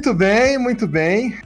Muito bem, muito bem.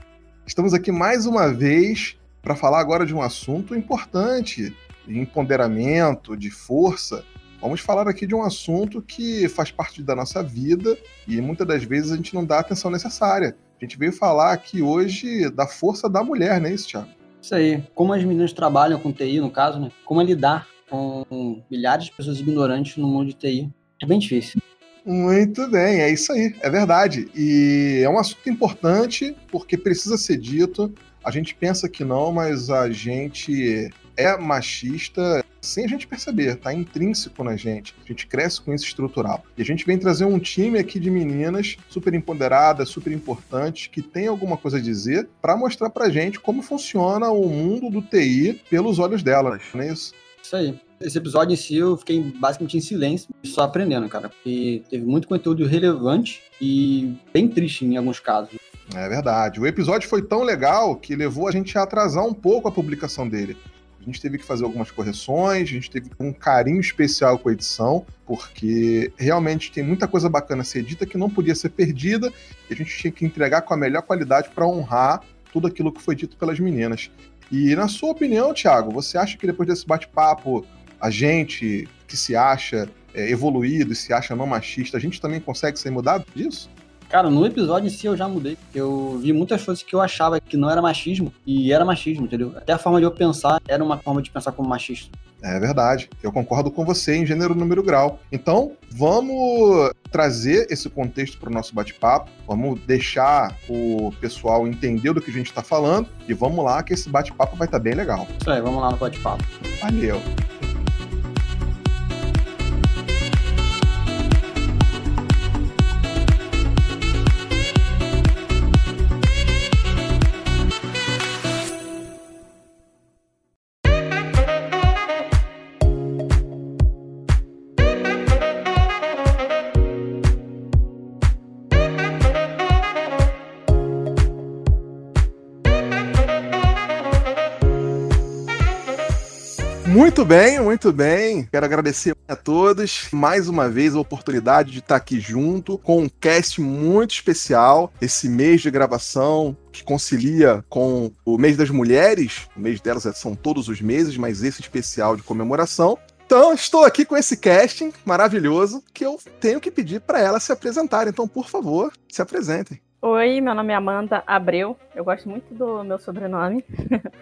Estamos aqui mais uma vez para falar agora de um assunto importante de empoderamento, de força. Vamos falar aqui de um assunto que faz parte da nossa vida e muitas das vezes a gente não dá a atenção necessária. A gente veio falar aqui hoje da força da mulher, não é isso, Thiago? Isso aí. Como as meninas trabalham com TI, no caso, né? Como é lidar com milhares de pessoas ignorantes no mundo de TI. É bem difícil. Muito bem, é isso aí, é verdade. E é um assunto importante porque precisa ser dito. A gente pensa que não, mas a gente é machista sem a gente perceber, tá intrínseco na gente. A gente cresce com isso estrutural. E a gente vem trazer um time aqui de meninas super empoderadas, super importantes, que tem alguma coisa a dizer para mostrar pra gente como funciona o mundo do TI pelos olhos delas, não é isso? Isso aí. Esse episódio em si eu fiquei basicamente em silêncio, só aprendendo, cara. Porque teve muito conteúdo relevante e bem triste em alguns casos. É verdade. O episódio foi tão legal que levou a gente a atrasar um pouco a publicação dele. A gente teve que fazer algumas correções, a gente teve um carinho especial com a edição, porque realmente tem muita coisa bacana a ser dita que não podia ser perdida e a gente tinha que entregar com a melhor qualidade para honrar tudo aquilo que foi dito pelas meninas. E na sua opinião, Thiago, você acha que depois desse bate-papo, a gente que se acha é, evoluído e se acha não machista, a gente também consegue ser mudado disso? Cara, no episódio em si eu já mudei. Eu vi muitas coisas que eu achava que não era machismo e era machismo, entendeu? Até a forma de eu pensar era uma forma de pensar como machista. É verdade. Eu concordo com você em gênero, número, grau. Então, vamos trazer esse contexto para o nosso bate-papo. Vamos deixar o pessoal entender do que a gente está falando. E vamos lá, que esse bate-papo vai estar tá bem legal. Isso aí, vamos lá no bate-papo. Valeu. Muito bem, muito bem. Quero agradecer a todos mais uma vez a oportunidade de estar aqui junto com um cast muito especial. Esse mês de gravação que concilia com o mês das mulheres. O mês delas são todos os meses, mas esse especial de comemoração. Então, estou aqui com esse casting maravilhoso que eu tenho que pedir para elas se apresentarem. Então, por favor, se apresentem. Oi, meu nome é Amanda Abreu. Eu gosto muito do meu sobrenome.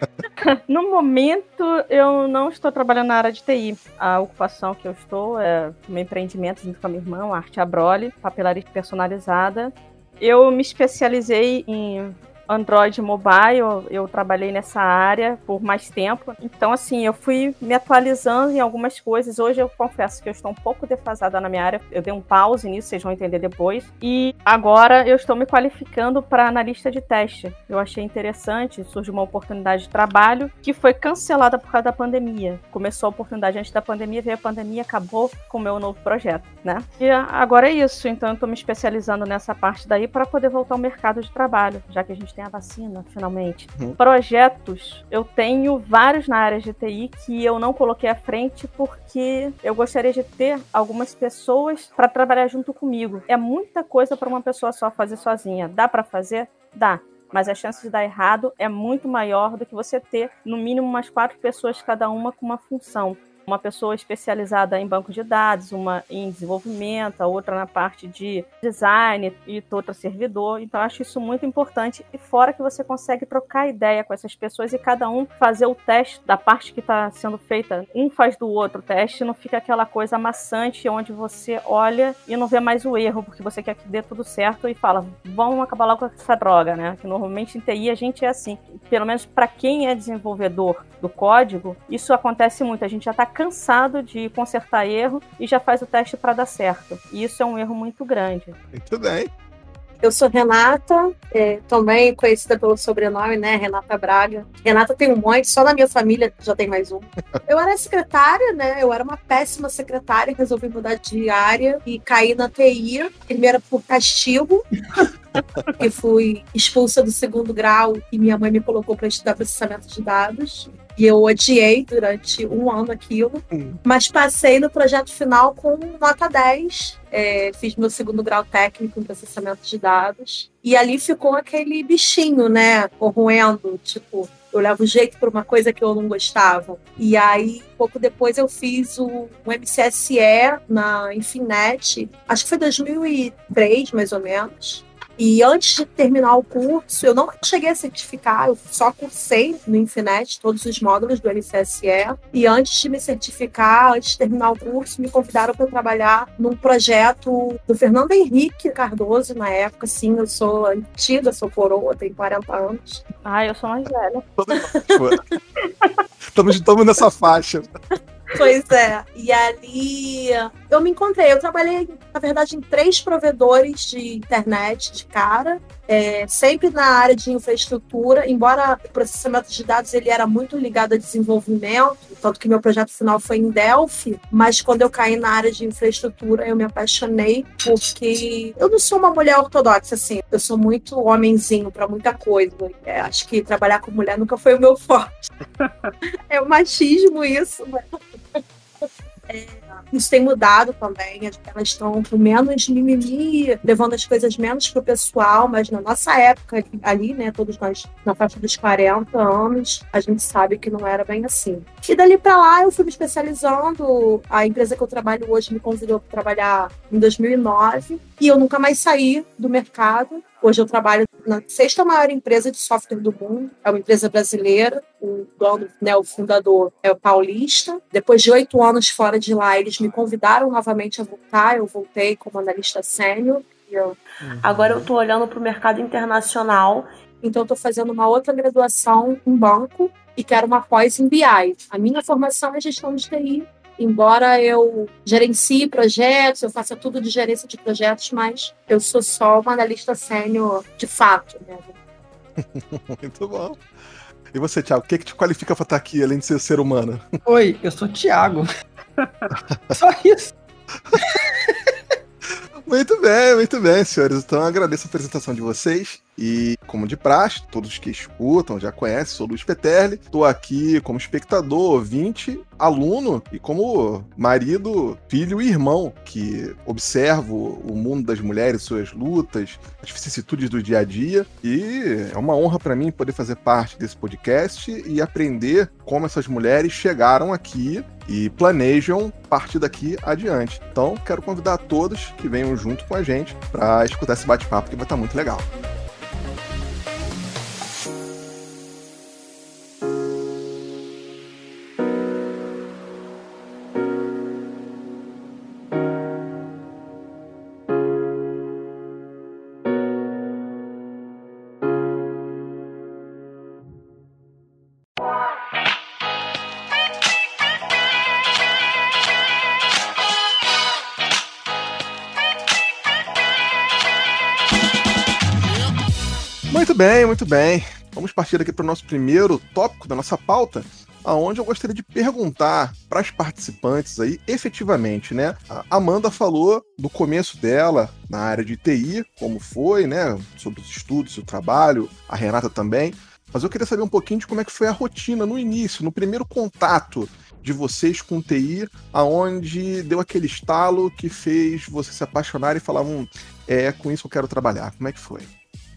no momento, eu não estou trabalhando na área de TI. A ocupação que eu estou é meu empreendimento junto com a minha irmã, Arte Abroli, papelaria personalizada. Eu me especializei em Android Mobile, eu trabalhei nessa área por mais tempo. Então, assim, eu fui me atualizando em algumas coisas. Hoje eu confesso que eu estou um pouco defasada na minha área. Eu dei um pause nisso, vocês vão entender depois. E agora eu estou me qualificando para analista de teste. Eu achei interessante, surgiu uma oportunidade de trabalho que foi cancelada por causa da pandemia. Começou a oportunidade antes da pandemia, veio a pandemia, acabou com o meu novo projeto, né? E agora é isso. Então, eu estou me especializando nessa parte daí para poder voltar ao mercado de trabalho, já que a gente tem a vacina, finalmente. Uhum. Projetos, eu tenho vários na área de TI que eu não coloquei à frente porque eu gostaria de ter algumas pessoas para trabalhar junto comigo. É muita coisa para uma pessoa só fazer sozinha. Dá para fazer? Dá mas a chance de dar errado é muito maior do que você ter no mínimo umas quatro pessoas cada uma com uma função uma pessoa especializada em banco de dados, uma em desenvolvimento, a outra na parte de design e outra servidor. Então acho isso muito importante e fora que você consegue trocar ideia com essas pessoas e cada um fazer o teste da parte que está sendo feita, um faz do outro o teste, não fica aquela coisa amassante onde você olha e não vê mais o erro porque você quer que dê tudo certo e fala, vamos acabar logo com essa droga, né? Que normalmente em TI a gente é assim, pelo menos para quem é desenvolvedor do código, isso acontece muito. A gente já está cansado de consertar erro e já faz o teste para dar certo. E isso é um erro muito grande. Muito bem. Eu sou Renata, é, também conhecida pelo sobrenome, né? Renata Braga. Renata tem um monte, só na minha família já tem mais um. Eu era secretária, né? Eu era uma péssima secretária, resolvi mudar de área e cair na TI, primeiro por castigo. porque fui expulsa do segundo grau e minha mãe me colocou para estudar processamento de dados. E eu odiei durante um ano aquilo, Hum. mas passei no projeto final com nota 10. É, fiz meu segundo grau técnico em processamento de dados. E ali ficou aquele bichinho, né? Corroendo, tipo, eu levo jeito para uma coisa que eu não gostava. E aí, pouco depois, eu fiz o, o MCSE na Infinet, acho que foi 2003, mais ou menos. E antes de terminar o curso, eu não cheguei a certificar, eu só cursei no Infinet todos os módulos do MCSE. E antes de me certificar, antes de terminar o curso, me convidaram para trabalhar num projeto do Fernando Henrique Cardoso, na época. Sim, eu sou antiga, sou coroa, tenho 40 anos. Ah, eu sou mais velha. Estamos, estamos nessa faixa. Pois é. E ali eu me encontrei. Eu trabalhei, na verdade, em três provedores de internet de cara, é, sempre na área de infraestrutura, embora o processamento de dados ele era muito ligado a desenvolvimento, tanto que meu projeto final foi em Delphi, mas quando eu caí na área de infraestrutura, eu me apaixonei porque eu não sou uma mulher ortodoxa, assim, eu sou muito homenzinho para muita coisa. É, acho que trabalhar com mulher nunca foi o meu forte. é o machismo isso, mas é, isso tem mudado também. Elas estão com menos mimimi, levando as coisas menos pro pessoal, mas na nossa época ali, né, todos nós na faixa dos 40 anos, a gente sabe que não era bem assim. E dali para lá eu fui me especializando. A empresa que eu trabalho hoje me convidou para trabalhar em 2009 e eu nunca mais saí do mercado. Hoje eu trabalho na sexta maior empresa de software do mundo, é uma empresa brasileira. O dono, né, o fundador é o paulista. Depois de oito anos fora de lá, eles me convidaram novamente a voltar. Eu voltei como analista sênior. Eu... Agora eu estou olhando para o mercado internacional. Então, estou fazendo uma outra graduação em banco e quero uma pós em BI. A minha formação é gestão de TI, embora eu gerencie projetos, eu faça tudo de gerência de projetos, mas eu sou só uma analista sênior de fato. Né? Muito bom. E você, Thiago, o que, que te qualifica para estar aqui, além de ser ser humano? Oi, eu sou Thiago. Só isso. Muito bem, muito bem, senhores. Então eu agradeço a apresentação de vocês. E, como de praxe, todos que escutam já conhecem, sou Luiz Peterli. Estou aqui como espectador, ouvinte, aluno e como marido, filho e irmão, que observo o mundo das mulheres, suas lutas, as vicissitudes do dia a dia. E é uma honra para mim poder fazer parte desse podcast e aprender como essas mulheres chegaram aqui e planejam partir daqui adiante. Então, quero convidar todos que venham junto com a gente para escutar esse bate-papo que vai estar muito legal. Muito bem. Vamos partir aqui para o nosso primeiro tópico da nossa pauta, aonde eu gostaria de perguntar para as participantes aí, efetivamente, né? A Amanda falou do começo dela na área de TI, como foi, né? Sobre os estudos, o trabalho, a Renata também. Mas eu queria saber um pouquinho de como é que foi a rotina no início, no primeiro contato de vocês com TI, aonde deu aquele estalo que fez você se apaixonar e falar, hum, é com isso que eu quero trabalhar. Como é que foi?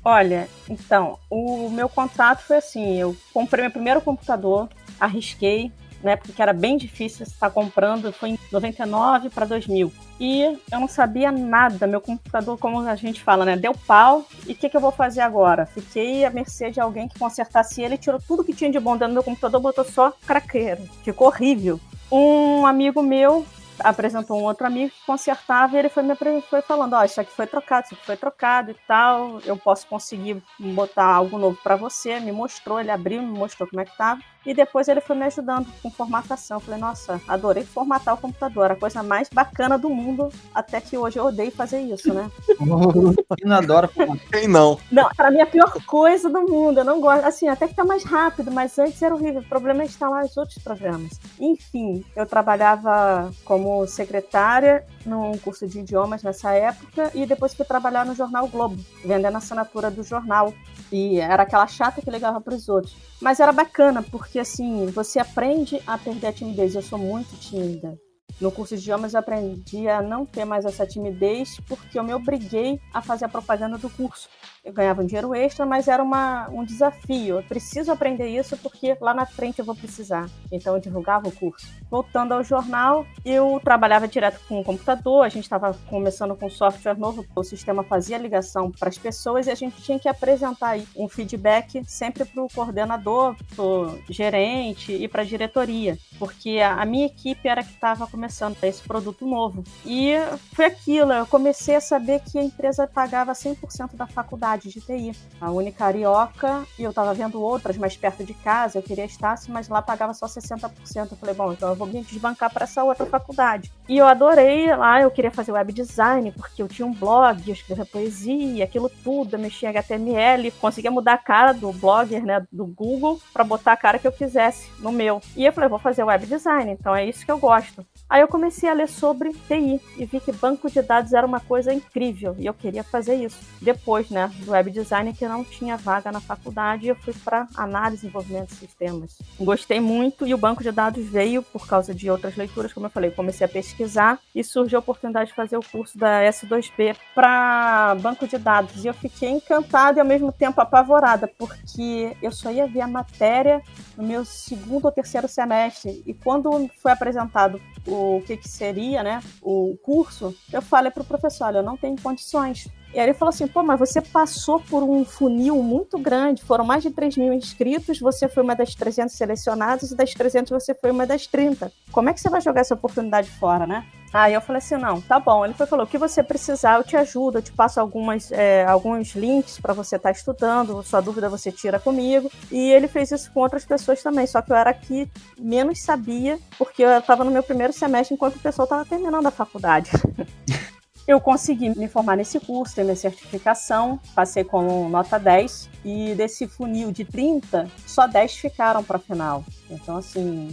Olha, então, o meu contrato foi assim: eu comprei meu primeiro computador, arrisquei, na época que era bem difícil estar comprando, foi em 99 para 2000. E eu não sabia nada, meu computador, como a gente fala, né? Deu pau, e o que, que eu vou fazer agora? Fiquei à mercê de alguém que consertasse ele, tirou tudo que tinha de bom dentro do meu computador, botou só craqueiro. Ficou horrível. Um amigo meu apresentou um outro amigo que consertava e ele foi me foi falando, ó, oh, isso aqui foi trocado, isso aqui foi trocado e tal, eu posso conseguir botar algo novo para você, me mostrou, ele abriu, me mostrou como é que tava, e depois ele foi me ajudando com formatação. Eu falei, nossa, adorei formatar o computador, era a coisa mais bacana do mundo, até que hoje eu odeio fazer isso, né? Quem não adora Quem não? Não, pra mim é a pior coisa do mundo, eu não gosto, assim, até que tá mais rápido, mas antes era horrível, o problema é instalar os outros programas. Enfim, eu trabalhava como secretária num curso de idiomas nessa época e depois fui trabalhar no jornal Globo, vendendo assinatura do jornal. E era aquela chata que ligava para os outros. Mas era bacana, porque porque assim, você aprende a perder a timidez. Eu sou muito tímida. No curso de idiomas eu aprendi a não ter mais essa timidez porque eu me obriguei a fazer a propaganda do curso eu ganhava um dinheiro extra, mas era uma, um desafio. Eu preciso aprender isso porque lá na frente eu vou precisar. Então eu divulgava o curso. Voltando ao jornal, eu trabalhava direto com o computador, a gente estava começando com software novo, o sistema fazia ligação para as pessoas e a gente tinha que apresentar um feedback sempre para o coordenador, para o gerente e para a diretoria, porque a, a minha equipe era que estava começando esse produto novo. E foi aquilo, eu comecei a saber que a empresa pagava 100% da faculdade faculdade de TI. A Unicarioca, e eu estava vendo outras mais perto de casa, eu queria estar, mas lá pagava só 60%. Eu falei, bom, então eu vou me desbancar para essa outra faculdade. E eu adorei lá, eu queria fazer web design, porque eu tinha um blog, eu escrevia poesia, aquilo tudo, eu mexia em HTML, conseguia mudar a cara do blogger, né, do Google, para botar a cara que eu quisesse no meu. E eu falei, vou fazer web design, então é isso que eu gosto. Aí eu comecei a ler sobre TI e vi que banco de dados era uma coisa incrível e eu queria fazer isso. Depois, né, do web design que não tinha vaga na faculdade e eu fui para análise e desenvolvimento de sistemas. Gostei muito e o banco de dados veio por causa de outras leituras, como eu falei, comecei a pesquisar e surgiu a oportunidade de fazer o curso da S2B para banco de dados e eu fiquei encantada e ao mesmo tempo apavorada porque eu só ia ver a matéria no meu segundo ou terceiro semestre e quando foi apresentado o que, que seria né, o curso, eu falei para o professor: olha, eu não tenho condições. E aí ele falou assim: pô, mas você passou por um funil muito grande, foram mais de 3 mil inscritos, você foi uma das 300 selecionadas e das 300 você foi uma das 30. Como é que você vai jogar essa oportunidade fora, né? Aí eu falei assim, não, tá bom. Ele foi, falou, o que você precisar, eu te ajudo, eu te passo algumas, é, alguns links para você estar tá estudando, sua dúvida você tira comigo. E ele fez isso com outras pessoas também, só que eu era aqui menos sabia, porque eu estava no meu primeiro semestre enquanto o pessoal estava terminando a faculdade. Eu consegui me formar nesse curso, ter minha certificação, passei com nota 10 e desse funil de 30, só 10 ficaram para final. Então, assim,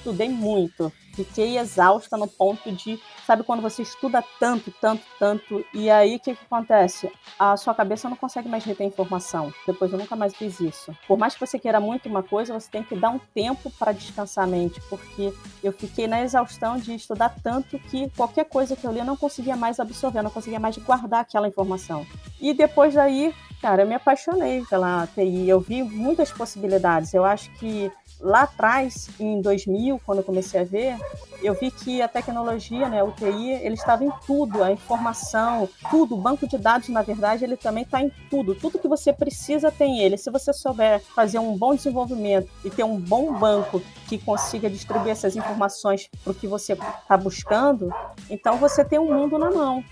estudei muito. Fiquei exausta no ponto de, sabe, quando você estuda tanto, tanto, tanto, e aí o que, que acontece? A sua cabeça não consegue mais reter informação. Depois eu nunca mais fiz isso. Por mais que você queira muito uma coisa, você tem que dar um tempo para descansar a mente, porque eu fiquei na exaustão de estudar tanto que qualquer coisa que eu li eu não conseguia mais absorver, não conseguia mais guardar aquela informação. E depois daí, cara, eu me apaixonei pela TI. Eu vi muitas possibilidades. Eu acho que lá atrás, em 2000, quando eu comecei a ver, eu vi que a tecnologia, né, o TI, ele estava em tudo, a informação, tudo, o banco de dados, na verdade, ele também está em tudo. Tudo que você precisa tem ele. Se você souber fazer um bom desenvolvimento e ter um bom banco que consiga distribuir essas informações para o que você está buscando, então você tem um mundo na mão.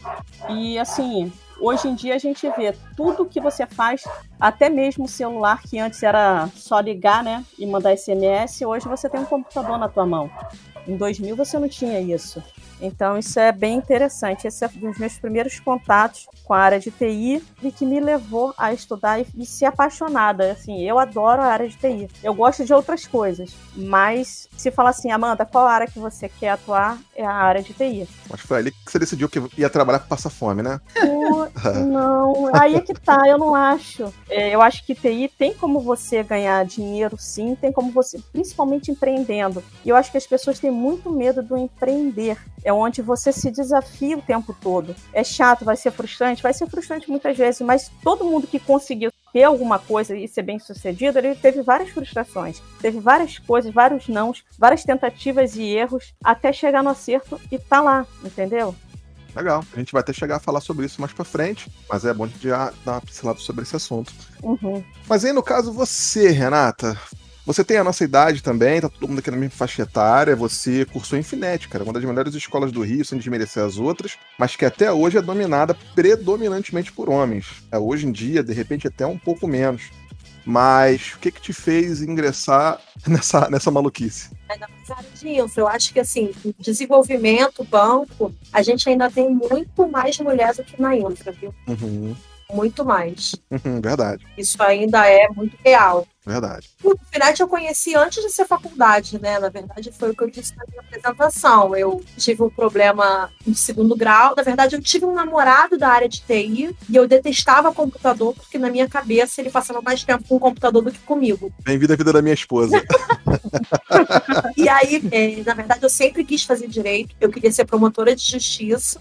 E assim, Hoje em dia a gente vê tudo que você faz, até mesmo o celular que antes era só ligar, né, e mandar SMS, hoje você tem um computador na tua mão. Em 2000 você não tinha isso. Então isso é bem interessante. Esse é um dos meus primeiros contatos com a área de TI e que me levou a estudar e, ser apaixonada. Assim, eu adoro a área de TI. Eu gosto de outras coisas, mas se falar assim, Amanda, qual área que você quer atuar? É a área de TI. Mas foi ali que você decidiu que ia trabalhar com passar fome, né? não, aí é que tá, eu não acho. É, eu acho que TI tem como você ganhar dinheiro, sim, tem como você, principalmente empreendendo. E eu acho que as pessoas têm muito medo do empreender é onde você se desafia o tempo todo. É chato, vai ser frustrante, vai ser frustrante muitas vezes, mas todo mundo que conseguiu ter alguma coisa e ser bem sucedido, ele teve várias frustrações, teve várias coisas, vários nãos, várias tentativas e erros até chegar no acerto e tá lá, entendeu? Legal. A gente vai até chegar a falar sobre isso mais pra frente, mas é bom a gente já dar uma pincelada sobre esse assunto. Uhum. Mas aí, no caso, você, Renata, você tem a nossa idade também, tá todo mundo aqui na mesma faixa etária. Você cursou Infinet, cara, uma das melhores escolas do Rio, sem desmerecer as outras, mas que até hoje é dominada predominantemente por homens. É, hoje em dia, de repente, até um pouco menos. Mas o que que te fez ingressar nessa, nessa maluquice? Disso, eu acho que assim, desenvolvimento, banco, a gente ainda tem muito mais mulheres do que na infra, viu? Uhum. Muito mais. Uhum, verdade. Isso ainda é muito real. Verdade. O eu conheci antes de ser faculdade, né? Na verdade, foi o que eu disse na minha apresentação. Eu tive um problema de segundo grau. Na verdade, eu tive um namorado da área de TI e eu detestava computador porque na minha cabeça ele passava mais tempo com o computador do que comigo. Bem-vindo à vida da minha esposa. e aí, é, na verdade, eu sempre quis fazer direito. Eu queria ser promotora de justiça,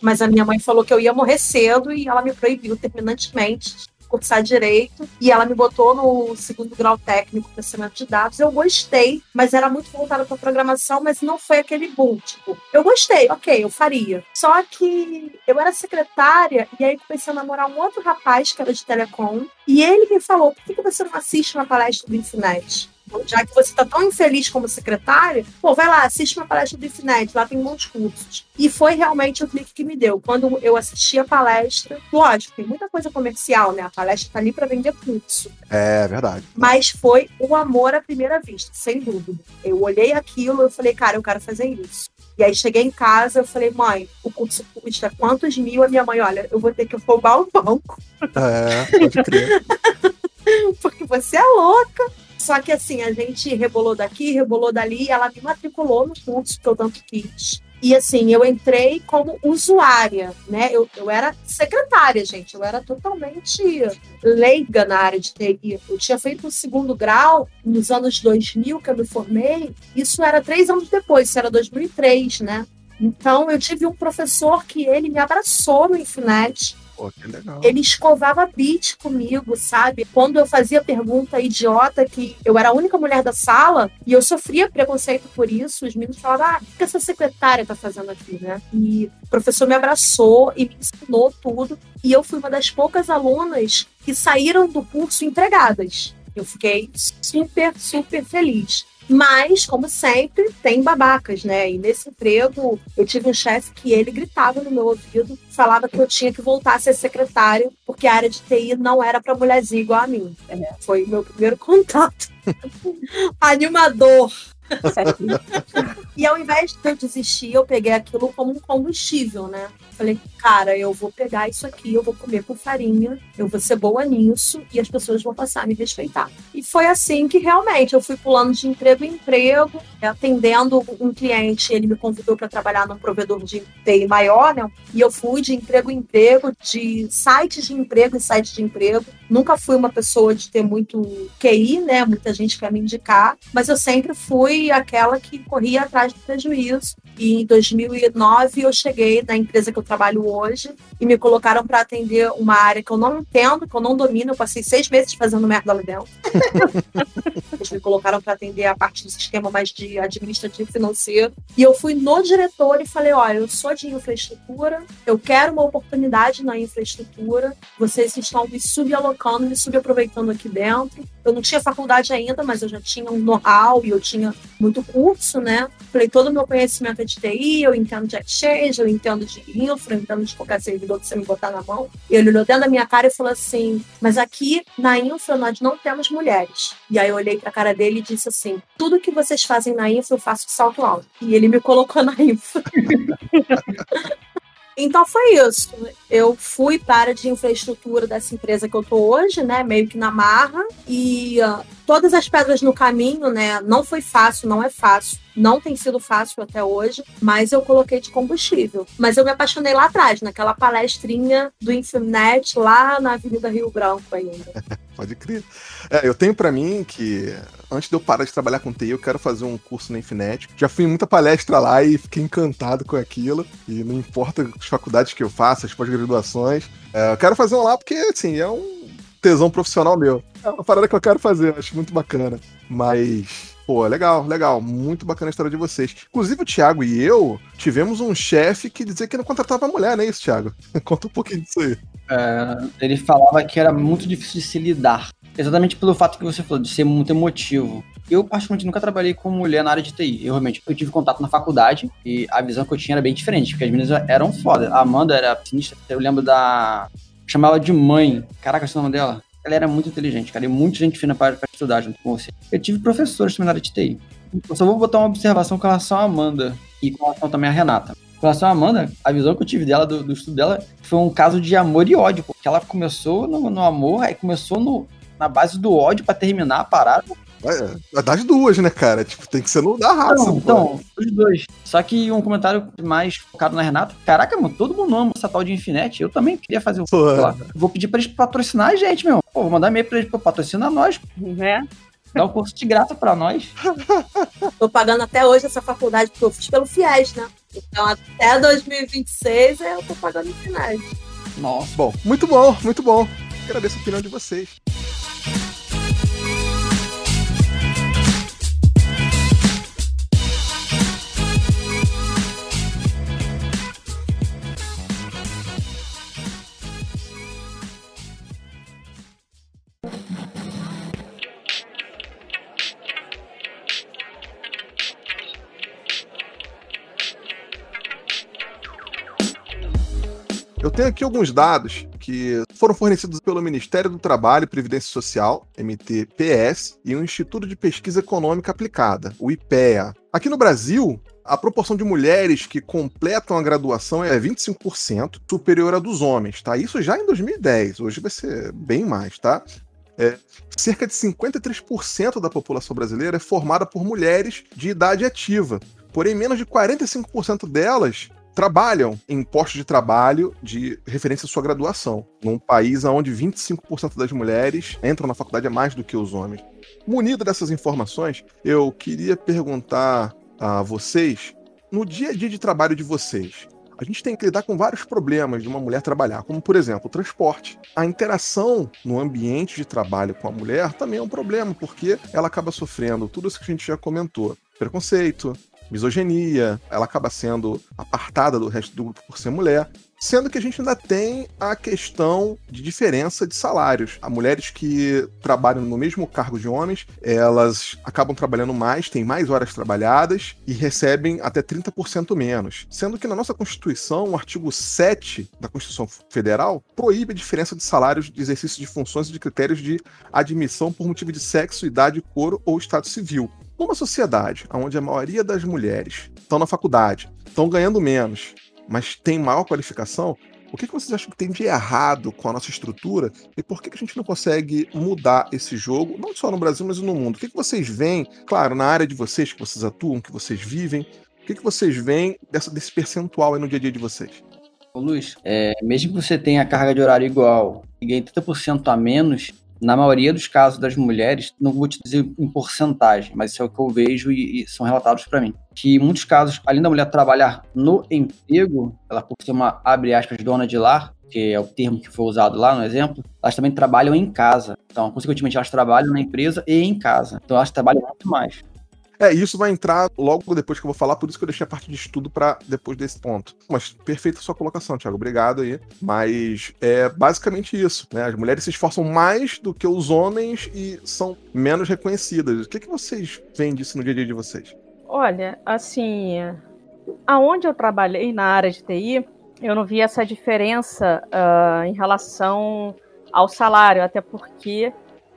mas a minha mãe falou que eu ia morrer cedo e ela me proibiu terminantemente cursar direito e ela me botou no segundo grau técnico processamento de dados. Eu gostei, mas era muito voltada para programação, mas não foi aquele boom. Tipo, eu gostei, ok, eu faria. Só que eu era secretária e aí comecei a namorar um outro rapaz que era de telecom e ele me falou: por que você não assiste uma palestra do Infinet? Já que você está tão infeliz como secretária, pô, vai lá, assiste uma palestra do Infinet, lá tem muitos cursos. E foi realmente o clique que me deu. Quando eu assisti a palestra, lógico, tem muita coisa comercial, né? A palestra tá ali para vender curso. É, verdade. Mas foi o amor à primeira vista, sem dúvida. Eu olhei aquilo e falei, cara, eu quero fazer isso. E aí cheguei em casa, eu falei, mãe, o curso custa quantos mil? A minha mãe, olha, eu vou ter que roubar o banco. É, pode crer. Porque você é louca. Só que assim, a gente rebolou daqui, rebolou dali, ela me matriculou no curso que eu tanto quis. E assim, eu entrei como usuária, né? Eu, eu era secretária, gente. Eu era totalmente leiga na área de TI. Eu tinha feito o segundo grau nos anos 2000, que eu me formei. Isso era três anos depois, isso era 2003, né? Então, eu tive um professor que ele me abraçou no Infinet Pô, que legal. Ele escovava beat comigo, sabe? Quando eu fazia pergunta idiota, que eu era a única mulher da sala, e eu sofria preconceito por isso, os meninos falavam, ah, o que essa secretária tá fazendo aqui, né? E o professor me abraçou e me ensinou tudo, e eu fui uma das poucas alunas que saíram do curso empregadas. Eu fiquei super, super feliz. Mas, como sempre, tem babacas, né? E nesse emprego, eu tive um chefe que ele gritava no meu ouvido, falava que eu tinha que voltar a ser secretário, porque a área de TI não era para mulherzinha igual a mim. É, foi meu primeiro contato. Animador. E ao invés de eu desistir, eu peguei aquilo como um combustível, né? Falei, cara, eu vou pegar isso aqui, eu vou comer com farinha, eu vou ser boa nisso e as pessoas vão passar a me respeitar. E foi assim que realmente eu fui pulando de emprego em emprego, atendendo um cliente, ele me convidou para trabalhar num provedor de TI maior, né? E eu fui de emprego em emprego, de sites de emprego em sites de emprego. Nunca fui uma pessoa de ter muito QI, né? Muita gente quer me indicar, mas eu sempre fui aquela que corria atrás do prejuízo. E em 2009 eu cheguei na empresa que eu trabalho hoje e me colocaram para atender uma área que eu não entendo, que eu não domino. Eu passei seis meses fazendo merda ali dentro. Eles me colocaram para atender a parte do sistema mais de administrativo financeiro. E eu fui no diretor e falei: olha, eu sou de infraestrutura, eu quero uma oportunidade na infraestrutura, vocês estão me subalocando, me subaproveitando aqui dentro. Eu não tinha faculdade ainda, mas eu já tinha um know-how e eu tinha muito curso, né? Falei, todo o meu conhecimento é de TI, eu entendo de Exchange, eu entendo de infra, eu entendo de qualquer servidor que você me botar na mão. Ele olhou dentro da minha cara e falou assim, mas aqui na infra nós não temos mulheres. E aí eu olhei pra cara dele e disse assim, tudo que vocês fazem na infra eu faço salto alto. E ele me colocou na infra. Então foi isso. Eu fui para de infraestrutura dessa empresa que eu tô hoje, né? Meio que na marra. E uh, todas as pedras no caminho, né? Não foi fácil, não é fácil. Não tem sido fácil até hoje, mas eu coloquei de combustível. Mas eu me apaixonei lá atrás, naquela palestrinha do Infinet, lá na Avenida Rio Branco ainda. Pode crer. É, eu tenho para mim que antes de eu parar de trabalhar com TI, eu quero fazer um curso na Infinet. Já fui em muita palestra lá e fiquei encantado com aquilo. E não importa as faculdades que eu faço, as pós-graduações. É, eu quero fazer um lá porque, assim, é um tesão profissional meu. É uma parada que eu quero fazer, acho muito bacana. Mas Pô, legal, legal. Muito bacana a história de vocês. Inclusive, o Thiago e eu tivemos um chefe que dizia que não contratava mulher, não é isso, Thiago? Conta um pouquinho disso aí. É, ele falava que era muito difícil de se lidar. Exatamente pelo fato que você falou, de ser muito emotivo. Eu, particularmente, nunca trabalhei com mulher na área de TI. Eu realmente eu tive contato na faculdade e a visão que eu tinha era bem diferente, porque as meninas eram foda. A Amanda era sinistra. Eu lembro da. Chamava de mãe. Caraca, esse é o nome dela? ela era muito inteligente, cara, e muita gente fina para, estudar junto com você. Eu tive professores na área de TI. Eu só vou botar uma observação com relação à Amanda e com relação também à Renata. Com relação à Amanda, a visão que eu tive dela, do, do estudo dela, foi um caso de amor e ódio, porque ela começou no, no amor, aí começou no, na base do ódio para terminar a parada. É, das duas, né, cara? Tipo, tem que ser no da raça. Não, então, os dois. Só que um comentário mais focado na Renata. Caraca, mano, todo mundo ama essa tal de Infinite. Eu também queria fazer o. Vou pedir pra eles patrocinar a gente, meu. Pô, vou mandar e-mail pra eles, pô, patrocina nós. Né? Dá um curso de graça pra nós. Tô pagando até hoje essa faculdade, porque eu fiz pelo FIES, né? Então até 2026 eu tô pagando em finais. Nossa. Bom, muito bom, muito bom. Agradeço a opinião de vocês. Tenho aqui alguns dados que foram fornecidos pelo Ministério do Trabalho e Previdência Social, MTPS, e o Instituto de Pesquisa Econômica Aplicada, o IPEA. Aqui no Brasil, a proporção de mulheres que completam a graduação é 25%, superior à dos homens, tá? Isso já em 2010, hoje vai ser bem mais, tá? É, cerca de 53% da população brasileira é formada por mulheres de idade ativa, porém menos de 45% delas trabalham em postos de trabalho de referência à sua graduação, num país onde 25% das mulheres entram na faculdade a mais do que os homens. Munido dessas informações, eu queria perguntar a vocês, no dia a dia de trabalho de vocês, a gente tem que lidar com vários problemas de uma mulher trabalhar, como por exemplo o transporte. A interação no ambiente de trabalho com a mulher também é um problema, porque ela acaba sofrendo tudo isso que a gente já comentou: preconceito, misoginia, ela acaba sendo apartada do resto do grupo por ser mulher. Sendo que a gente ainda tem a questão de diferença de salários. Há mulheres que trabalham no mesmo cargo de homens, elas acabam trabalhando mais, têm mais horas trabalhadas e recebem até 30% menos. Sendo que na nossa Constituição, o artigo 7 da Constituição Federal proíbe a diferença de salários de exercício de funções e de critérios de admissão por motivo de sexo, idade, cor ou estado civil. Numa sociedade onde a maioria das mulheres estão na faculdade, estão ganhando menos, mas têm maior qualificação, o que, que vocês acham que tem de errado com a nossa estrutura e por que, que a gente não consegue mudar esse jogo, não só no Brasil, mas no mundo? O que, que vocês veem, claro, na área de vocês que vocês atuam, que vocês vivem, o que, que vocês veem dessa, desse percentual aí no dia a dia de vocês? Ô, Luiz, é, mesmo que você tenha a carga de horário igual e ganhe 30% a menos, na maioria dos casos das mulheres, não vou te dizer em porcentagem, mas isso é o que eu vejo e, e são relatados para mim. Que em muitos casos, além da mulher trabalhar no emprego, ela por ser uma, abre aspas, dona de lar, que é o termo que foi usado lá no exemplo, elas também trabalham em casa. Então, consequentemente, elas trabalham na empresa e em casa. Então, elas trabalham muito mais. É, isso vai entrar logo depois que eu vou falar, por isso que eu deixei a parte de estudo para depois desse ponto. Mas perfeita sua colocação, Thiago. Obrigado aí. Mas é basicamente isso, né? As mulheres se esforçam mais do que os homens e são menos reconhecidas. O que, que vocês veem disso no dia a dia de vocês? Olha, assim, aonde eu trabalhei na área de TI, eu não vi essa diferença uh, em relação ao salário, até porque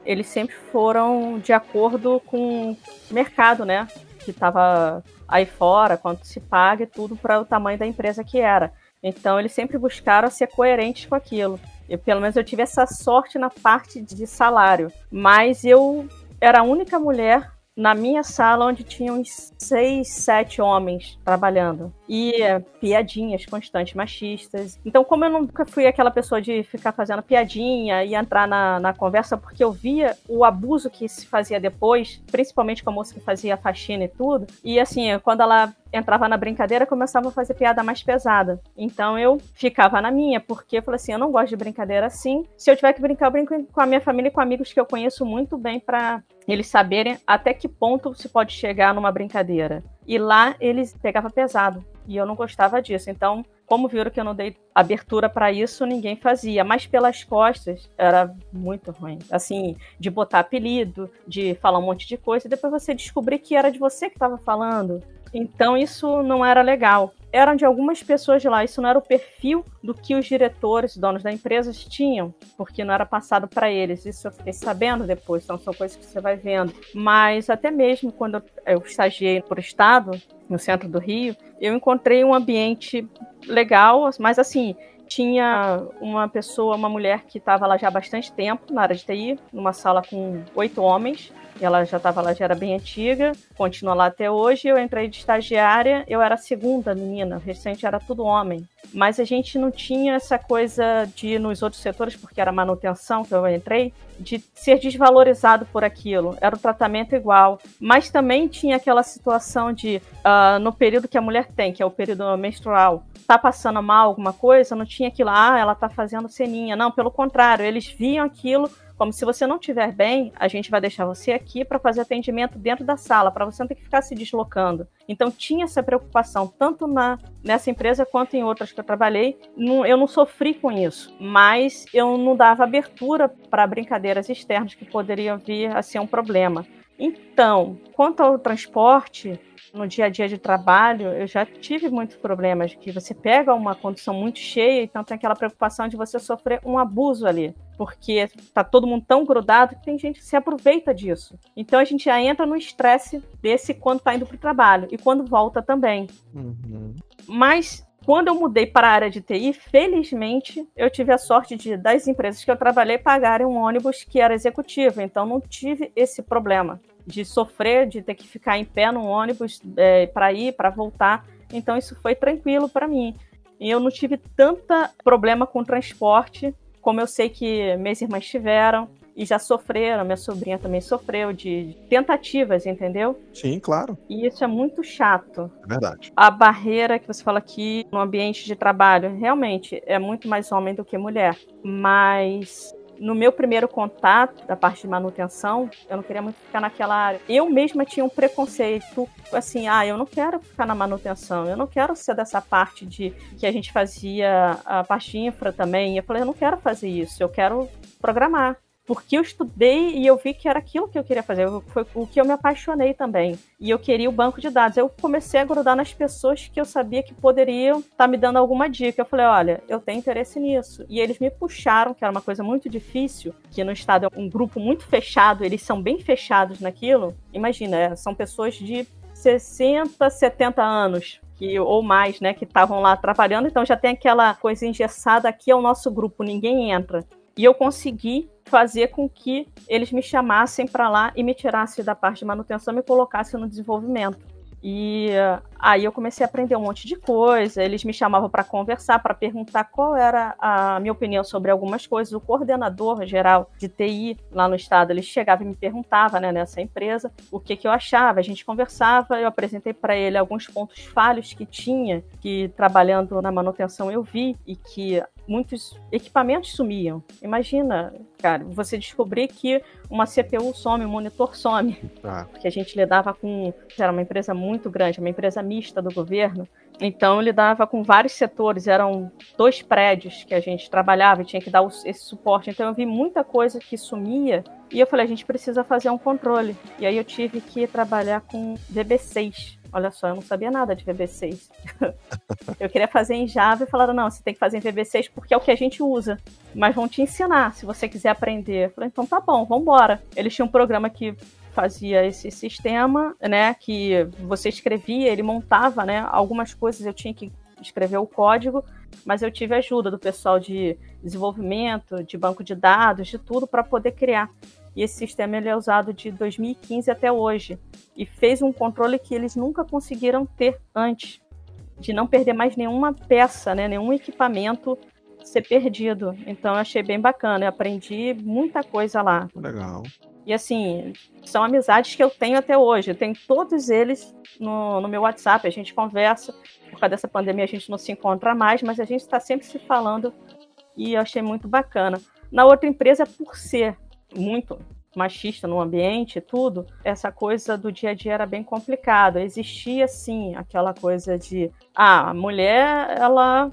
eles sempre foram de acordo com o mercado, né? Que estava aí fora, quanto se paga e tudo para o tamanho da empresa que era. Então eles sempre buscaram ser coerentes com aquilo. Eu, pelo menos eu tive essa sorte na parte de salário. Mas eu era a única mulher na minha sala onde tinham uns seis, sete homens trabalhando. E é, piadinhas constantes machistas. Então, como eu nunca fui aquela pessoa de ficar fazendo piadinha e entrar na, na conversa, porque eu via o abuso que se fazia depois, principalmente com a moça que fazia faxina e tudo. E assim, quando ela entrava na brincadeira, começava a fazer piada mais pesada. Então eu ficava na minha, porque eu falei assim, eu não gosto de brincadeira assim. Se eu tiver que brincar, eu brinco com a minha família e com amigos que eu conheço muito bem para eles saberem até que ponto se pode chegar numa brincadeira. E lá eles pegavam pesado. E eu não gostava disso. Então, como viram que eu não dei abertura para isso, ninguém fazia. Mas pelas costas era muito ruim. Assim, de botar apelido, de falar um monte de coisa, e depois você descobrir que era de você que estava falando. Então isso não era legal. Eram de algumas pessoas de lá, isso não era o perfil do que os diretores, donos da empresa tinham, porque não era passado para eles. Isso eu fiquei sabendo depois, então são coisas que você vai vendo. Mas até mesmo quando eu estagiei por estado, no centro do Rio, eu encontrei um ambiente legal, mas assim, tinha uma pessoa, uma mulher que estava lá já há bastante tempo na área de TI, numa sala com oito homens, ela já estava lá, já era bem antiga, continua lá até hoje. Eu entrei de estagiária, eu era a segunda menina, o restante era tudo homem. Mas a gente não tinha essa coisa de nos outros setores, porque era manutenção que eu entrei, de ser desvalorizado por aquilo. Era o tratamento igual. Mas também tinha aquela situação de, uh, no período que a mulher tem, que é o período menstrual, tá passando mal alguma coisa, não tinha aquilo, ah, ela tá fazendo ceninha. Não, pelo contrário, eles viam aquilo como se você não estiver bem, a gente vai deixar você aqui para fazer atendimento dentro da sala, para você não ter que ficar se deslocando. Então tinha essa preocupação, tanto na, nessa empresa quanto em outras que eu trabalhei. eu não sofri com isso, mas eu não dava abertura para brincadeiras externas que poderiam vir a ser um problema. Então, quanto ao transporte, no dia a dia de trabalho, eu já tive muitos problemas, que você pega uma condição muito cheia, então tem aquela preocupação de você sofrer um abuso ali, porque tá todo mundo tão grudado que tem gente que se aproveita disso. Então a gente já entra no estresse desse quando tá indo pro trabalho e quando volta também. Uhum. Mas quando eu mudei para a área de TI, felizmente eu tive a sorte de das empresas que eu trabalhei pagarem um ônibus que era executivo, então não tive esse problema de sofrer, de ter que ficar em pé no ônibus é, para ir, para voltar. Então isso foi tranquilo para mim. E eu não tive tanta problema com transporte, como eu sei que minhas irmãs tiveram e já sofreram, minha sobrinha também sofreu de tentativas, entendeu? Sim, claro. E isso é muito chato. É verdade. A barreira que você fala aqui no ambiente de trabalho, realmente é muito mais homem do que mulher, mas no meu primeiro contato da parte de manutenção, eu não queria muito ficar naquela área. Eu mesma tinha um preconceito, assim, ah, eu não quero ficar na manutenção, eu não quero ser dessa parte de que a gente fazia a parte infra também. Eu falei, eu não quero fazer isso, eu quero programar porque eu estudei e eu vi que era aquilo que eu queria fazer, foi o que eu me apaixonei também. E eu queria o banco de dados. Eu comecei a grudar nas pessoas que eu sabia que poderiam estar tá me dando alguma dica. Eu falei, olha, eu tenho interesse nisso. E eles me puxaram, que era uma coisa muito difícil, que no estado é um grupo muito fechado, eles são bem fechados naquilo. Imagina, é, são pessoas de 60, 70 anos, que, ou mais, né, que estavam lá trabalhando, então já tem aquela coisa engessada aqui é o nosso grupo, ninguém entra. E eu consegui fazer com que eles me chamassem para lá e me tirassem da parte de manutenção e me colocassem no desenvolvimento. E uh, aí eu comecei a aprender um monte de coisa. Eles me chamavam para conversar, para perguntar qual era a minha opinião sobre algumas coisas. O coordenador geral de TI lá no estado, ele chegava e me perguntava, né, nessa empresa, o que, que eu achava. A gente conversava, eu apresentei para ele alguns pontos falhos que tinha, que trabalhando na manutenção eu vi e que muitos equipamentos sumiam. Imagina, cara, você descobrir que uma CPU some, um monitor some. Ah. Porque a gente lidava com. Era uma empresa muito grande, uma empresa mista do governo. Então lidava com vários setores, eram dois prédios que a gente trabalhava e tinha que dar esse suporte. Então eu vi muita coisa que sumia e eu falei, a gente precisa fazer um controle. E aí eu tive que trabalhar com VB6. Olha só, eu não sabia nada de VB6. eu queria fazer em Java e falaram, não, você tem que fazer em VB6 porque é o que a gente usa. Mas vão te ensinar se você quiser aprender. Eu falei, então tá bom, vamos embora. Eles tinham um programa que fazia esse sistema, né, que você escrevia, ele montava, né, algumas coisas eu tinha que escrever o código, mas eu tive ajuda do pessoal de desenvolvimento, de banco de dados, de tudo para poder criar. E esse sistema ele é usado de 2015 até hoje e fez um controle que eles nunca conseguiram ter antes, de não perder mais nenhuma peça, né, nenhum equipamento ser perdido. Então eu achei bem bacana, eu aprendi muita coisa lá. Legal. E assim, são amizades que eu tenho até hoje. Eu tenho todos eles no, no meu WhatsApp, a gente conversa. Por causa dessa pandemia a gente não se encontra mais, mas a gente está sempre se falando e eu achei muito bacana. Na outra empresa, por ser muito machista no ambiente e tudo, essa coisa do dia a dia era bem complicada. Existia, sim, aquela coisa de, ah, a mulher, ela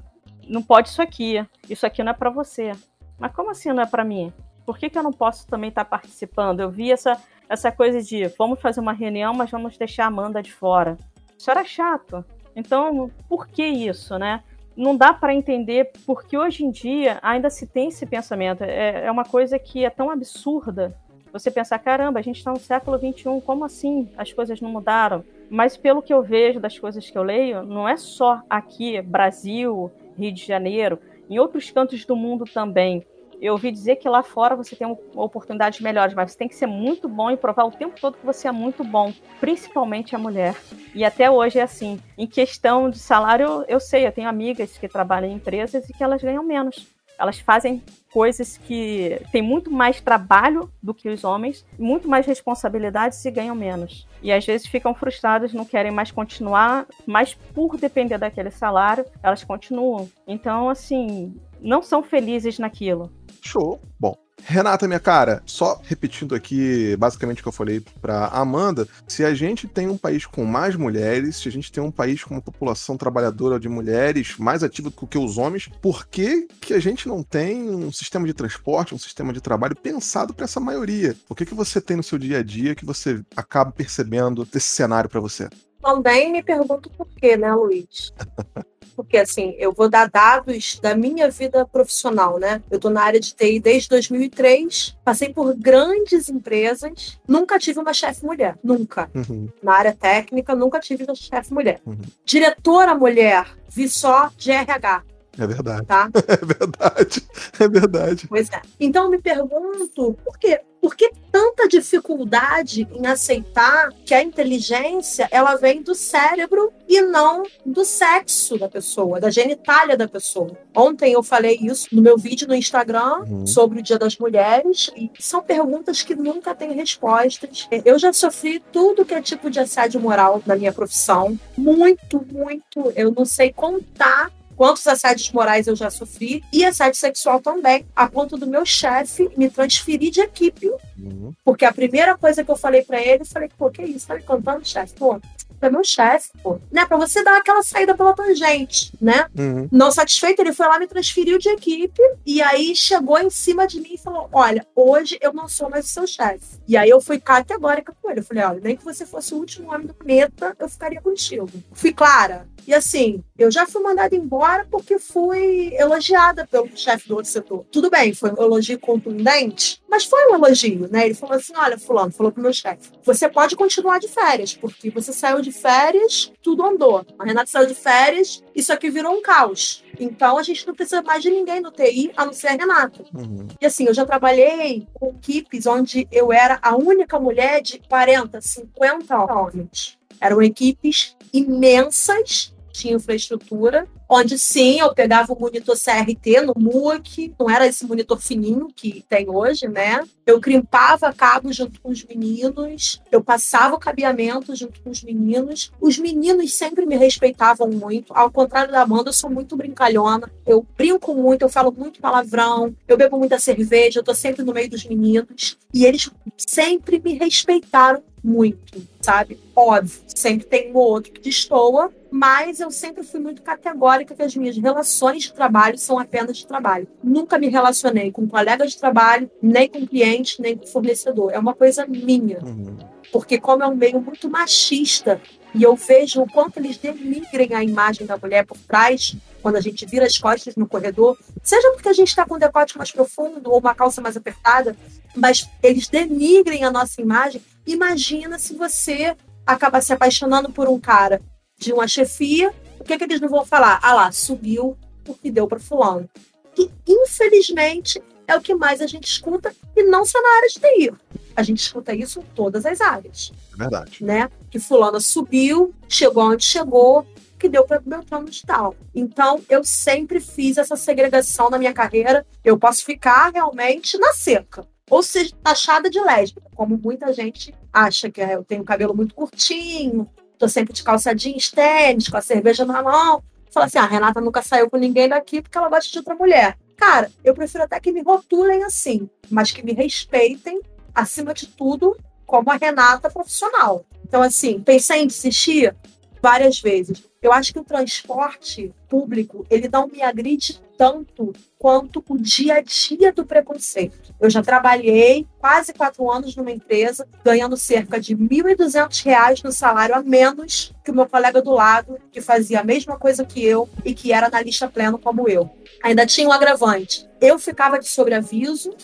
não pode isso aqui, isso aqui não é para você. Mas como assim não é para mim? Por que, que eu não posso também estar tá participando? Eu vi essa, essa coisa de vamos fazer uma reunião, mas vamos deixar a Amanda de fora. Isso era chato. Então, por que isso, né? Não dá para entender porque hoje em dia ainda se tem esse pensamento. É, é uma coisa que é tão absurda. Você pensar, caramba, a gente está no século XXI, como assim as coisas não mudaram? Mas pelo que eu vejo das coisas que eu leio, não é só aqui, Brasil, Rio de Janeiro, em outros cantos do mundo também Eu ouvi dizer que lá fora você tem oportunidades melhores, mas você tem que ser muito bom e provar o tempo todo que você é muito bom, principalmente a mulher. E até hoje é assim. Em questão de salário, eu sei, eu tenho amigas que trabalham em empresas e que elas ganham menos. Elas fazem coisas que têm muito mais trabalho do que os homens, muito mais responsabilidades e ganham menos. E às vezes ficam frustradas, não querem mais continuar, mas por depender daquele salário, elas continuam. Então, assim, não são felizes naquilo. Show. Bom, Renata, minha cara, só repetindo aqui basicamente o que eu falei para Amanda, se a gente tem um país com mais mulheres, se a gente tem um país com uma população trabalhadora de mulheres mais ativa do que os homens, por que, que a gente não tem um sistema de transporte, um sistema de trabalho pensado para essa maioria? O que, que você tem no seu dia a dia que você acaba percebendo desse cenário para você? Também me pergunto por quê, né, Luiz? porque assim, eu vou dar dados da minha vida profissional, né? Eu tô na área de TI desde 2003, passei por grandes empresas, nunca tive uma chefe mulher, nunca. Uhum. Na área técnica, nunca tive uma chefe mulher. Uhum. Diretora mulher, vi só de RH. É verdade. Tá? É verdade. É verdade. Pois é. Então eu me pergunto, por quê? Por que tanta dificuldade em aceitar que a inteligência ela vem do cérebro e não do sexo da pessoa, da genitália da pessoa? Ontem eu falei isso no meu vídeo no Instagram uhum. sobre o Dia das Mulheres e são perguntas que nunca têm respostas. Eu já sofri tudo que é tipo de assédio moral na minha profissão, muito, muito. Eu não sei contar quantos assédios morais eu já sofri e assédio sexual também, a ponto do meu chefe me transferir de equipe. Uhum. Porque a primeira coisa que eu falei para ele, eu falei, pô, que isso? Tá me contando, chefe? Pô, é meu chefe, pô. Né? Pra você dar aquela saída pela tangente, né? Uhum. Não satisfeito, ele foi lá, me transferiu de equipe e aí chegou em cima de mim e falou: Olha, hoje eu não sou mais o seu chefe. E aí eu fui categórica com ele. Eu falei: Olha, nem que você fosse o último homem do planeta, eu ficaria contigo. Fui clara. E assim, eu já fui mandada embora porque fui elogiada pelo chefe do outro setor. Tudo bem, foi um elogio contundente, mas foi um elogio, né? Ele falou assim: olha, Fulano, falou pro meu chefe, você pode continuar de férias, porque você saiu de férias, tudo andou. A Renata saiu de férias, isso aqui virou um caos. Então a gente não precisa mais de ninguém no TI, a não ser a Renata. Uhum. E assim, eu já trabalhei com equipes onde eu era a única mulher de 40, 50 homens. Eram equipes imensas tinha infraestrutura, onde sim, eu pegava o monitor CRT no MUC, não era esse monitor fininho que tem hoje, né? Eu crimpava cabo junto com os meninos, eu passava o cabeamento junto com os meninos. Os meninos sempre me respeitavam muito, ao contrário da Amanda, eu sou muito brincalhona, eu brinco muito, eu falo muito palavrão, eu bebo muita cerveja, eu tô sempre no meio dos meninos, e eles sempre me respeitaram muito, sabe? Óbvio, sempre tem um ou outro que destoa, mas eu sempre fui muito categórica que as minhas relações de trabalho são apenas de trabalho. Nunca me relacionei com um colega de trabalho, nem com cliente, nem com fornecedor. É uma coisa minha. Uhum. Porque como é um meio muito machista, e eu vejo o quanto eles denigrem a imagem da mulher por trás, quando a gente vira as costas no corredor, seja porque a gente está com um decote mais profundo ou uma calça mais apertada, mas eles denigrem a nossa imagem. Imagina se você acaba se apaixonando por um cara de uma chefia, o que, é que eles não vão falar? Ah lá, subiu porque deu para fulano. E, infelizmente, é o que mais a gente escuta, e não só na área de TI. A gente escuta isso em todas as áreas. É verdade. Né? Que fulano subiu, chegou onde chegou, que deu para meu plano de tal. Então, eu sempre fiz essa segregação na minha carreira. Eu posso ficar realmente na seca. Ou seja, taxada de lésbica, como muita gente acha que eu tenho cabelo muito curtinho, tô sempre de calça jeans, tênis, com a cerveja na mão. Fala assim: ah, a Renata nunca saiu com ninguém daqui porque ela gosta de outra mulher. Cara, eu prefiro até que me rotulem assim, mas que me respeitem, acima de tudo, como a Renata profissional. Então, assim, pensei em desistir várias vezes. Eu acho que o transporte público, ele não me agride tanto quanto o dia a dia do preconceito. Eu já trabalhei quase quatro anos numa empresa, ganhando cerca de R$ 1.200 no salário a menos que o meu colega do lado, que fazia a mesma coisa que eu e que era analista pleno como eu. Ainda tinha um agravante. Eu ficava de sobreaviso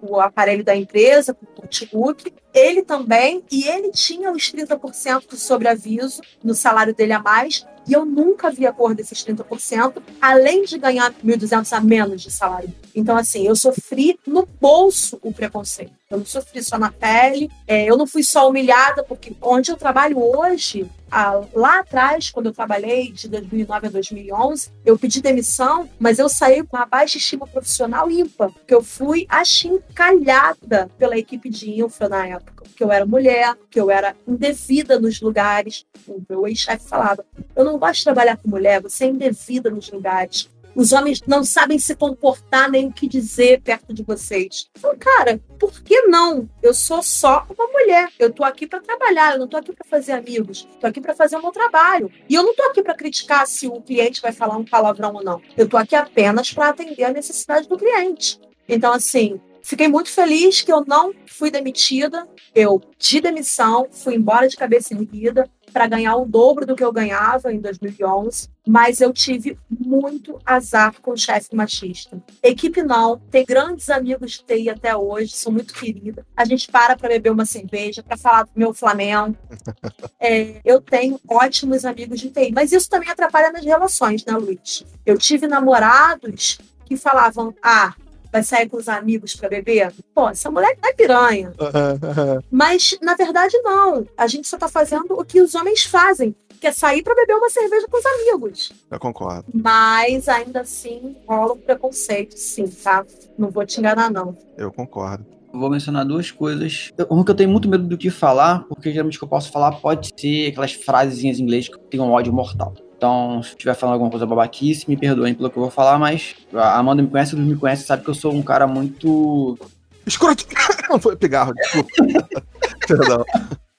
o aparelho da empresa, com o notebook. Ele também, e ele tinha os 30% de sobreaviso no salário dele a mais, e eu nunca vi a cor desses 30%, além de ganhar 1.200 a menos de salário. Então, assim, eu sofri no bolso o preconceito. Eu não sofri só na pele, é, eu não fui só humilhada, porque onde eu trabalho hoje, ah, lá atrás, quando eu trabalhei, de 2009 a 2011, eu pedi demissão, mas eu saí com uma baixa estima profissional ímpar, porque eu fui achincalhada pela equipe de infra na época, que eu era mulher, que eu era indevida nos lugares. O meu ex-chefe falava: Eu não gosto de trabalhar com mulher, você é indevida nos lugares. Os homens não sabem se comportar nem o que dizer perto de vocês. Então, cara, por que não? Eu sou só uma mulher. Eu tô aqui para trabalhar, eu não tô aqui para fazer amigos. Tô aqui para fazer o meu trabalho. E eu não tô aqui para criticar se o cliente vai falar um palavrão ou não. Eu tô aqui apenas para atender a necessidade do cliente. Então, assim, Fiquei muito feliz que eu não fui demitida. Eu de demissão, fui embora de cabeça erguida para ganhar o dobro do que eu ganhava em 2011, mas eu tive muito azar com o chefe machista. Equipe não, tem grandes amigos de TI até hoje, sou muito querida. A gente para para beber uma cerveja, para falar do meu Flamengo. É, eu tenho ótimos amigos de TI, mas isso também atrapalha nas relações, né, Luiz? Eu tive namorados que falavam: ah, vai sair com os amigos para beber? Pô, essa mulher é piranha. Mas, na verdade, não. A gente só tá fazendo o que os homens fazem, que é sair para beber uma cerveja com os amigos. Eu concordo. Mas, ainda assim, rola um preconceito, sim, tá? Não vou te enganar, não. Eu concordo. Vou mencionar duas coisas. Um que eu tenho muito medo do que falar, porque geralmente o que eu posso falar pode ser aquelas frasezinhas em inglês que tem um ódio mortal. Então, se estiver falando alguma coisa babaquice, me perdoem pelo que eu vou falar, mas a Amanda me conhece, todo me conhece, sabe que eu sou um cara muito. Escroto! Não foi pigarro, desculpa. Perdão.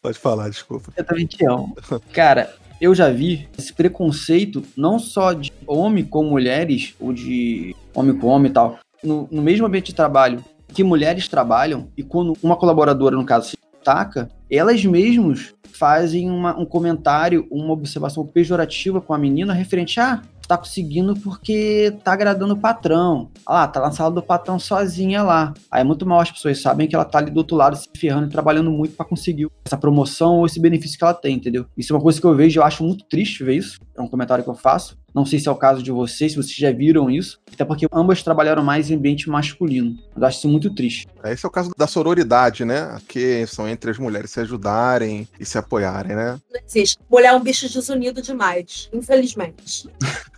Pode falar, desculpa. Eu também te amo. Cara, eu já vi esse preconceito não só de homem com mulheres, ou de homem com homem e tal, no, no mesmo ambiente de trabalho que mulheres trabalham, e quando uma colaboradora, no caso, se destaca, elas mesmas fazem uma, um comentário, uma observação pejorativa com a menina referente a tá conseguindo porque tá agradando o patrão. Ah lá, tá na sala do patrão sozinha lá. Aí é muito mal as pessoas sabem que ela tá ali do outro lado se ferrando e trabalhando muito para conseguir essa promoção ou esse benefício que ela tem, entendeu? Isso é uma coisa que eu vejo, eu acho muito triste ver isso. É um comentário que eu faço. Não sei se é o caso de vocês, se vocês já viram isso, até porque ambas trabalharam mais em ambiente masculino. Eu acho isso muito triste. Esse é o caso da sororidade, né? Que são entre as mulheres se ajudarem e se apoiarem, né? Não existe. Mulher é um bicho desunido demais, infelizmente.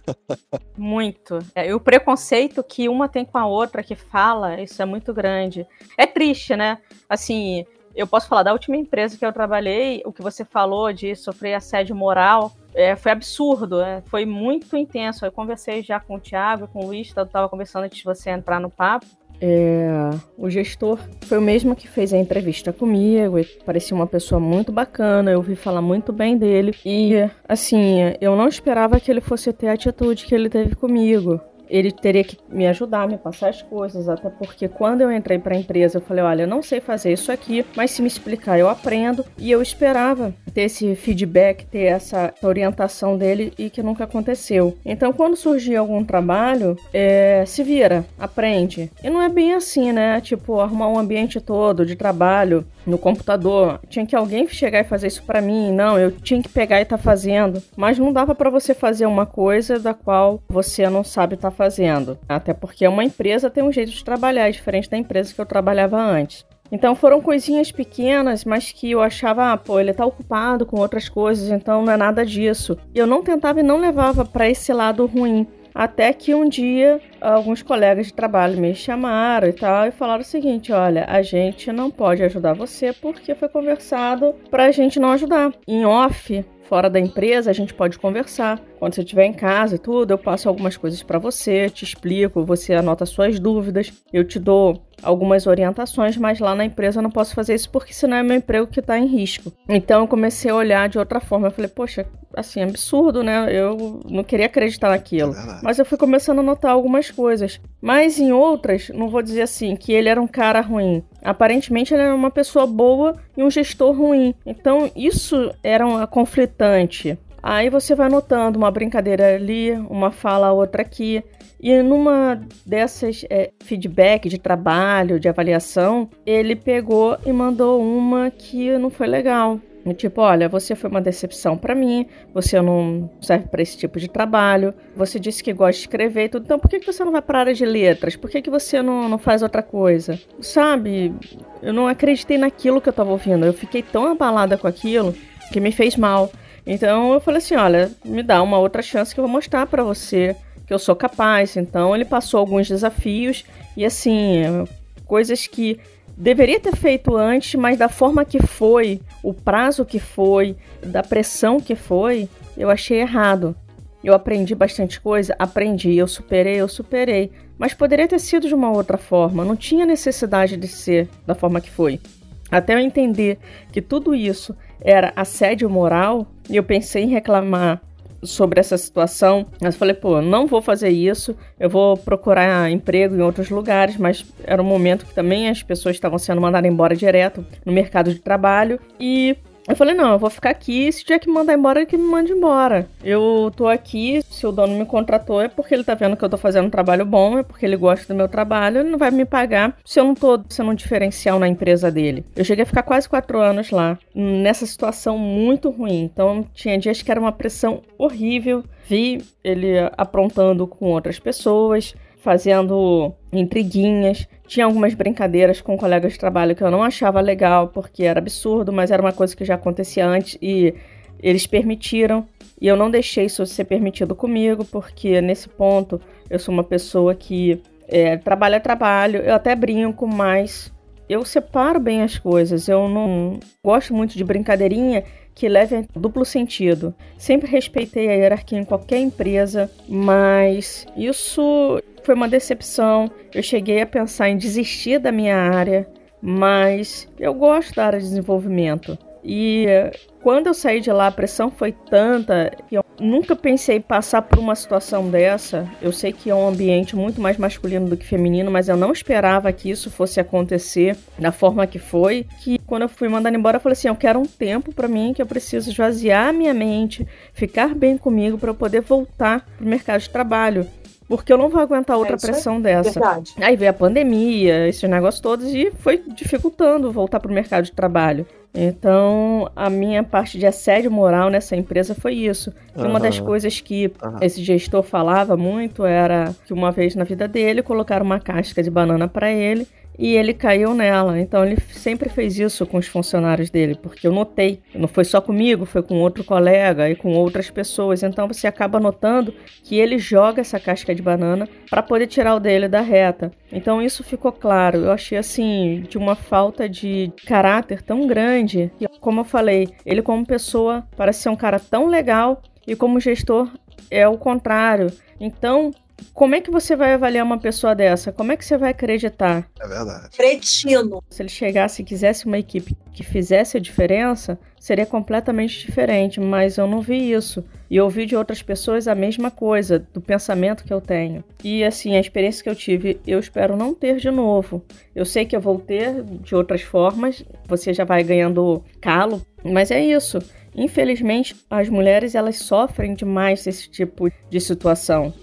muito. É, e o preconceito que uma tem com a outra que fala, isso é muito grande. É triste, né? Assim, eu posso falar da última empresa que eu trabalhei, o que você falou de sofrer assédio moral é, foi absurdo, é, foi muito intenso. Eu conversei já com o Thiago, com o Luiz, estava conversando antes de você entrar no papo. É, o gestor foi o mesmo que fez a entrevista comigo, parecia uma pessoa muito bacana, eu ouvi falar muito bem dele. E, assim, eu não esperava que ele fosse ter a atitude que ele teve comigo ele teria que me ajudar, me passar as coisas, até porque quando eu entrei para a empresa, eu falei, olha, eu não sei fazer isso aqui, mas se me explicar, eu aprendo. E eu esperava ter esse feedback, ter essa orientação dele e que nunca aconteceu. Então, quando surgia algum trabalho, é, se vira, aprende. E não é bem assim, né? Tipo, arrumar um ambiente todo de trabalho no computador. Tinha que alguém chegar e fazer isso para mim. Não, eu tinha que pegar e tá fazendo. Mas não dava para você fazer uma coisa da qual você não sabe estar tá fazendo. Até porque uma empresa tem um jeito de trabalhar diferente da empresa que eu trabalhava antes. Então foram coisinhas pequenas, mas que eu achava, ah, pô, ele tá ocupado com outras coisas, então não é nada disso. Eu não tentava e não levava para esse lado ruim. Até que um dia alguns colegas de trabalho me chamaram e tal e falaram o seguinte: olha, a gente não pode ajudar você porque foi conversado para a gente não ajudar. Em off, fora da empresa, a gente pode conversar. Quando você estiver em casa e tudo, eu passo algumas coisas para você, te explico, você anota suas dúvidas, eu te dou algumas orientações, mas lá na empresa eu não posso fazer isso porque senão é meu emprego que está em risco. Então eu comecei a olhar de outra forma. Eu falei, poxa, assim, absurdo, né? Eu não queria acreditar naquilo. É mas eu fui começando a notar algumas coisas. Mas em outras, não vou dizer assim, que ele era um cara ruim. Aparentemente ele era uma pessoa boa e um gestor ruim. Então isso era um conflitante. Aí você vai notando uma brincadeira ali, uma fala outra aqui. E numa dessas é, feedback de trabalho, de avaliação, ele pegou e mandou uma que não foi legal. Tipo, olha, você foi uma decepção para mim, você não serve para esse tipo de trabalho, você disse que gosta de escrever e tudo, então por que, que você não vai para a área de letras? Por que, que você não, não faz outra coisa? Sabe, eu não acreditei naquilo que eu tava ouvindo, eu fiquei tão abalada com aquilo que me fez mal. Então eu falei assim, olha, me dá uma outra chance que eu vou mostrar para você que eu sou capaz. Então ele passou alguns desafios e assim, coisas que deveria ter feito antes, mas da forma que foi, o prazo que foi, da pressão que foi, eu achei errado. Eu aprendi bastante coisa, aprendi, eu superei, eu superei, mas poderia ter sido de uma outra forma, não tinha necessidade de ser da forma que foi. Até eu entender que tudo isso era assédio moral, e eu pensei em reclamar sobre essa situação. Mas falei, pô, não vou fazer isso, eu vou procurar emprego em outros lugares, mas era um momento que também as pessoas estavam sendo mandadas embora direto no mercado de trabalho e eu falei, não, eu vou ficar aqui, se tiver que mandar embora, que me mande embora. Eu tô aqui, se o dono me contratou é porque ele tá vendo que eu tô fazendo um trabalho bom, é porque ele gosta do meu trabalho, ele não vai me pagar se eu não tô sendo um diferencial na empresa dele. Eu cheguei a ficar quase quatro anos lá, nessa situação muito ruim. Então tinha dias que era uma pressão horrível. Vi ele aprontando com outras pessoas, fazendo intriguinhas. Tinha algumas brincadeiras com colegas de trabalho que eu não achava legal, porque era absurdo, mas era uma coisa que já acontecia antes e eles permitiram. E eu não deixei isso ser permitido comigo, porque nesse ponto eu sou uma pessoa que é, trabalho é trabalho, eu até brinco, mas eu separo bem as coisas. Eu não gosto muito de brincadeirinha que leve duplo sentido. Sempre respeitei a hierarquia em qualquer empresa, mas isso foi uma decepção. Eu cheguei a pensar em desistir da minha área, mas eu gosto da área de desenvolvimento. E quando eu saí de lá, a pressão foi tanta que eu nunca pensei passar por uma situação dessa. Eu sei que é um ambiente muito mais masculino do que feminino, mas eu não esperava que isso fosse acontecer da forma que foi. Que quando eu fui mandando embora, eu falei assim: eu quero um tempo para mim que eu preciso esvaziar minha mente, ficar bem comigo para eu poder voltar pro mercado de trabalho. Porque eu não vou aguentar outra é pressão dessa. Verdade. Aí veio a pandemia, esses negócios todos, e foi dificultando voltar para o mercado de trabalho. Então, a minha parte de assédio moral nessa empresa foi isso. Uhum. Uma das coisas que uhum. esse gestor falava muito era que uma vez na vida dele colocaram uma casca de banana para ele e ele caiu nela. Então ele sempre fez isso com os funcionários dele, porque eu notei. Não foi só comigo, foi com outro colega e com outras pessoas. Então você acaba notando que ele joga essa casca de banana para poder tirar o dele da reta. Então isso ficou claro. Eu achei assim de uma falta de caráter tão grande. E como eu falei, ele como pessoa parece ser um cara tão legal e como gestor é o contrário. Então, como é que você vai avaliar uma pessoa dessa? Como é que você vai acreditar? É verdade. Cretino. Se ele chegasse e quisesse uma equipe que fizesse a diferença, seria completamente diferente, mas eu não vi isso. E ouvi de outras pessoas a mesma coisa, do pensamento que eu tenho. E assim, a experiência que eu tive, eu espero não ter de novo. Eu sei que eu vou ter de outras formas, você já vai ganhando calo, mas é isso. Infelizmente, as mulheres elas sofrem demais desse tipo de situação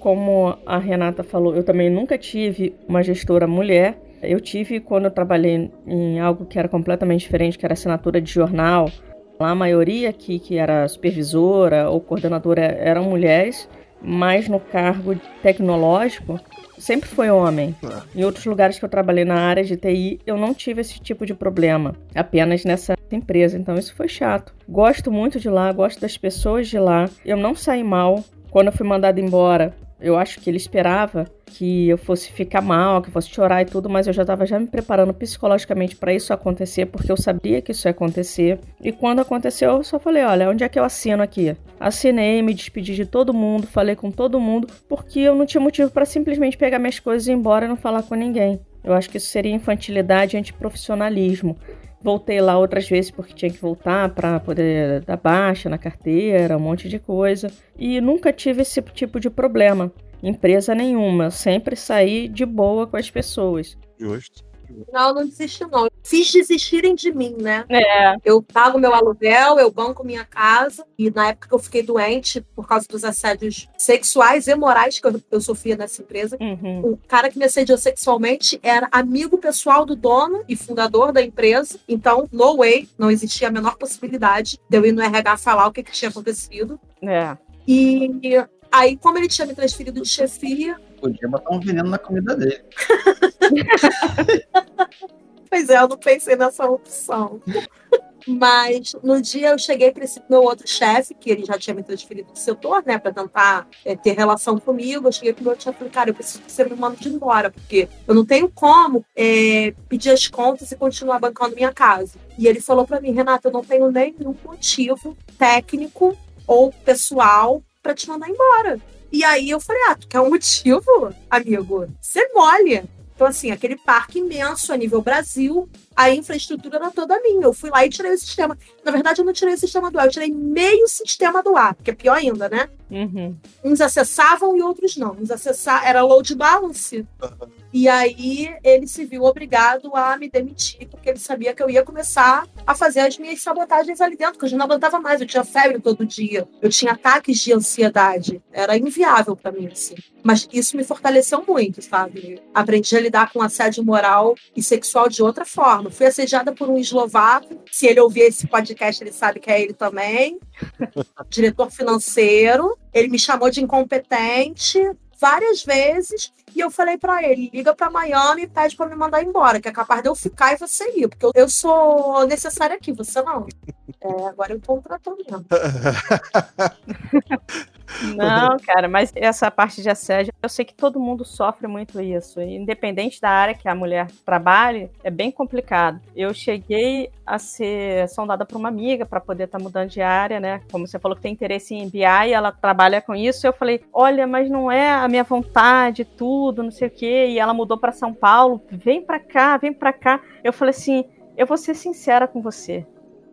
como a Renata falou, eu também nunca tive uma gestora mulher. Eu tive quando eu trabalhei em algo que era completamente diferente, que era assinatura de jornal. Lá a maioria aqui que era supervisora ou coordenadora eram mulheres, mas no cargo tecnológico sempre foi homem. É. Em outros lugares que eu trabalhei na área de TI, eu não tive esse tipo de problema, apenas nessa empresa. Então isso foi chato. Gosto muito de lá, gosto das pessoas de lá. Eu não saí mal. Quando eu fui mandada embora, eu acho que ele esperava que eu fosse ficar mal, que eu fosse chorar e tudo, mas eu já estava já me preparando psicologicamente para isso acontecer, porque eu sabia que isso ia acontecer. E quando aconteceu, eu só falei: olha, onde é que eu assino aqui? Assinei, me despedi de todo mundo, falei com todo mundo, porque eu não tinha motivo para simplesmente pegar minhas coisas e ir embora e não falar com ninguém. Eu acho que isso seria infantilidade e antiprofissionalismo. Voltei lá outras vezes porque tinha que voltar para poder dar baixa na carteira, um monte de coisa. E nunca tive esse tipo de problema. Empresa nenhuma. Sempre saí de boa com as pessoas. Justo. Não, não desisti, não. Fiz desistirem de mim, né? É. Eu pago meu aluguel, eu banco minha casa. E na época que eu fiquei doente, por causa dos assédios sexuais e morais que eu, eu sofria nessa empresa, Uhum. o cara que me assediou sexualmente era amigo pessoal do dono e fundador da empresa. Então, no way, não existia a menor possibilidade de eu ir no RH falar o que, que tinha acontecido. É. E aí, como ele tinha me transferido de chefia, Podia botar um veneno na comida dele. Pois é, eu não pensei nessa opção. Mas no dia eu cheguei para esse meu outro chefe, que ele já tinha me transferido do setor, né, para tentar é, ter relação comigo. Eu cheguei pro meu outro chefe e falei, cara, eu preciso que você me mande embora, porque eu não tenho como é, pedir as contas e continuar bancando minha casa. E ele falou para mim, Renata, eu não tenho nenhum motivo técnico ou pessoal para te mandar embora. E aí eu falei, ah, tu quer um motivo, amigo? Você mole. Então, assim, aquele parque imenso a nível Brasil, a infraestrutura era toda minha. Eu fui lá e tirei o sistema. Na verdade, eu não tirei o sistema do ar, eu tirei meio sistema do ar, que é pior ainda, né? Uhum. Uns acessavam e outros não. Uns acessavam, era load balance. E aí ele se viu obrigado a me demitir, porque ele sabia que eu ia começar a fazer as minhas sabotagens ali dentro, que eu já não aguentava mais. Eu tinha febre todo dia, eu tinha ataques de ansiedade. Era inviável para mim, assim. Mas isso me fortaleceu muito, sabe? Aprendi a lidar com assédio moral e sexual de outra forma. Fui assediada por um eslovaco. Se ele ouvir esse podcast, ele sabe que é ele também. Diretor financeiro. Ele me chamou de incompetente várias vezes e eu falei para ele, liga para Miami e pede para me mandar embora, que é capaz de eu ficar e você ir, porque eu, eu sou necessária aqui, você não. É, agora eu tô um tratamento. Não, cara, mas essa parte de assédio, eu sei que todo mundo sofre muito isso. E Independente da área que a mulher trabalhe, é bem complicado. Eu cheguei a ser sondada por uma amiga para poder estar mudando de área, né? Como você falou que tem interesse em BI, ela trabalha com isso. Eu falei: "Olha, mas não é a minha vontade, tudo, não sei o quê". E ela mudou para São Paulo. Vem para cá, vem para cá. Eu falei assim: "Eu vou ser sincera com você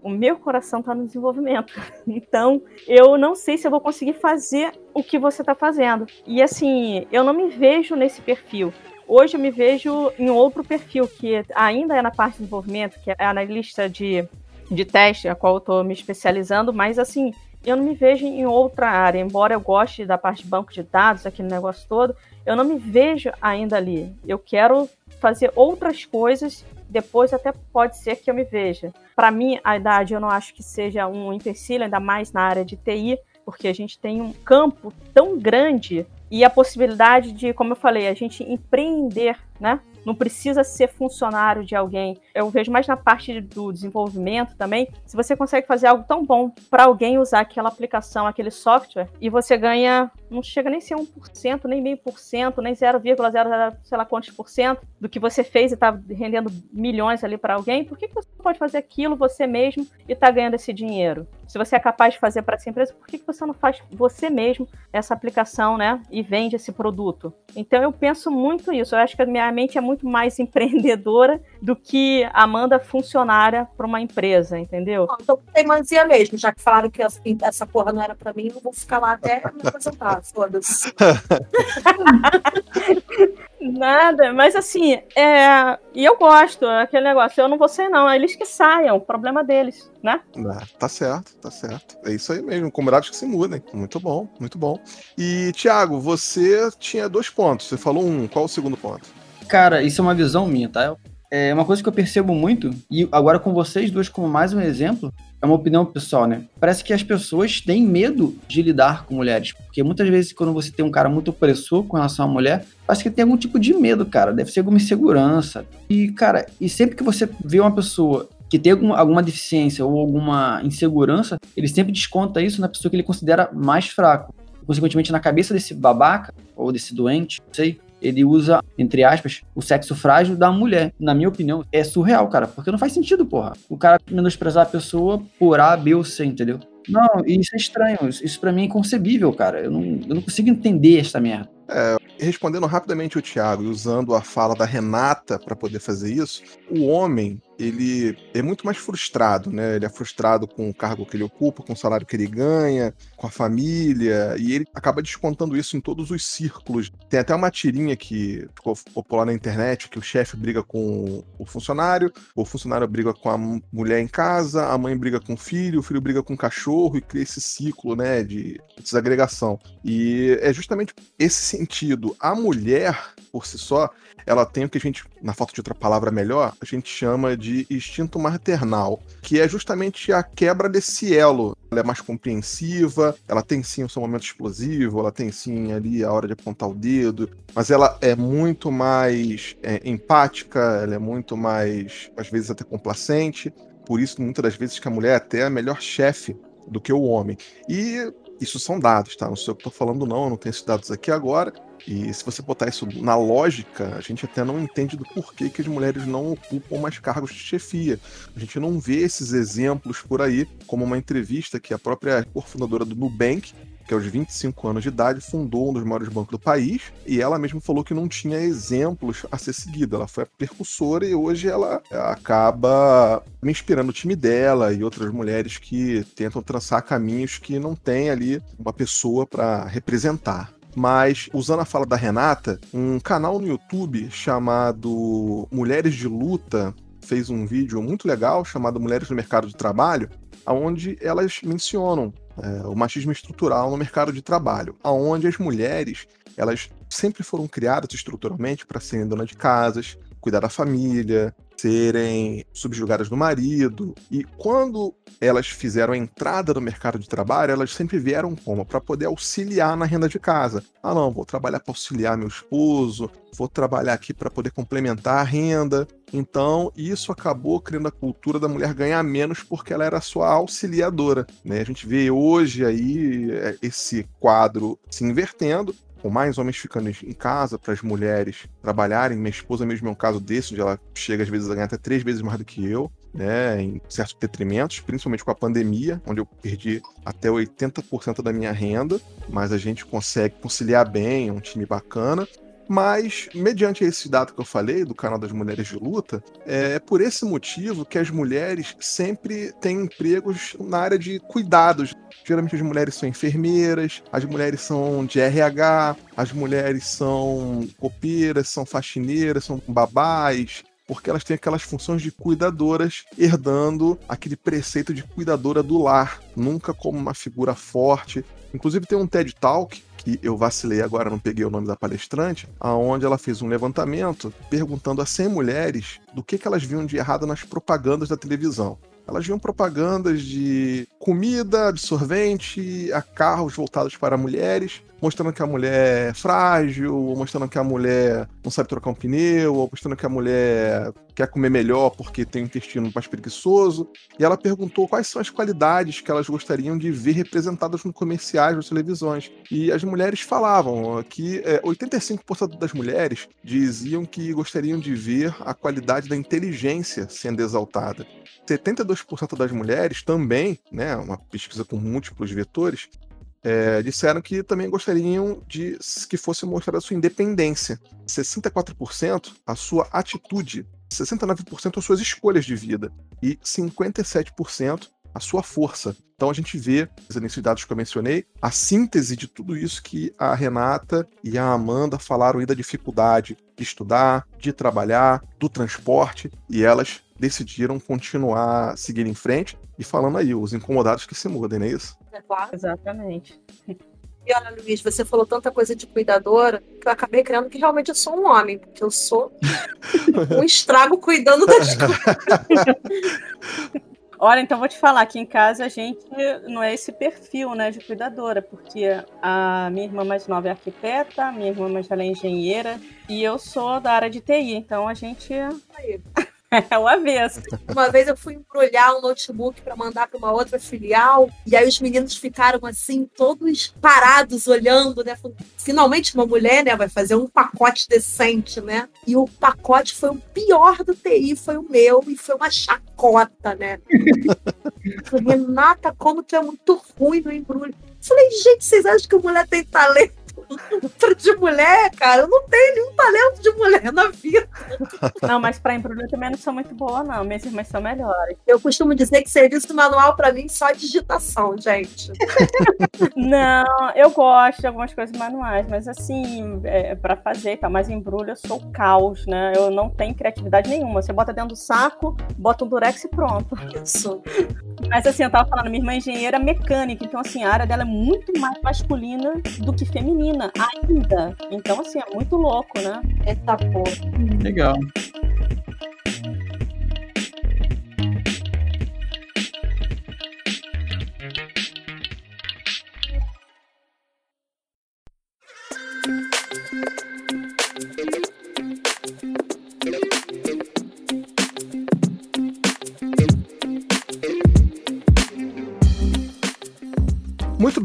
o meu coração está no desenvolvimento. Então, eu não sei se eu vou conseguir fazer o que você está fazendo. E assim, eu não me vejo nesse perfil. Hoje eu me vejo em outro perfil, que ainda é na parte de desenvolvimento, que é analista de, de teste, a qual eu estou me especializando, mas assim, eu não me vejo em outra área. Embora eu goste da parte de banco de dados, aquele negócio todo, eu não me vejo ainda ali. Eu quero fazer outras coisas depois até pode ser que eu me veja. Para mim, a idade eu não acho que seja um empecilho, ainda mais na área de TI, porque a gente tem um campo tão grande e a possibilidade de, como eu falei, a gente empreender, né? Não precisa ser funcionário de alguém. Eu vejo mais na parte do desenvolvimento também. Se você consegue fazer algo tão bom para alguém usar aquela aplicação, aquele software, e você ganha, não chega nem a ser 1%, nem meio por cento, nem 0,00, sei lá quantos por cento do que você fez e está rendendo milhões ali para alguém, por que, que você pode fazer aquilo você mesmo e está ganhando esse dinheiro? Se você é capaz de fazer para essa empresa, por que, que você não faz você mesmo essa aplicação, né? E vende esse produto? Então eu penso muito isso. Eu acho que a minha mente é muito mais empreendedora do que Amanda funcionária para uma empresa, entendeu? Não, então teimosia mesmo, já que falaram que essa, essa porra não era pra mim, eu vou ficar lá até me apresentar, foda-se. Nada, mas assim, é... e eu gosto, aquele negócio, eu não vou ser não, eles que saiam, problema deles, né? Ah, tá certo, tá certo. É isso aí mesmo, comunidades que se mudem. Muito bom, muito bom. E, Thiago, você tinha dois pontos, você falou um, qual o segundo ponto? Cara, isso é uma visão minha, tá? É uma coisa que eu percebo muito, e agora com vocês dois como mais um exemplo, é uma opinião pessoal, né? Parece que as pessoas têm medo de lidar com mulheres. Porque muitas vezes, quando você tem um cara muito opressor com relação à mulher, parece que tem algum tipo de medo, cara. Deve ser alguma insegurança. E, cara, e sempre que você vê uma pessoa que tem alguma, alguma deficiência ou alguma insegurança, ele sempre desconta isso na pessoa que ele considera mais fraco. Consequentemente, na cabeça desse babaca, ou desse doente, não sei, ele usa, entre aspas, o sexo frágil da mulher. Na minha opinião, é surreal, cara, porque não faz sentido, porra. O cara menosprezar a pessoa por A, B ou C, entendeu? Não, isso é estranho. Isso, isso pra mim é inconcebível, cara. Eu não, eu não consigo entender essa merda. É, respondendo rapidamente o Thiago e usando a fala da Renata para poder fazer isso, o homem ele é muito mais frustrado, né? Ele é frustrado com o cargo que ele ocupa, com o salário que ele ganha, com a família, e ele acaba descontando isso em todos os círculos. Tem até uma tirinha que ficou popular na internet, que o chefe briga com o funcionário, o funcionário briga com a mulher em casa, a mãe briga com o filho, o filho briga com o cachorro e cria esse ciclo, né, de desagregação. E é justamente esse sentido. A mulher, por si só, ela tem o que a gente, na falta de outra palavra melhor, a gente chama de instinto maternal, que é justamente a quebra desse elo. Ela é mais compreensiva, ela tem sim o seu momento explosivo, ela tem sim ali a hora de apontar o dedo, mas ela é muito mais é, empática, ela é muito mais, às vezes, até complacente. Por isso, muitas das vezes, que a mulher é até a melhor chefe do que o homem. E isso são dados, tá? Não sei o que eu tô falando, não, eu não tenho esses dados aqui agora. E se você botar isso na lógica, a gente até não entende do porquê que as mulheres não ocupam mais cargos de chefia. A gente não vê esses exemplos por aí, como uma entrevista que a própria cofundadora do Nubank que aos 25 anos de idade fundou um dos maiores bancos do país, e ela mesma falou que não tinha exemplos a ser seguido. Ela foi a percussora e hoje ela acaba me inspirando o time dela e outras mulheres que tentam traçar caminhos que não tem ali uma pessoa para representar. Mas, usando a fala da Renata, um canal no YouTube chamado Mulheres de Luta fez um vídeo muito legal chamado Mulheres no Mercado de Trabalho, onde elas mencionam é, o machismo estrutural no mercado de trabalho, aonde as mulheres elas sempre foram criadas estruturalmente para serem donas de casas, cuidar da família, serem subjugadas do marido. E quando elas fizeram a entrada no mercado de trabalho, elas sempre vieram como? Para poder auxiliar na renda de casa. Ah, não, vou trabalhar para auxiliar meu esposo, vou trabalhar aqui para poder complementar a renda. Então, isso acabou criando a cultura da mulher ganhar menos porque ela era sua auxiliadora. Né? A gente vê hoje aí é, esse quadro se invertendo com mais homens ficando em casa para as mulheres trabalharem. Minha esposa mesmo é um caso desse, onde ela chega às vezes a ganhar até três vezes mais do que eu, né, em certos detrimentos, principalmente com a pandemia, onde eu perdi até 80% da minha renda, mas a gente consegue conciliar bem, é um time bacana. Mas, mediante esse dado que eu falei, do canal das Mulheres de Luta, é por esse motivo que as mulheres sempre têm empregos na área de cuidados. Geralmente as mulheres são enfermeiras, as mulheres são de RH, as mulheres são copeiras, são faxineiras, são babás, porque elas têm aquelas funções de cuidadoras, herdando aquele preceito de cuidadora do lar, nunca como uma figura forte. Inclusive tem um TED Talk que eu vacilei agora, não peguei o nome da palestrante, aonde ela fez um levantamento perguntando a 100 mulheres do que, que elas viam de errado nas propagandas da televisão. Elas viam propagandas de comida, absorvente, a carros voltados para mulheres, mostrando que a mulher é frágil, ou mostrando que a mulher não sabe trocar um pneu, ou mostrando que a mulher quer comer melhor porque tem um intestino mais preguiçoso. E ela perguntou quais são as qualidades que elas gostariam de ver representadas no comerciais, nas televisões. E as mulheres falavam que é, 85% das mulheres diziam que gostariam de ver a qualidade da inteligência sendo exaltada. 72% das mulheres também, né, uma pesquisa com múltiplos vetores, é, disseram que também gostariam de que fosse mostrada a sua independência. 64% a sua atitude, 69% as suas escolhas de vida e 57% a sua força. Então a gente vê, nesses dados que eu mencionei, a síntese de tudo isso que a Renata e a Amanda falaram aí da dificuldade de estudar, de trabalhar, do transporte, e elas decidiram continuar seguindo em frente e falando aí, os incomodados que se mudem, não é isso? É claro. Exatamente. E olha, Luiz, você falou tanta coisa de cuidadora que eu acabei criando que realmente eu sou um homem, porque eu sou um estrago cuidando das coisas. Olha, então vou te falar, aqui em casa a gente não é esse perfil, né, de cuidadora, porque a minha irmã mais nova é arquiteta, a minha irmã mais velha é engenheira e eu sou da área de TI, então a gente É o avesso. Uma vez eu fui embrulhar um notebook para mandar para uma outra filial, e aí os meninos ficaram assim, todos parados, olhando, né? Finalmente uma mulher, né, vai fazer um pacote decente, né? E o pacote foi o pior do TI, foi o meu, e foi uma chacota, né? Renata, como tu é muito ruim no embrulho. Falei, gente, vocês acham que a mulher tem talento? De mulher, cara. Eu não tenho nenhum talento de mulher na vida. Não, mas pra embrulho eu também não sou muito boa, não. Minhas irmãs são melhores. Eu costumo dizer que serviço manual pra mim só digitação, gente. Não, eu gosto de algumas coisas manuais, mas assim, é, para fazer e tal, mas embrulho eu sou caos, né? Eu não tenho criatividade nenhuma. Você bota dentro do saco, bota um durex e pronto. Isso. Mas assim, eu tava falando, minha irmã é engenheira mecânica, então assim, a área dela é muito mais masculina do que feminina, ainda. Então, assim, é muito louco, né? Eita porra. Legal.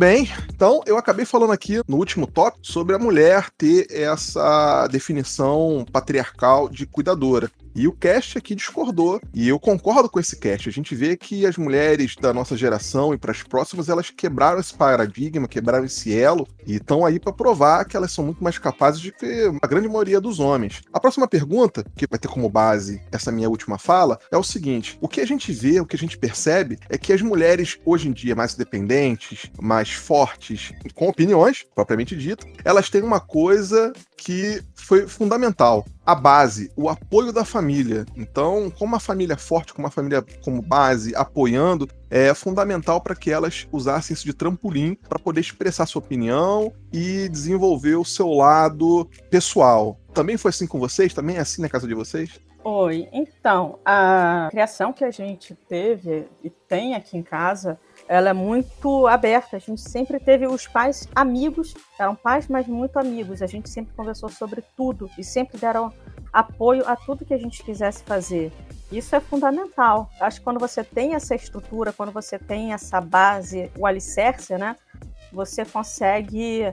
Bem. Então, eu acabei falando aqui no último tópico sobre a mulher ter essa definição patriarcal de cuidadora. E o cast aqui discordou. E eu concordo com esse cast. A gente vê que as mulheres da nossa geração e para as próximas, elas quebraram esse paradigma, quebraram esse elo e estão aí para provar que elas são muito mais capazes de que a grande maioria dos homens. A próxima pergunta, que vai ter como base essa minha última fala, é o seguinte: o que a gente vê, o que a gente percebe é que as mulheres hoje em dia mais independentes, mais fortes, com opiniões propriamente dito, elas têm uma coisa que foi fundamental. A base, o apoio da família. Então, com uma família forte, com uma família como base, apoiando, é fundamental para que elas usassem isso de trampolim para poder expressar sua opinião e desenvolver o seu lado pessoal. Também foi assim com vocês? Também é assim na casa de vocês? Oi, então, a criação que a gente teve e tem aqui em casa ela é muito aberta. A gente sempre teve os pais amigos, eram pais, mas muito amigos. A gente sempre conversou sobre tudo e sempre deram apoio a tudo que a gente quisesse fazer. Isso é fundamental. Acho que quando você tem essa estrutura, quando você tem essa base, o alicerce, né? Você consegue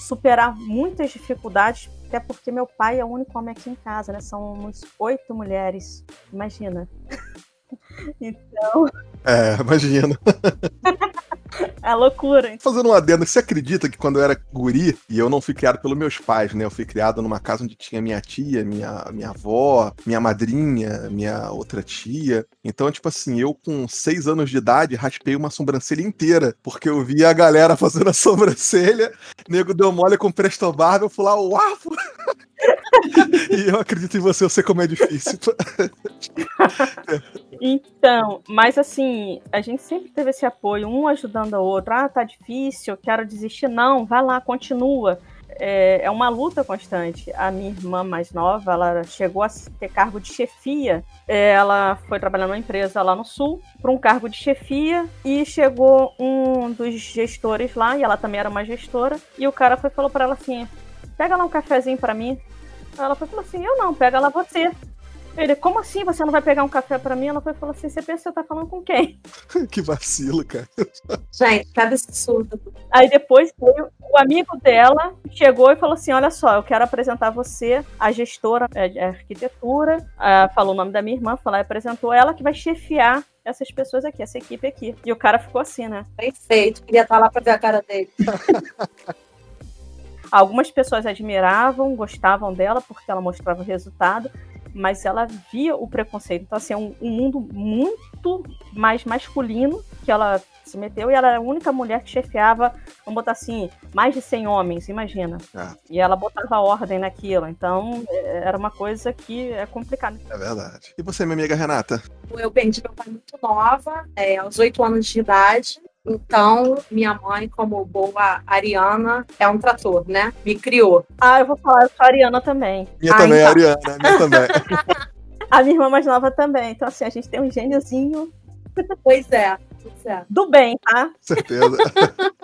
superar muitas dificuldades, até porque meu pai é o único homem aqui em casa, né? São oito mulheres. Imagina. Então. É, imagina. É loucura. Fazendo um adendo, você acredita que quando eu era guri, e eu não fui criado pelos meus pais, né? Eu fui criado numa casa onde tinha minha tia, minha, minha avó, minha madrinha, minha outra tia. Então, tipo assim, eu com seis anos de idade raspei uma sobrancelha inteira, porque eu via a galera fazendo a sobrancelha, nego deu mole com presto barba, eu fui lá, uau! e eu acredito em você, eu sei como é difícil. Então, mas assim, a gente sempre teve esse apoio, um ajudando a outro. Ah, tá difícil, quero desistir. Não, vai lá, continua. É, é uma luta constante. A minha irmã mais nova, ela chegou a ter cargo de chefia. É, ela foi trabalhar numa empresa lá no sul para um cargo de chefia e chegou um dos gestores lá e ela também era uma gestora e o cara foi falou para ela assim: pega lá um cafezinho para mim. Ela foi falou assim: eu não, pega lá você. Ele, como assim você não vai pegar um café para mim? Ela foi falou assim: você pensa que você tá falando com quem? que vacilo, cara. Gente, cada absurdo. Aí depois veio o amigo dela, chegou e falou assim: olha só, eu quero apresentar você, a gestora de arquitetura, uh, falou o nome da minha irmã, falou, apresentou ela que vai chefiar essas pessoas aqui, essa equipe aqui. E o cara ficou assim, né? Perfeito, queria estar lá pra ver a cara dele. Algumas pessoas admiravam, gostavam dela porque ela mostrava o resultado, mas ela via o preconceito. Então, assim, é um, um mundo muito mais masculino que ela se meteu e ela era a única mulher que chefiava, vamos botar assim, mais de 100 homens, imagina. Ah. E ela botava ordem naquilo. Então, é, era uma coisa que é complicada. É verdade. E você, minha amiga Renata? Eu perdi meu pai muito nova, é, aos 8 anos de idade. Então, minha mãe, como boa ariana, é um trator, né? Me criou. Ah, eu vou falar, eu sou ariana também. Minha Ah, também, então. Ariana, minha também. A minha irmã mais nova também. Então, assim, a gente tem um gêniozinho Pois é, pois é. do bem, tá? Certeza.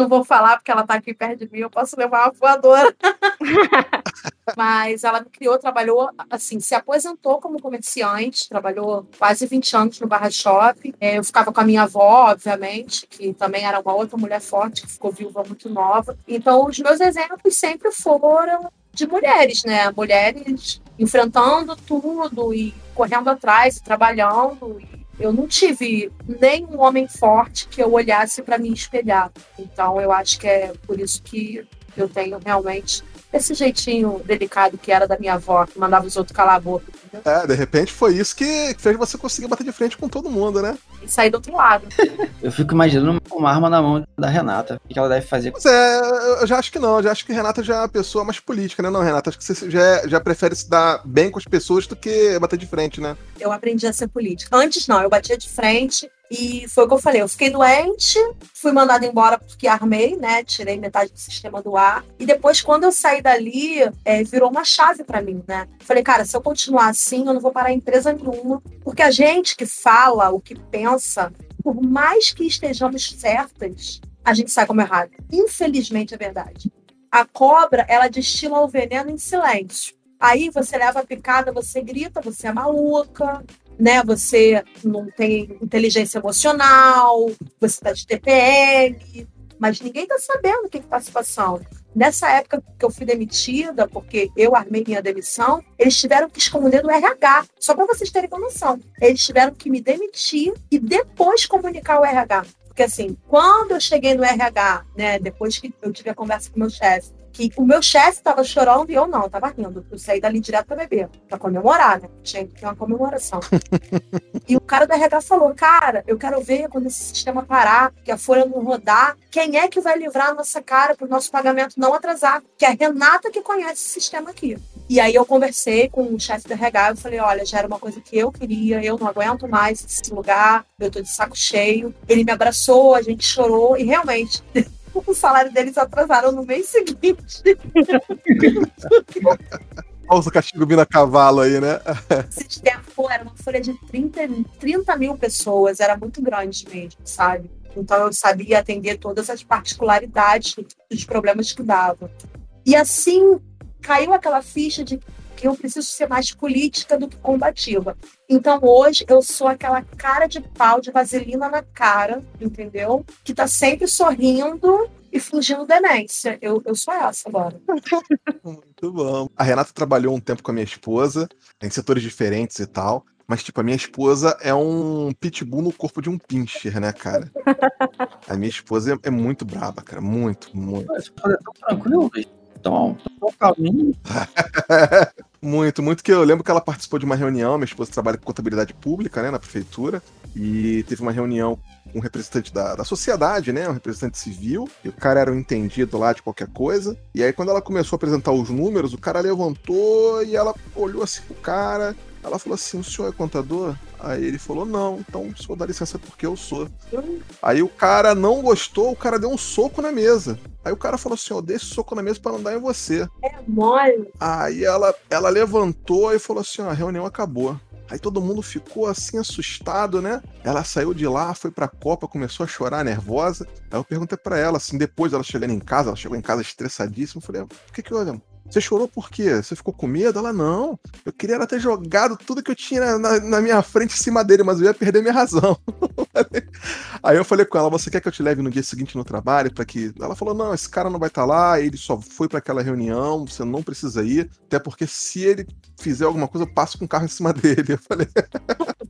Não vou falar porque ela tá aqui perto de mim, eu posso levar uma voadora. Mas ela me criou, trabalhou, assim, se aposentou como comerciante, trabalhou quase 20 anos no Barra Shopping. É, Eu ficava com a minha avó, obviamente, que também era uma outra mulher forte, que ficou viúva muito nova. Então, os meus exemplos sempre foram de mulheres, né? Mulheres enfrentando tudo e correndo atrás e trabalhando. E eu não tive nenhum homem forte que eu olhasse para me espelhar. Então, eu acho que é por isso que Eu tenho realmente esse jeitinho delicado que era da minha avó, que mandava os outros calar a boca. Entendeu? É, de repente foi isso que fez você conseguir bater de frente com todo mundo, né? E sair do outro lado. Eu fico imaginando uma arma na mão da Renata. O que ela deve fazer? Mas é, eu já acho que não. Eu já acho que Renata já é uma pessoa mais política, né? Não, Renata, acho que você já, já prefere se dar bem com as pessoas do que bater de frente, né? Eu aprendi a ser política. Antes não, eu batia de frente e foi o que eu falei. Eu fiquei doente, fui mandada embora porque armei, né? Tirei metade do sistema do ar. E depois, quando eu saí dali, é, virou uma chave para mim, né? Falei, cara, se eu continuar assim, eu não vou parar em empresa nenhuma. Porque a gente que fala o que pensa, por mais que estejamos certas, a gente sai como errado. Infelizmente é verdade. A cobra, ela destila o veneno em silêncio. Aí você leva a picada, você grita, você é maluca, né? Você não tem inteligência emocional, você está de TPM, mas ninguém está sabendo o que está se passando. Nessa época que eu fui demitida, porque eu armei minha demissão, eles tiveram que esconder do RH, só para vocês terem noção. Eles tiveram que me demitir e depois comunicar o RH. Porque assim, quando eu cheguei no RH, né, depois que eu tive a conversa com meu chefe, que o meu chefe estava chorando e eu não, eu tava rindo. Eu saí dali direto para beber, para comemorar, né? Tinha que ter uma comemoração. e o cara da RH falou: Cara, eu quero ver quando esse sistema parar, que a folha não rodar, quem é que vai livrar a nossa cara para o nosso pagamento não atrasar? Que é a Renata que conhece esse sistema aqui. E aí eu conversei com o chefe da RH, eu falei, olha, já era uma coisa que eu queria, eu não aguento mais esse lugar, eu tô de saco cheio. Ele me abraçou, a gente chorou e realmente o salário deles atrasaram no mês seguinte. Olha o castigo vindo a cavalo aí, né? Esse tempo era uma folha de 30, 30 mil pessoas, era muito grande mesmo, sabe? Então eu sabia atender todas as particularidades dos problemas que dava. E assim caiu aquela ficha de que eu preciso ser mais política do que combativa. Então hoje eu sou aquela cara de pau de vaselina na cara, entendeu? Que tá sempre sorrindo e fingindo demência. Eu, eu sou essa agora. Muito bom. A Renata trabalhou um tempo com a minha esposa, em setores diferentes e tal. Mas, tipo, a minha esposa é um pitbull no corpo de um pincher, né, cara? A minha esposa é, é muito braba, cara. Muito, muito. Mas pode tão tranquilo, Então, tão calminho. muito, muito que eu lembro que ela participou de uma reunião, minha esposa trabalha com contabilidade pública, né, na prefeitura, e teve uma reunião com um representante da, da sociedade, né, um representante civil, e o cara era um entendido lá de qualquer coisa, e aí quando ela começou a apresentar os números, o cara levantou e ela olhou assim pro cara, ela falou assim: o senhor é contador? Aí ele falou: não, então o senhor dá licença porque eu sou. Aí o cara não gostou, o cara deu um soco na mesa. Aí o cara falou assim: ó, deixa o soco na mesa para não dar em você. É mole. Aí ela, ela levantou e falou assim: ó, a reunião acabou. Aí todo mundo ficou assim assustado, né? Ela saiu de lá, foi pra Copa, começou a chorar nervosa. Aí eu perguntei para ela, assim, depois ela chegando em casa, ela chegou em casa estressadíssima. Eu falei: por que que houve? Você chorou por quê? Você ficou com medo? Ela, não. Eu queria ela ter jogado tudo que eu tinha na, na, minha frente em cima dele, mas eu ia perder minha razão. Aí eu falei com ela: Você quer que eu te leve no dia seguinte no trabalho? para que. Ela falou: Não, esse cara não vai estar tá lá, ele só foi para aquela reunião, você não precisa ir, até porque se ele fizer alguma coisa, eu passo com o carro em cima dele. Eu falei: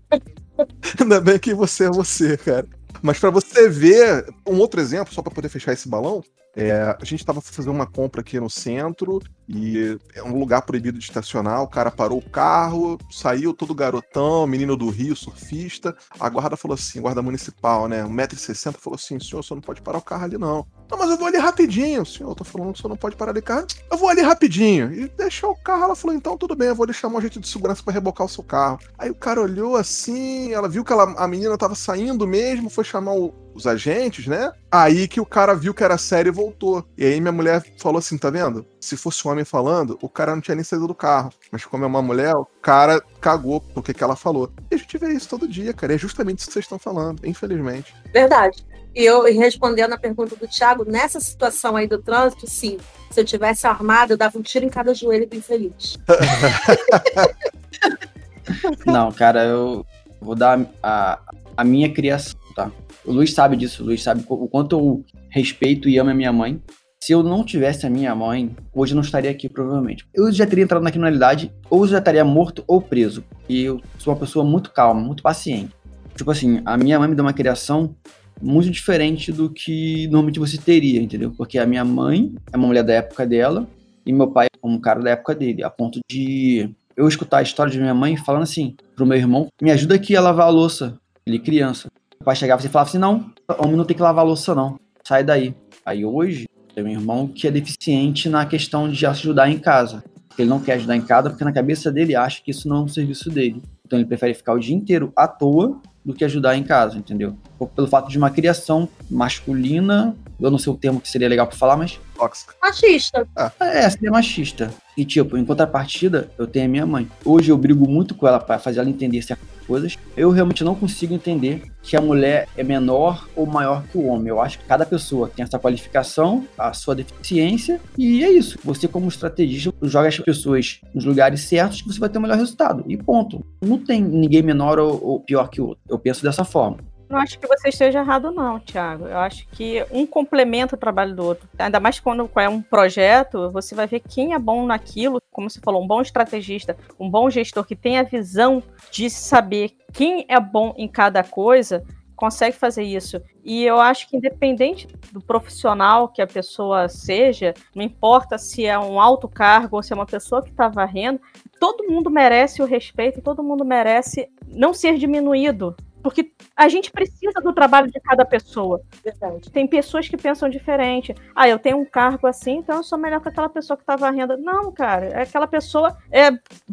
Ainda bem que você é você, cara. Mas para você ver, um outro exemplo, só para poder fechar esse balão, é, a gente estava fazendo uma compra aqui no centro e é um lugar proibido de estacionar. O cara parou o carro, saiu todo garotão, menino do Rio, surfista. A guarda falou assim, guarda municipal, né? 1,60m, falou assim: senhor, você não pode parar o carro ali não. Não, mas eu vou ali rapidinho. Senhor, eu tô falando que o senhor não pode parar ali carro. Eu vou ali rapidinho. E deixou o carro. Ela falou: então tudo bem, eu vou deixar um agente de segurança para rebocar o seu carro. Aí o cara olhou assim, ela viu que ela, a menina tava saindo mesmo, foi chamar o, os agentes, né? Aí que o cara viu que era sério e voltou. E aí minha mulher falou assim: tá vendo? Se fosse um homem falando, o cara não tinha nem saído do carro. Mas como é uma mulher, o cara cagou porque que ela falou. E a gente vê isso todo dia, cara. É justamente isso que vocês estão falando, infelizmente. Verdade. E eu respondendo a pergunta do Thiago, nessa situação aí do trânsito, sim. Se eu tivesse armado, eu dava um tiro em cada joelho do infeliz. Não, cara, eu vou dar a, a minha criação, tá? O Luiz sabe disso, o Luiz sabe o quanto eu respeito e amo a minha mãe. Se eu não tivesse a minha mãe, hoje eu não estaria aqui, provavelmente. Eu já teria entrado na criminalidade, ou já estaria morto ou preso. E eu sou uma pessoa muito calma, muito paciente. Tipo assim, a minha mãe me deu uma criação muito diferente do que normalmente você teria, entendeu? Porque a minha mãe é uma mulher da época dela e meu pai é um cara da época dele, a ponto de eu escutar a história de minha mãe falando assim pro meu irmão, me ajuda aqui a lavar a louça. Ele criança. O pai chegava e falava assim, não, homem não tem que lavar a louça não, sai daí. Aí hoje, tem um irmão que é deficiente na questão de ajudar em casa. Ele não quer ajudar em casa porque na cabeça dele acha que isso não é um serviço dele. Então ele prefere ficar o dia inteiro à toa do que ajudar em casa, entendeu? Pelo fato de uma criação masculina, eu não sei o termo que seria legal para falar, mas. Tóxica. Machista. Ah. É, seria machista. E, tipo, em contrapartida, eu tenho a minha mãe. Hoje eu brigo muito com ela para fazer ela entender certas coisas. Eu realmente não consigo entender que a mulher é menor ou maior que o homem. Eu acho que cada pessoa tem essa qualificação, a sua deficiência, e é isso. Você, como estrategista, joga as pessoas nos lugares certos que você vai ter o melhor resultado. E ponto. Não tem ninguém menor ou, ou pior que o outro. Eu penso dessa forma. Não acho que você esteja errado, não, Thiago. Eu acho que um complementa o trabalho do outro. Ainda mais quando é um projeto, você vai ver quem é bom naquilo, como você falou, um bom estrategista, um bom gestor que tem a visão de saber quem é bom em cada coisa, consegue fazer isso. E eu acho que independente do profissional que a pessoa seja, não importa se é um alto cargo ou se é uma pessoa que está varrendo, todo mundo merece o respeito, todo mundo merece não ser diminuído porque a gente precisa do trabalho de cada pessoa. Verdade. Tem pessoas que pensam diferente. Ah, eu tenho um cargo assim, então eu sou melhor que aquela pessoa que está varrendo. Não, cara, é aquela pessoa é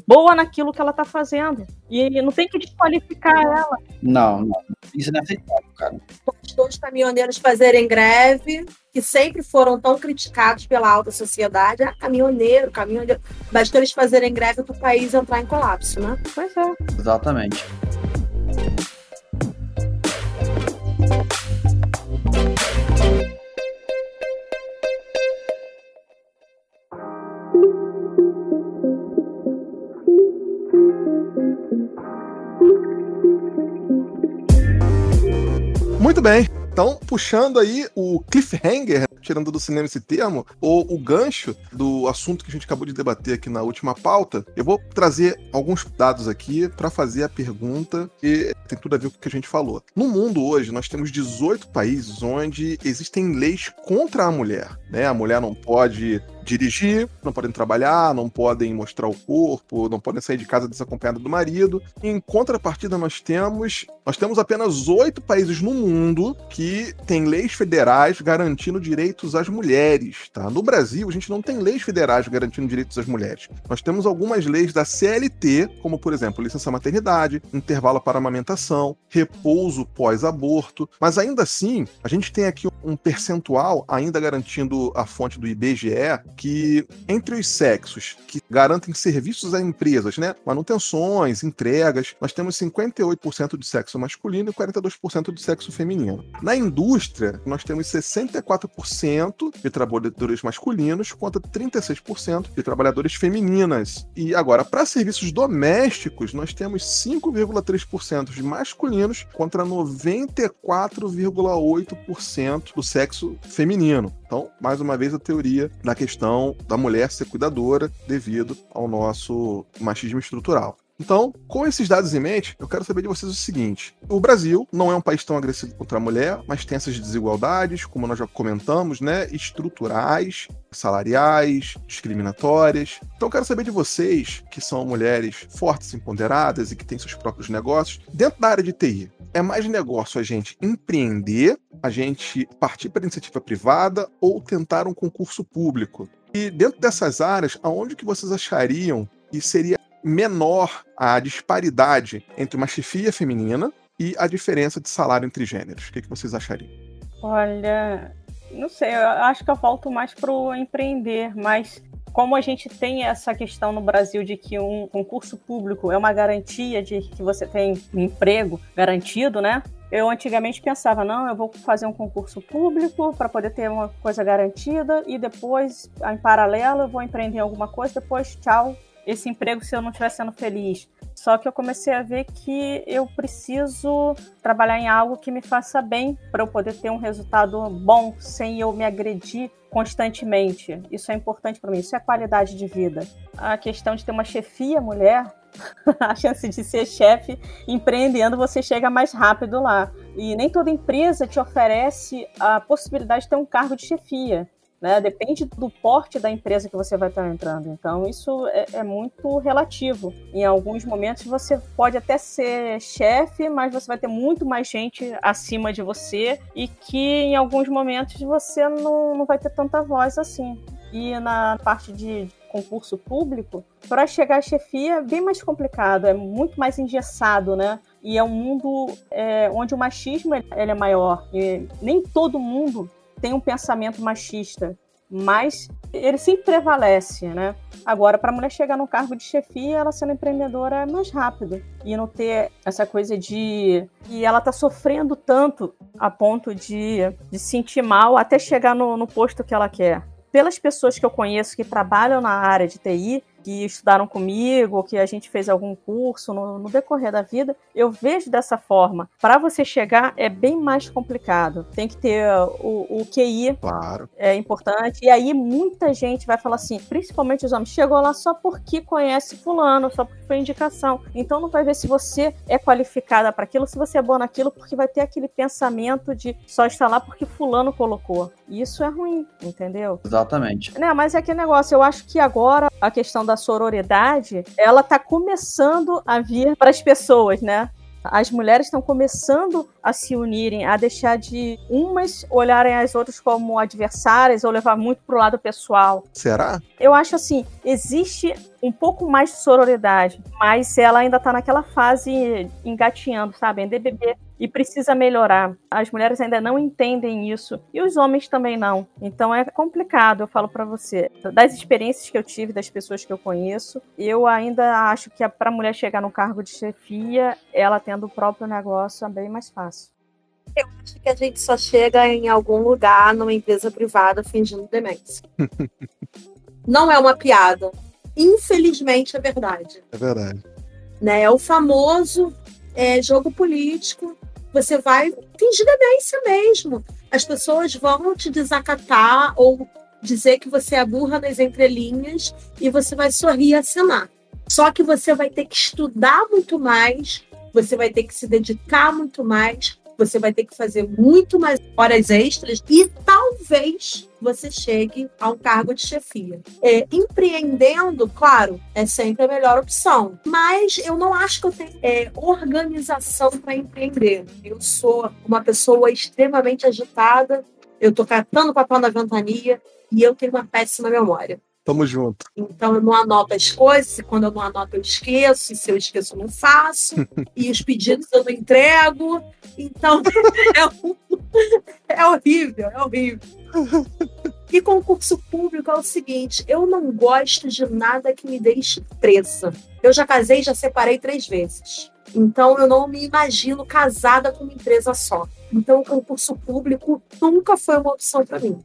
boa naquilo que ela está fazendo. E não tem que desqualificar ela. Não, não. Isso não é aceitável, cara. Os caminhoneiros fazerem greve, que sempre foram tão criticados pela alta sociedade. Ah, caminhoneiro, caminhoneiro. Basta eles fazerem greve para o país entrar em colapso, né? Pois é. Exatamente. Muito bem. Então, puxando aí o cliffhanger, tirando do cinema esse termo, ou o gancho do assunto que a gente acabou de debater aqui na última pauta, eu vou trazer alguns dados aqui para fazer a pergunta que tem tudo a ver com o que a gente falou. No mundo hoje, nós temos 18 países onde existem leis contra a mulher. Né? A mulher não pode dirigir, não podem trabalhar, não podem mostrar o corpo, não podem sair de casa desacompanhada do marido. Em contrapartida, nós temos nós temos apenas oito países no mundo que têm leis federais garantindo direitos às mulheres. Tá? No Brasil, a gente não tem leis federais garantindo direitos às mulheres. Nós temos algumas leis da CLT, como por exemplo, licença maternidade, intervalo para amamentação, repouso pós-aborto, mas ainda assim, a gente tem aqui um percentual, ainda garantindo a fonte do IBGE, que entre os sexos que garantem serviços a empresas, né, manutenções, entregas, nós temos 58% de sexo masculino e 42% de sexo feminino. Na indústria, nós temos 64% de trabalhadores masculinos contra 36% de trabalhadores femininas. E agora, para serviços domésticos, nós temos 5,3% de masculinos contra 94,8% do sexo feminino. Então, mais uma vez, a teoria da questão da mulher ser cuidadora devido ao nosso machismo estrutural. Então, com esses dados em mente, eu quero saber de vocês o seguinte: o Brasil não é um país tão agressivo contra a mulher, mas tem essas desigualdades, como nós já comentamos, né, estruturais, salariais, discriminatórias. Então, eu quero saber de vocês, que são mulheres fortes, empoderadas e que têm seus próprios negócios, dentro da área de TI, é mais negócio a gente empreender, a gente partir para iniciativa privada ou tentar um concurso público? E dentro dessas áreas, aonde que vocês achariam que seria menor a disparidade entre uma chefia feminina e a diferença de salário entre gêneros? O que, que vocês achariam? Olha, não sei, eu acho que eu volto mais pro empreender, mas como a gente tem essa questão no Brasil de que um concurso público é uma garantia de que você tem um emprego garantido, né? Eu antigamente pensava, não, eu vou fazer um concurso público para poder ter uma coisa garantida e depois, em paralelo, eu vou empreender alguma coisa, depois, tchau, esse emprego se eu não estiver sendo feliz. Só que eu comecei a ver que eu preciso trabalhar em algo que me faça bem para eu poder ter um resultado bom sem eu me agredir constantemente. Isso é importante para mim, isso é qualidade de vida. A questão de ter uma chefia mulher, a chance de ser chefe empreendendo, você chega mais rápido lá. E nem toda empresa te oferece a possibilidade de ter um cargo de chefia. Né? Depende do porte da empresa que você vai estar entrando. Então, isso é, é, muito relativo. Em alguns momentos, você pode até ser chefe, mas você vai ter muito mais gente acima de você e que em alguns momentos você não, não vai ter tanta voz assim. E na parte de concurso público, para chegar à chefia é bem mais complicado, é muito mais engessado, né? E é um mundo é, onde o machismo ele é maior. E nem todo mundo tem um pensamento machista, mas ele sempre prevalece, né? Agora, para a mulher chegar no cargo de chefia, ela sendo empreendedora é mais rápido e não ter essa coisa de e ela tá sofrendo tanto a ponto de, de sentir mal até chegar no, no posto que ela quer. Pelas pessoas que eu conheço que trabalham na área de TI, que estudaram comigo, que a gente fez algum curso no, no decorrer da vida, eu vejo dessa forma. Para você chegar é bem mais complicado. Tem que ter o, o QI, claro. é importante. E aí muita gente vai falar assim, principalmente os homens, chegou lá só porque conhece fulano, só porque foi indicação. Então não vai ver se você é qualificada para aquilo, se você é boa naquilo, porque vai ter aquele pensamento de só estar lá porque fulano colocou. Isso é ruim, entendeu? Exatamente. Né, mas é aquele negócio, eu acho que agora a questão da sororidade, ela tá começando a vir para as pessoas, né? As mulheres estão começando a se unirem, a deixar de umas olharem as outras como adversárias ou levar muito pro lado pessoal. Será? Eu acho assim, existe um pouco mais de sororidade, mas ela ainda tá naquela fase engatinhando, sabe? É bebê e precisa melhorar. As mulheres ainda não entendem isso e os homens também não. Então é complicado, eu falo para você. Das experiências que eu tive, das pessoas que eu conheço, eu ainda acho que para a mulher chegar no cargo de chefia, ela tendo o próprio negócio é bem mais fácil. Eu acho que a gente só chega em algum lugar numa empresa privada fingindo demência. não é uma piada. Infelizmente é verdade. É verdade. Né? É o famoso é, jogo político você vai fingir demência mesmo. As pessoas vão te desacatar ou dizer que você é burra nas entrelinhas e você vai sorrir e acenar. Só que você vai ter que estudar muito mais, você vai ter que se dedicar muito mais, você vai ter que fazer muito mais horas extras e talvez você chegue a um cargo de chefia. É, empreendendo, claro, é sempre a melhor opção, mas eu não acho que eu tenho é, organização para empreender. Eu sou uma pessoa extremamente agitada, eu estou catando papel na ventania e eu tenho uma péssima memória. Tamo junto. Então eu não anoto as coisas, e quando eu não anoto eu esqueço, e se eu esqueço eu não faço, e os pedidos eu não entrego. Então é, é horrível, é horrível. E concurso público é o seguinte: eu não gosto de nada que me deixe presa. Eu já casei, já separei três vezes. Então eu não me imagino casada com uma empresa só. Então o concurso público nunca foi uma opção para mim.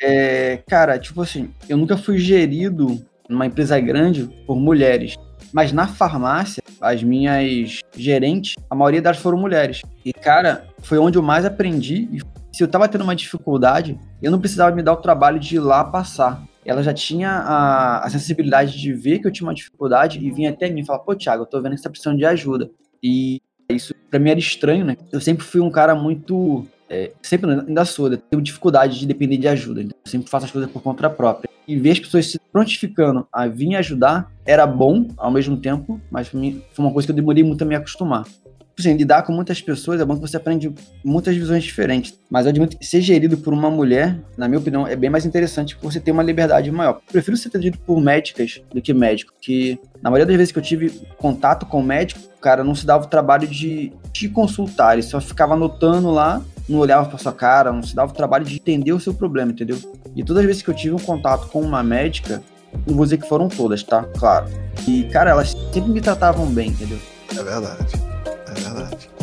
É, cara, tipo assim, eu nunca fui gerido numa empresa grande por mulheres. Mas na farmácia, as minhas gerentes, a maioria delas foram mulheres. E, cara, foi onde eu mais aprendi. E se eu tava tendo uma dificuldade, eu não precisava me dar o trabalho de ir lá passar. Ela já tinha a, a sensibilidade de ver que eu tinha uma dificuldade e vinha até mim e falar: pô, Thiago, eu tô vendo que você tá precisando de ajuda. E isso pra mim era estranho, né? Eu sempre fui um cara muito é, sempre ainda sou, eu tenho dificuldade de depender de ajuda, então eu sempre faço as coisas por conta própria. E ver as pessoas se prontificando a vir ajudar era bom ao mesmo tempo, mas pra mim foi uma coisa que eu demorei muito a me acostumar. Tipo assim, lidar com muitas pessoas é bom que você aprende muitas visões diferentes. Mas eu admito que ser gerido por uma mulher, na minha opinião, é bem mais interessante porque você tem uma liberdade maior. Eu prefiro ser atendido por médicas do que médico, que na maioria das vezes que eu tive contato com médico, o cara não se dava o trabalho de te consultar, ele só ficava anotando lá não olhava para sua cara, não se dava o trabalho de entender o seu problema, entendeu? E todas as vezes que eu tive um contato com uma médica, não vou dizer que foram todas, tá? Claro. E, cara, elas sempre me tratavam bem, entendeu? É verdade. É verdade.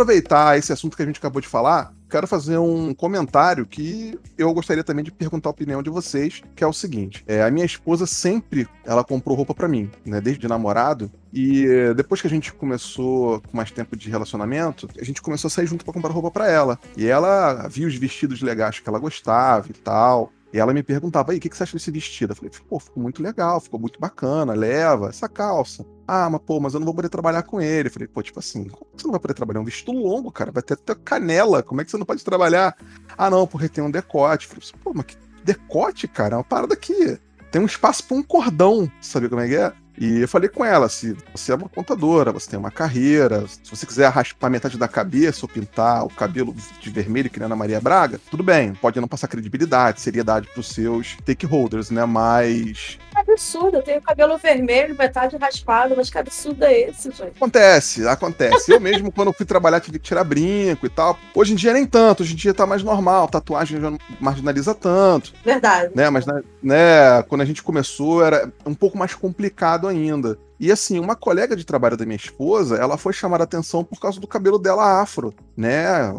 Aproveitar esse assunto que a gente acabou de falar quero fazer um comentário que eu gostaria também de perguntar a opinião de vocês, que é o seguinte: é, a minha esposa sempre ela comprou roupa para mim, né? Desde namorado. E depois que a gente começou com mais tempo de relacionamento, a gente começou a sair junto para comprar roupa para ela. E ela viu os vestidos legais que ela gostava e tal. E ela me perguntava, aí, o que, que você acha desse vestido? Eu falei, pô, ficou muito legal, ficou muito bacana, leva essa calça. Ah, mas pô, mas eu não vou poder trabalhar com ele. Eu falei, pô, tipo assim, como você não vai poder trabalhar? É um vestido longo, cara, vai ter até canela, como é que você não pode trabalhar? Ah, não, porque tem um decote. Eu falei, pô, mas que decote, cara? É uma parada que tem um espaço para um cordão, sabe como é que é? E eu falei com ela: se você é uma contadora, você tem uma carreira, se você quiser raspar metade da cabeça ou pintar o cabelo de vermelho, que nem a Ana Maria Braga, tudo bem, pode não passar credibilidade, seriedade para os seus stakeholders, né? Mas absurdo, eu tenho cabelo vermelho, metade raspado, mas que absurdo é esse, gente? Acontece, acontece. Eu mesmo, quando fui trabalhar, tive que tirar brinco e tal. Hoje em dia nem tanto, hoje em dia tá mais normal, tatuagem já não marginaliza tanto. Verdade. Né, mas né, quando a gente começou era um pouco mais complicado ainda. E assim, uma colega de trabalho da minha esposa, ela foi chamada a atenção por causa do cabelo dela afro, né?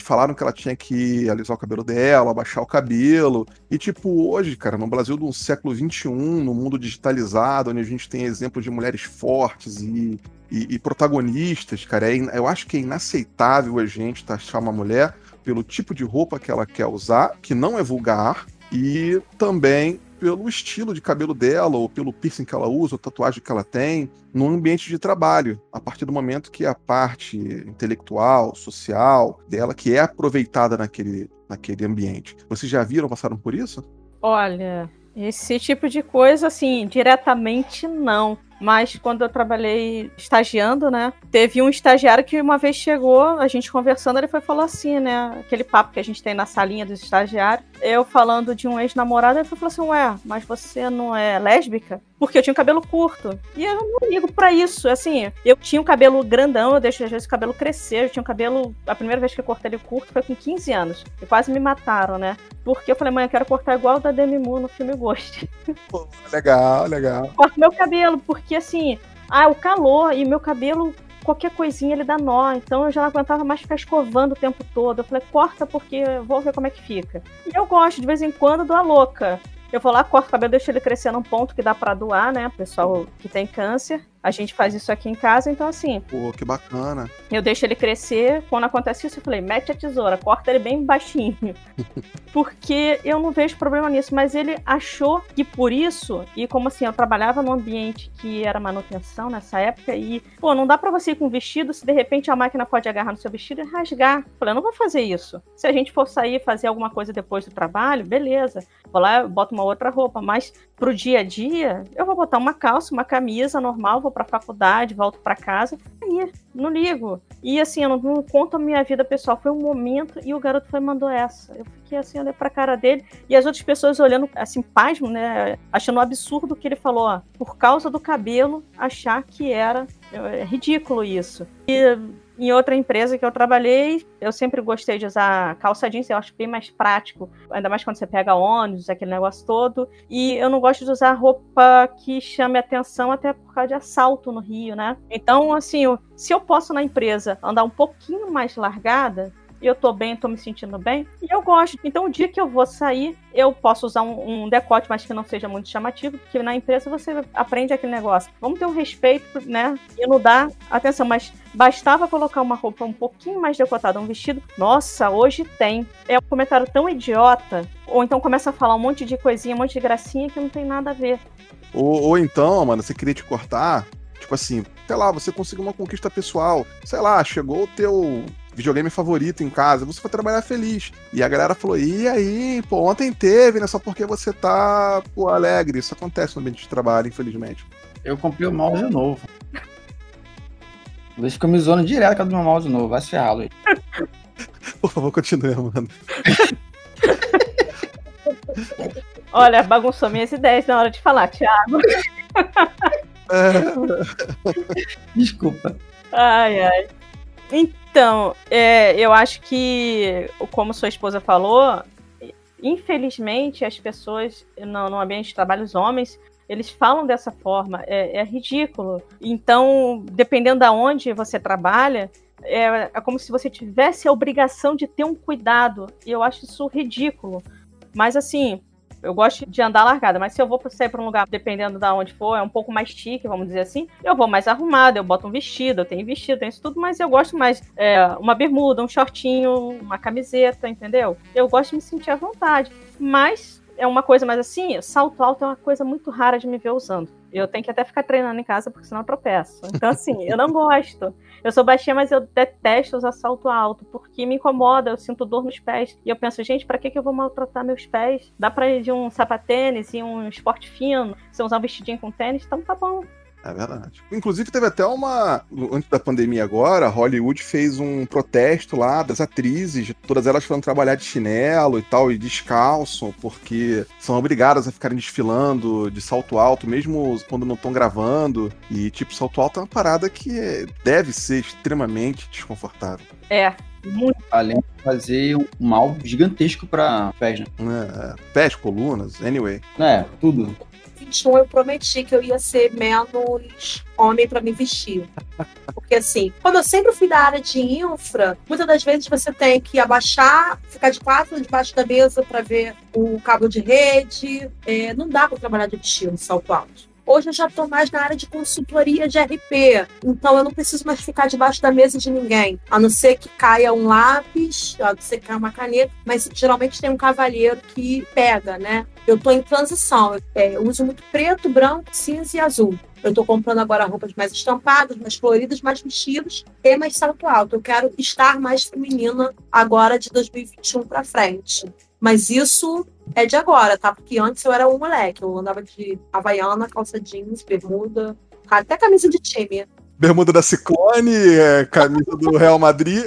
Falaram que ela tinha que alisar o cabelo dela, abaixar o cabelo. E tipo, hoje, cara, no Brasil do século XXI, no mundo digitalizado, onde a gente tem exemplos de mulheres fortes e, e, e protagonistas, cara, é, eu acho que é inaceitável a gente taxar uma mulher pelo tipo de roupa que ela quer usar, que não é vulgar, e também pelo estilo de cabelo dela, ou pelo piercing que ela usa, ou tatuagem que ela tem, no ambiente de trabalho. A partir do momento que a parte intelectual, social dela, que é aproveitada naquele, naquele ambiente. Vocês já viram, passaram por isso? Olha, esse tipo de coisa, assim, diretamente não. Mas quando eu trabalhei estagiando, né? Teve um estagiário que uma vez chegou, a gente conversando, ele foi falou assim, né? Aquele papo que a gente tem na salinha dos estagiários. Eu falando de um ex-namorado, ele falou assim: Ué, mas você não é lésbica? Porque eu tinha um cabelo curto. E eu não ligo pra isso. Assim, eu tinha um cabelo grandão, eu deixo às vezes o cabelo crescer. Eu tinha um cabelo. A primeira vez que eu cortei ele curto foi com 15 anos. E quase me mataram, né? Porque eu falei, mãe, eu quero cortar igual o da Demi Moore no filme Ghost. Pô, legal, legal. Corto meu cabelo, porque assim, ah, o calor e meu cabelo, qualquer coisinha ele dá nó. Então eu já não aguentava mais ficar escovando o tempo todo. Eu falei, corta porque eu vou ver como é que fica. E eu gosto, de vez em quando, do a louca. Eu vou lá, corto o cabelo, deixo ele crescer num ponto que dá para doar, né? Pessoal que tem câncer. A gente faz isso aqui em casa, então assim. Pô, que bacana. Eu deixo ele crescer. Quando acontece isso, eu falei, mete a tesoura, corta ele bem baixinho. Porque eu não vejo problema nisso. Mas ele achou que por isso, e como assim, eu trabalhava num ambiente que era manutenção nessa época, e, pô, não dá pra você ir com vestido se de repente a máquina pode agarrar no seu vestido e rasgar. Eu falei, eu não vou fazer isso. Se a gente for sair fazer alguma coisa depois do trabalho, beleza. Vou lá, boto uma outra roupa. Mas pro dia a dia, eu vou botar uma calça, uma camisa normal, vou pra faculdade, volto para casa. Aí, não ligo. E assim, eu não, não, conto a minha vida pessoal. Foi um momento e o garoto foi mandou essa. Eu fiquei assim, olhei pra cara dele e as outras pessoas olhando assim, pasmo, né? Achando um absurdo o que ele falou, ó. Por causa do cabelo, achar que era. É ridículo isso. E em outra empresa que eu trabalhei, eu sempre gostei de usar calça jeans, eu acho bem mais prático, ainda mais quando você pega ônibus, aquele negócio todo. E eu não gosto de usar roupa que chame atenção, até por causa de assalto no Rio, né? Então, assim, se eu posso na empresa andar um pouquinho mais largada, eu tô bem, tô me sentindo bem, e eu gosto. Então, o dia que eu vou sair, eu posso usar um, um, decote, mas que não seja muito chamativo, porque na empresa você aprende aquele negócio. Vamos ter um respeito, né? E não dar atenção, mas bastava colocar uma roupa um pouquinho mais decotada, um vestido. Nossa, hoje tem. É um comentário tão idiota, ou então começa a falar um monte de coisinha, um monte de gracinha que não tem nada a ver. Ou, ou então, mano, você queria te cortar, tipo assim, sei lá, você conseguiu uma conquista pessoal, sei lá, chegou o teu videogame favorito em casa, você foi trabalhar feliz. E a galera falou: e aí, pô, ontem teve, né? Só porque você tá pô, alegre. Isso acontece no ambiente de trabalho, infelizmente. Eu comprei o mouse novo. Luiz ficou me zoando direto com o meu mouse novo. Vai se ferrar, Luiz. Por favor, continue, mano. Olha, bagunçou minhas ideias na hora de falar, Thiago. Desculpa. Ai, ai. Então, é, eu acho que, como sua esposa falou, infelizmente as pessoas no, no ambiente de trabalho, os homens, eles falam dessa forma, é, é, ridículo. Então, dependendo de onde você trabalha, é, é como se você tivesse a obrigação de ter um cuidado. E eu acho isso ridículo. Mas assim, eu gosto de andar largada, mas se eu vou sair para um lugar, dependendo de onde for, é um pouco mais chique, vamos dizer assim, eu vou mais arrumada, eu boto um vestido, eu tenho vestido, tenho isso tudo, mas eu gosto mais é, uma bermuda, um shortinho, uma camiseta, entendeu? Eu gosto de me sentir à vontade. Mas é uma coisa mais assim, salto alto é uma coisa muito rara de me ver usando. Eu tenho que até ficar treinando em casa, porque senão eu tropeço. Então, assim, eu não gosto. Eu sou baixinha, mas eu detesto usar salto alto, porque me incomoda, eu sinto dor nos pés. E eu penso, gente, para que, que eu vou maltratar meus pés? Dá pra ir de um sapatênis e um esporte fino, se eu usar um vestidinho com tênis, então tá bom. É verdade. Inclusive, teve até uma. Antes da pandemia agora, Hollywood fez um protesto lá das atrizes, todas elas foram trabalhar de chinelo e tal, e descalço, porque são obrigadas a ficarem desfilando de salto alto, mesmo quando não estão gravando. E, tipo, salto alto é uma parada que deve ser extremamente desconfortável. É, muito. Além de fazer um mal gigantesco pra pés, né? É, pés, colunas, anyway. É, tudo. 21 eu prometi que eu ia ser menos homem para me vestir. Porque assim, como eu sempre fui da área de infra, muitas das vezes você tem que abaixar, ficar de quatro debaixo da mesa para ver o cabo de rede. É, não dá para trabalhar de vestido, salto alto. Hoje eu já estou mais na área de consultoria de RP, então eu não preciso mais ficar debaixo da mesa de ninguém, a não ser que caia um lápis, a não ser que caia uma caneta, mas geralmente tem um cavalheiro que pega, né? Eu estou em transição, é, eu uso muito preto, branco, cinza e azul. Eu estou comprando agora roupas mais estampadas, mais floridas, mais vestidos e mais salto alto. Eu quero estar mais feminina agora de 2021 para frente. Mas isso é de agora, tá? Porque antes eu era um moleque. Eu andava de havaiana, calça jeans, bermuda, até camisa de time. Bermuda da Ciclone, é, camisa do Real Madrid.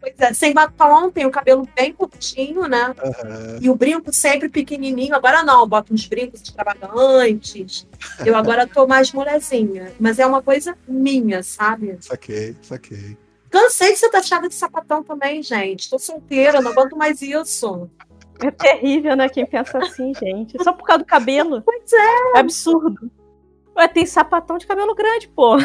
Pois é, sem batom, tem o cabelo bem curtinho, né? Uhum. E o brinco sempre pequenininho. Agora não, boto uns brincos extravagantes. Eu agora tô mais molezinha. Mas é uma coisa minha, sabe? Saquei, saquei. Cansei de ser taxada de sapatão também, gente. Tô solteira, não aguento mais isso. É terrível, né? Quem pensa assim, gente. Só por causa do cabelo. Pois é. É absurdo. Ué, tem sapatão de cabelo grande, pô.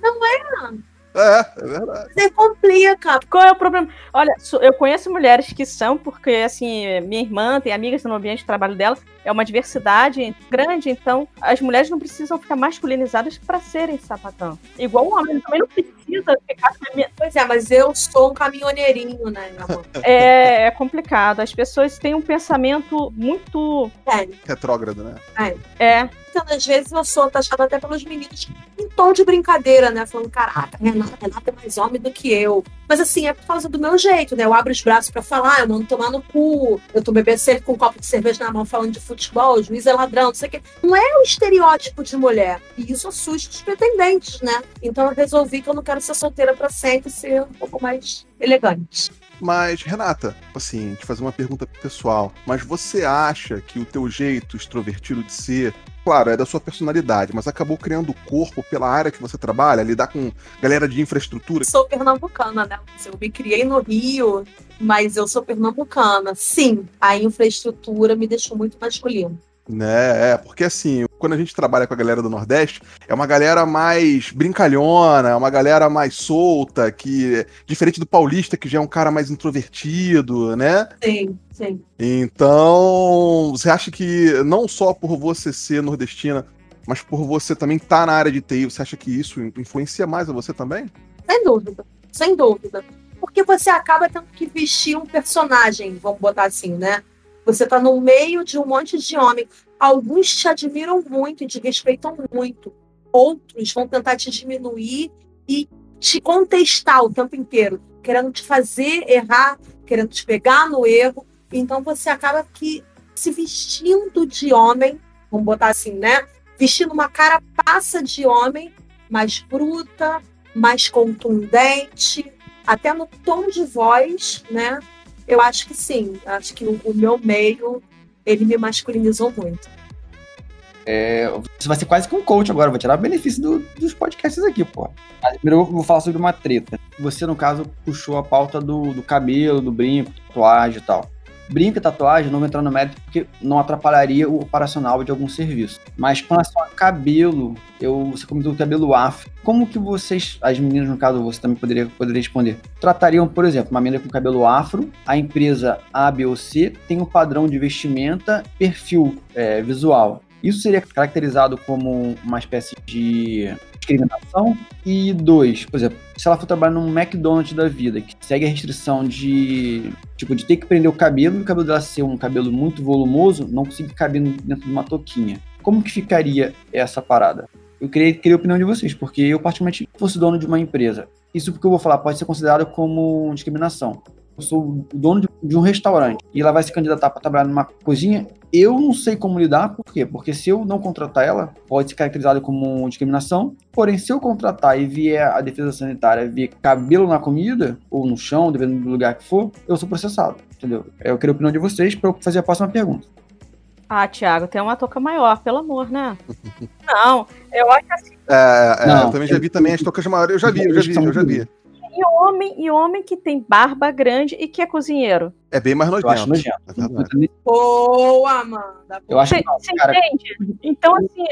Não é? É, é verdade. Você complica. Qual é o problema? Olha, eu conheço mulheres que são, porque, assim, minha irmã tem amigas no ambiente de trabalho dela, é uma diversidade grande, então as mulheres não precisam ficar masculinizadas para serem sapatão. Igual o homem também não precisa ficar. Pois é, mas eu sou um caminhoneirinho, né, meu amor? É, é complicado. As pessoas têm um pensamento muito. É. Retrógrado, né? É. é das vezes eu sou taxada até pelos meninos em tom de brincadeira, né? Falando, caraca, Renata, Renata é mais homem do que eu. Mas assim, é por causa do meu jeito, né? Eu abro os braços para falar, eu mando tomar no cu, eu tô bebendo sempre com um copo de cerveja na mão falando de futebol, o juiz é ladrão, não sei o quê. Não é o estereótipo de mulher. E isso assusta os pretendentes, né? Então eu resolvi que eu não quero ser solteira para sempre, ser um pouco mais elegante. Mas, Renata, assim, te fazer uma pergunta pessoal. Mas você acha que o teu jeito extrovertido de ser claro, é da sua personalidade, mas acabou criando o corpo pela área que você trabalha, lidar com galera de infraestrutura. Sou pernambucana, né? Eu me criei no Rio, mas eu sou pernambucana. Sim, a infraestrutura me deixou muito masculino. Né, é, porque assim, quando a gente trabalha com a galera do Nordeste, é uma galera mais brincalhona, é uma galera mais solta, que diferente do paulista, que já é um cara mais introvertido, né? Sim, sim. Então, você acha que não só por você ser nordestina, mas por você também estar tá na área de TI, você acha que isso influencia mais a você também? Sem dúvida, sem dúvida. Porque você acaba tendo que vestir um personagem, vamos botar assim, né? Você está no meio de um monte de homens. Alguns te admiram muito e te respeitam muito. Outros vão tentar te diminuir e te contestar o tempo inteiro, querendo te fazer errar, querendo te pegar no erro. Então você acaba que se vestindo de homem, vamos botar assim, né? Vestindo uma cara passa de homem, mais bruta, mais contundente, até no tom de voz, né? Eu acho que sim. Acho que o, o meu meio, ele me masculinizou muito. É, você vai ser quase que um coach agora, vou tirar benefício do, dos podcasts aqui, pô. Primeiro eu vou falar sobre uma treta. Você, no caso, puxou a pauta do, do cabelo, do brinco, tatuagem e tal. Brinco e tatuagem, não vou entrar no mérito porque não atrapalharia o operacional de algum serviço. Mas com relação a cabelo, eu, você comentou cabelo afro. Como que vocês, as meninas no caso, você também poderia, poderia responder, tratariam, por exemplo, uma menina com cabelo afro, a empresa A, B ou C tem um padrão de vestimenta, perfil é, visual. Isso seria caracterizado como uma espécie de discriminação. E dois, por exemplo, se ela for trabalhar num McDonald's da vida, que segue a restrição de, tipo, de ter que prender o cabelo e o cabelo dela ser um cabelo muito volumoso, não conseguir caber dentro de uma touquinha. Como que ficaria essa parada? Eu queria, queria a opinião de vocês, porque eu, particularmente, fosse dono de uma empresa, isso porque eu vou falar pode ser considerado como discriminação sou o dono de, um restaurante e ela vai se candidatar para trabalhar numa cozinha, eu não sei como lidar, por quê? Porque se eu não contratar ela, pode ser caracterizado como discriminação, porém, se eu contratar e vier a defesa sanitária ver cabelo na comida, ou no chão, dependendo do lugar que for, eu sou processado, entendeu? Eu queria a opinião de vocês para eu fazer a próxima pergunta. Ah, Thiago, tem uma touca maior, pelo amor, né? não, eu acho assim. É, é, não, eu também já vi também as toucas maiores, eu já vi, eu já vi, eu já vi. E homem, e homem que tem barba grande e que é cozinheiro. É bem mais nojento. Eu acho nojento. É Boa, Amanda. Eu acho você, não, você cara... entende? Então, assim,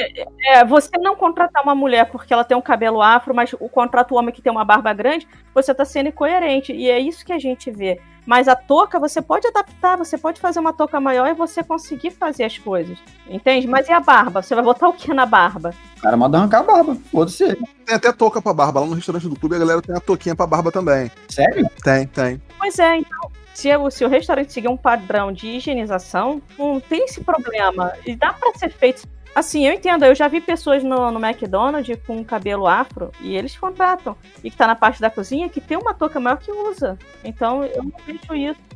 é, você não contratar uma mulher porque ela tem um cabelo afro, mas o contrato o homem que tem uma barba grande, você tá sendo incoerente. E é isso que a gente vê. Mas a touca você pode adaptar, você pode fazer uma touca maior e você conseguir fazer as coisas. Entende? Mas e a barba? Você vai botar o que na barba? O cara manda arrancar a barba, pode ser. Tem até touca pra barba. Lá no restaurante do clube a galera tem a touquinha pra barba também. Sério? Tem, tem. Pois é, então. Se, se o restaurante seguir um padrão de higienização, não tem esse problema. E dá para ser feito Assim, eu entendo, eu já vi pessoas no, no McDonald's com cabelo afro e eles contratam. E que tá na parte da cozinha que tem uma touca maior que usa. Então eu não vejo isso.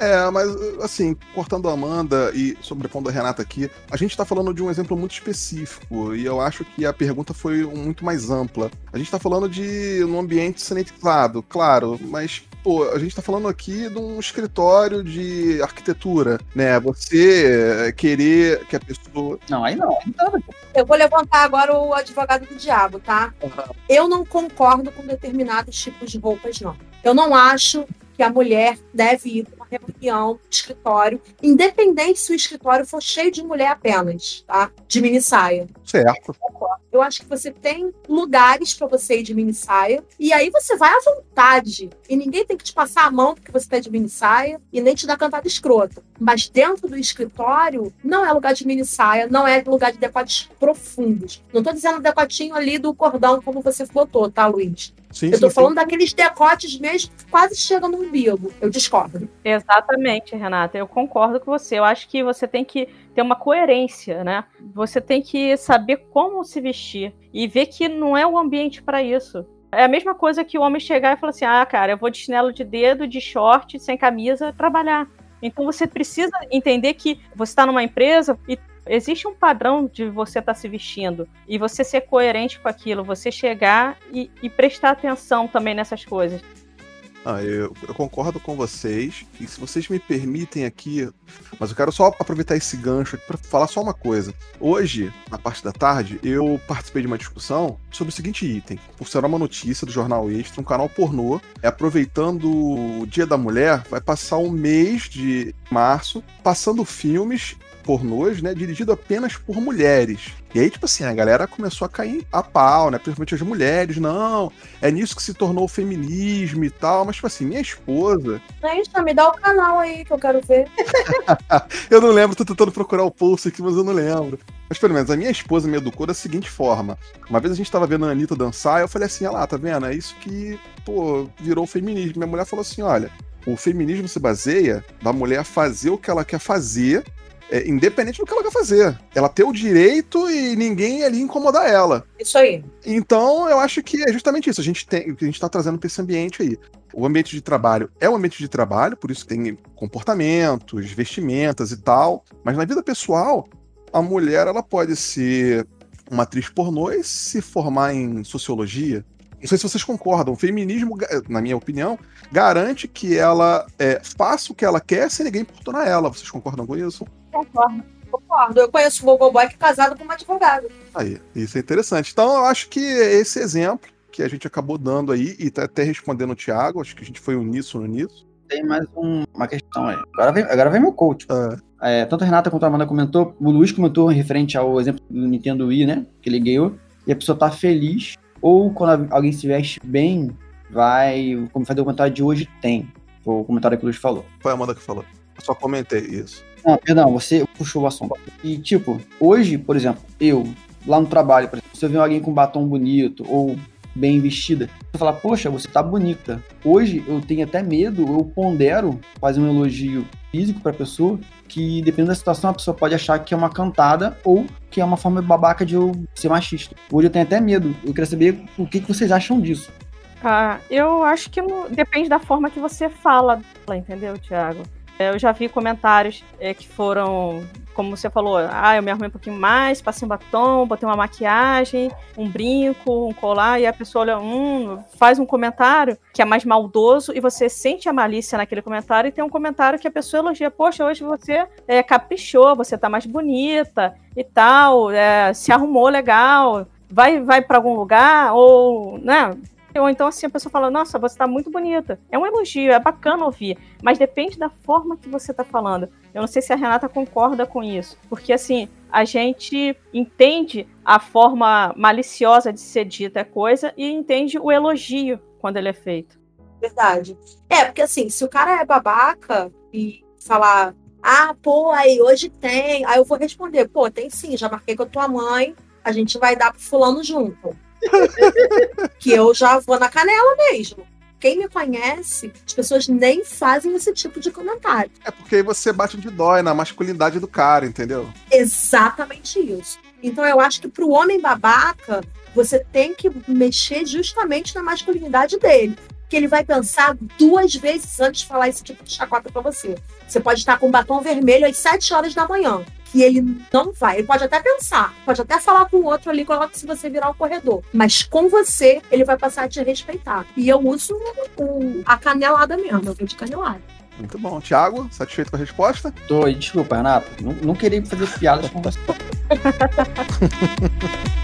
É, mas assim, cortando a Amanda e sobrepondo a Renata aqui, a gente está falando de um exemplo muito específico e eu acho que a pergunta foi muito mais ampla. A gente está falando de um ambiente sanitizado, claro, mas pô, a gente está falando aqui de um escritório de arquitetura, né? Você querer que a pessoa. Não, aí não. Eu vou levantar agora o advogado do diabo, tá? Uhum. Eu não concordo com determinados tipos de roupas, não. Eu não acho que a mulher deve ir reunião de escritório, independente se o escritório for cheio de mulher apenas, tá? De mini saia. Certo. Eu acho que você tem lugares para você ir de mini saia, e aí você vai à vontade. E ninguém tem que te passar a mão porque você tá de mini saia e nem te dar cantada escrota. Mas dentro do escritório, não é lugar de mini saia, não é lugar de decotes profundos. Não tô dizendo decotinho ali do cordão como você botou, tá, Luiz? Sim, eu tô sim, falando sim. daqueles decotes mesmo que quase chegam no umbigo. Eu discordo. Exatamente, Renata. Eu concordo com você. Eu acho que você tem que ter uma coerência, né? Você tem que saber como se vestir e ver que não é o ambiente para isso. É a mesma coisa que o homem chegar e falar assim: ah, cara, eu vou de chinelo de dedo, de short, sem camisa, trabalhar. Então você precisa entender que você está numa empresa e existe um padrão de você estar tá se vestindo e você ser coerente com aquilo, você chegar e, e prestar atenção também nessas coisas. Ah, eu, eu, concordo com vocês. E se vocês me permitem aqui, mas eu quero só aproveitar esse gancho para falar só uma coisa. Hoje, na parte da tarde, eu participei de uma discussão sobre o seguinte item. Por ser uma notícia do Jornal Extra, um canal pornô, é aproveitando o Dia da Mulher, vai passar um mês de março passando filmes pornôs, né, dirigido apenas por mulheres. E aí, tipo assim, a galera começou a cair a pau, né? Principalmente as mulheres, não, é nisso que se tornou o feminismo e tal. Mas, tipo assim, minha esposa. Gente, me dá o canal aí que eu quero ver. eu não lembro, tô tentando procurar o post aqui, mas eu não lembro. Mas pelo menos a minha esposa me educou da seguinte forma. Uma vez a gente tava vendo a Anitta dançar, eu falei assim, olha lá, tá vendo? É isso que, pô, virou o feminismo. Minha mulher falou assim: olha, o feminismo se baseia da mulher fazer o que ela quer fazer é, independente do que ela quer fazer. Ela ter o direito e ninguém ali incomodar ela. Isso aí. Então, eu acho que é justamente isso. A gente tem, o que a gente está trazendo para esse ambiente aí. O ambiente de trabalho é um ambiente de trabalho, por isso tem comportamentos, vestimentas e tal. Mas na vida pessoal, a mulher ela pode ser uma atriz pornô e se formar em sociologia, não sei se vocês concordam. O feminismo, na minha opinião, garante que ela é, faça o que ela quer sem ninguém importunar ela. Vocês concordam com isso? Concordo. Concordo. Eu conheço um Boboboy que é casado com uma advogada. Aí, isso é interessante. Então, eu acho que esse exemplo que a gente acabou dando aí, e tá até respondendo o Thiago, acho que a gente foi uníssono nisso, tem mais um- uma questão aí. Agora vem, agora vem meu coach. Ah, É, tanto a Renata quanto a Amanda comentou, o Luiz comentou referente ao exemplo do Nintendo Wii, né? Que ele ganhou, e a pessoa tá feliz, ou quando alguém se veste bem, vai, como fazer o comentário de hoje, tem. Foi o comentário que o Luiz falou. foi a Amanda que falou. Eu só comentei isso. Não, perdão, você puxou o assunto. E, tipo, hoje, por exemplo, eu, lá no trabalho, por exemplo, se eu ver alguém com batom bonito ou bem vestida, eu falar, poxa, você tá bonita. Hoje eu tenho até medo, eu pondero fazer um elogio físico pra pessoa, que dependendo da situação, a pessoa pode achar que é uma cantada ou que é uma forma babaca de eu ser machista. Hoje eu tenho até medo. Eu queria saber o que, vocês acham disso. Ah, eu acho que depende da forma que você fala, entendeu, Thiago? É, Eu já vi comentários é, que foram, como você falou, ah, eu me arrumei um pouquinho mais, passei um batom, botei uma maquiagem, um brinco, um colar, e a pessoa olha, hum, faz um comentário que é mais maldoso e você sente a malícia naquele comentário e tem um comentário que a pessoa elogia, poxa, hoje você é, caprichou, você tá mais bonita e tal, é, se arrumou legal, vai, vai para algum lugar, ou, né, ou então assim a pessoa fala, nossa, você tá muito bonita. É um elogio, é bacana ouvir. Mas depende da forma que você tá falando. Eu não sei se a Renata concorda com isso. Porque assim, a gente entende a forma maliciosa de ser dita a coisa e entende o elogio quando ele é feito. Verdade. É, porque assim, se o cara é babaca e falar, ah, pô, aí hoje tem, aí eu vou responder, pô, tem sim, já marquei com a tua mãe, a gente vai dar pro fulano junto. que eu já vou na canela mesmo. Quem me conhece, as pessoas nem fazem esse tipo de comentário. É porque aí você bate de dói na masculinidade do cara, entendeu? Exatamente isso. Então eu acho que para o homem babaca, você tem que mexer justamente na masculinidade dele. Que ele vai pensar duas vezes antes de falar esse tipo de chacota para você. Você pode estar com batom vermelho às 7 horas da manhã. Que ele não vai. Ele pode até pensar, pode até falar com o outro ali se você virar o corredor. Mas com você, ele vai passar a te respeitar. E eu uso o- a canelada mesmo, eu vou de canelada. Muito bom. Tiago, satisfeito com a resposta? Tô, e desculpa, Renato. Não, não queria fazer piadas com você.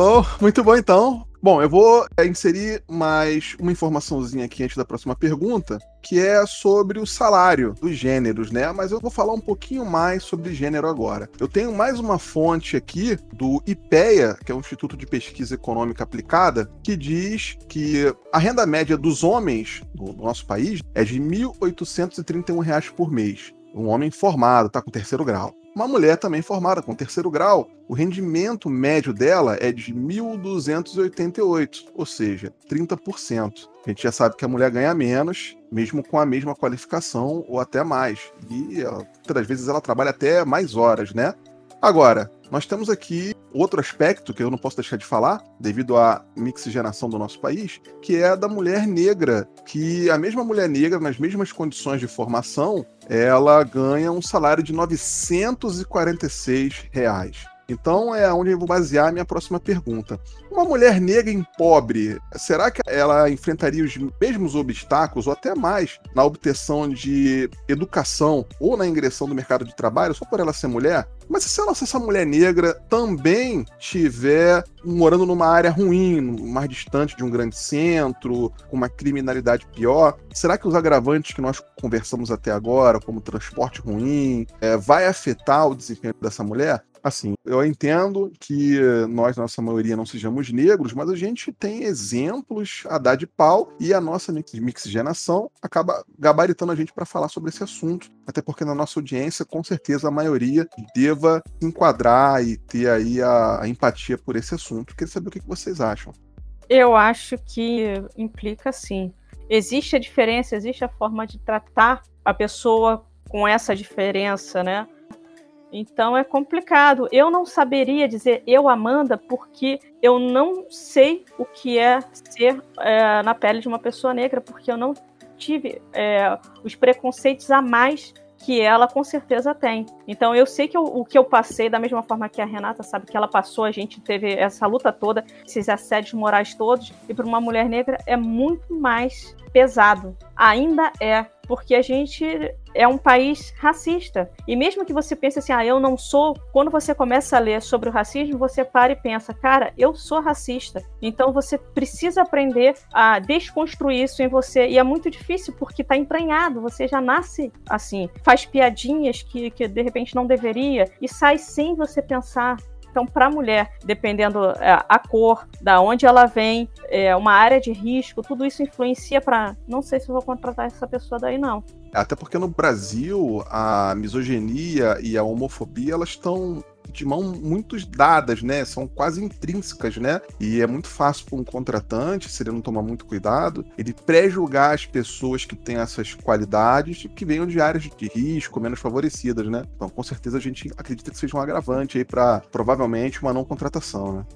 bom, muito bom então. Bom, eu vou é, inserir mais uma informaçãozinha aqui antes da próxima pergunta, que é sobre o salário dos gêneros, né? Mas eu vou falar um pouquinho mais sobre gênero agora. Eu tenho mais uma fonte aqui do IPEA, que é o Instituto de Pesquisa Econômica Aplicada, que diz que a renda média dos homens no nosso país é de 1.831 reais por mês. Um homem formado, tá com terceiro grau. Uma mulher também formada com terceiro grau, o rendimento médio dela é de 1.288, ou seja, 30%. A gente já sabe que a mulher ganha menos, mesmo com a mesma qualificação ou até mais. E ela, muitas vezes ela trabalha até mais horas, né? Agora, nós temos aqui outro aspecto que eu não posso deixar de falar, devido à mixigenação do nosso país, que é a da mulher negra, que a mesma mulher negra, nas mesmas condições de formação, ela ganha um salário de 946 reais. Então é onde eu vou basear a minha próxima pergunta. Uma mulher negra e pobre, será que ela enfrentaria os mesmos obstáculos, ou até mais, na obtenção de educação ou na ingressão do mercado de trabalho, só por ela ser mulher? Mas se ela, se essa mulher negra também estiver morando numa área ruim, mais distante de um grande centro, com uma criminalidade pior, será que os agravantes que nós conversamos até agora, como transporte ruim, é, vai afetar o desempenho dessa mulher? Assim, eu entendo que nós, nossa maioria, não sejamos negros, mas a gente tem exemplos a dar de pau e a nossa mixigenação acaba gabaritando a gente para falar sobre esse assunto. Até porque na nossa audiência, com certeza, a maioria deva enquadrar e ter aí a, a empatia por esse assunto. Queria saber o que que vocês acham. Eu acho que implica sim. Existe a diferença, existe a forma de tratar a pessoa com essa diferença, né? Então é complicado. Eu não saberia dizer eu, Amanda, porque eu não sei o que é ser é, na pele de uma pessoa negra, porque eu não tive é, os preconceitos a mais que ela com certeza tem. Então eu sei que eu, o que eu passei, da mesma forma que a Renata sabe que ela passou, a gente teve essa luta toda, esses assédios morais todos, e para uma mulher negra é muito mais pesado. Ainda é, porque a gente é um país racista. E mesmo que você pense assim, ah, eu não sou, quando você começa a ler sobre o racismo, você para e pensa, cara, eu sou racista. Então você precisa aprender a desconstruir isso em você. E é muito difícil porque está entranhado, você já nasce assim, faz piadinhas que, que de repente não deveria e sai sem você pensar. Então, para a mulher, dependendo é, a cor, da onde ela vem, é, uma área de risco, tudo isso influencia para. Não sei se vou contratar essa pessoa daí, não. Até porque no Brasil a misoginia e a homofobia elas estão de mão muito dadas, né? São quase intrínsecas, né? E é muito fácil para um contratante, se ele não tomar muito cuidado, ele pré-julgar as pessoas que têm essas qualidades que venham de áreas de risco, menos favorecidas, né? Então, com certeza a gente acredita que seja um agravante aí para provavelmente uma não contratação, né?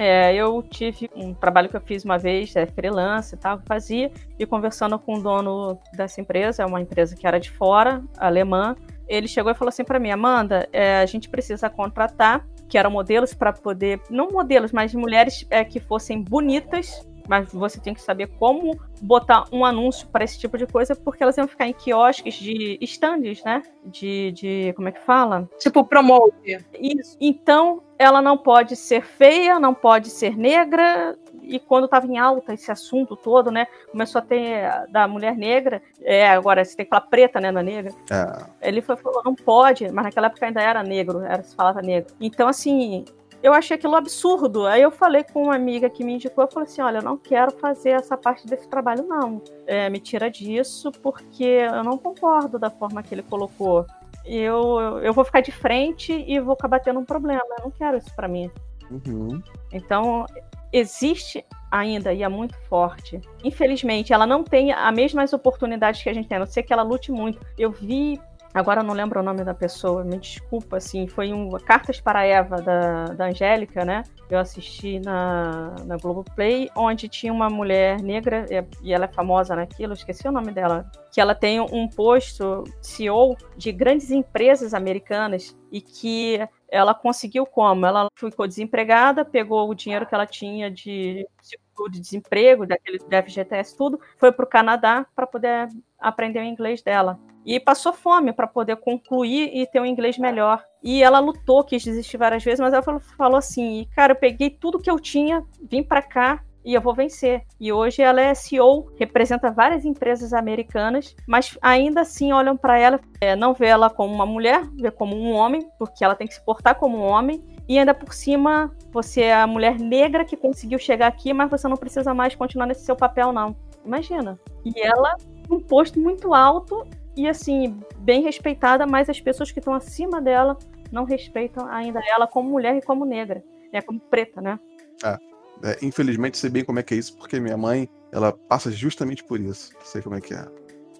É, eu tive um trabalho que eu fiz uma vez, é freelance e tal, fazia, e conversando com o dono dessa empresa, é uma empresa que era de fora, alemã, ele chegou e falou assim para mim, Amanda, é, a gente precisa contratar, que eram modelos para poder, não modelos, mas mulheres é, que fossem bonitas, mas você tem que saber como botar um anúncio para esse tipo de coisa, porque elas iam ficar em quiosques de stands, né? De, de como é que fala? Tipo promove. Isso. Então, ela não pode ser feia, não pode ser negra, e quando estava em alta esse assunto todo, né? Começou a ter da mulher negra, é, agora você tem que falar preta, né, na negra. É. Ele foi, falou, não pode, mas naquela época ainda era negro, era, se falava negro. Então, assim, eu achei aquilo absurdo. Aí eu falei com uma amiga que me indicou, eu falei assim, olha, eu não quero fazer essa parte desse trabalho, não. É, me tira disso, porque eu não concordo da forma que ele colocou. Eu, eu vou ficar de frente e vou acabar tendo um problema. Eu não quero isso para mim. Uhum. Então, existe ainda e é muito forte. Infelizmente, ela não tem as mesmas oportunidades que a gente tem, a não ser que ela lute muito. Eu vi Agora eu não lembro o nome da pessoa, me desculpa, assim, foi um Cartas para Eva da, da Angélica, né? Eu assisti na, na Globoplay, onde tinha uma mulher negra, e ela é famosa naquilo, esqueci o nome dela, que ela tem um posto CEO de grandes empresas americanas e que ela conseguiu como? Ela ficou desempregada, pegou o dinheiro que ela tinha de de desemprego, daquele do FGTS, tudo, foi para o Canadá para poder aprender o inglês dela. E passou fome para poder concluir e ter um inglês melhor. E ela lutou, quis desistir várias vezes, mas ela falou, falou assim: Cara, eu peguei tudo que eu tinha, vim para cá e eu vou vencer. E hoje ela é CEO, representa várias empresas americanas, mas ainda assim olham para ela, é, não vê ela como uma mulher, vê como um homem, porque ela tem que se portar como um homem. E ainda por cima, você é a mulher negra que conseguiu chegar aqui, mas você não precisa mais continuar nesse seu papel, não. Imagina. E ela, um posto muito alto e assim, bem respeitada, mas as pessoas que estão acima dela não respeitam ainda ela como mulher e como negra, né? Como preta, né? É. É, infelizmente, sei bem como é que é isso, porque minha mãe, ela passa justamente por isso. Sei como é que é.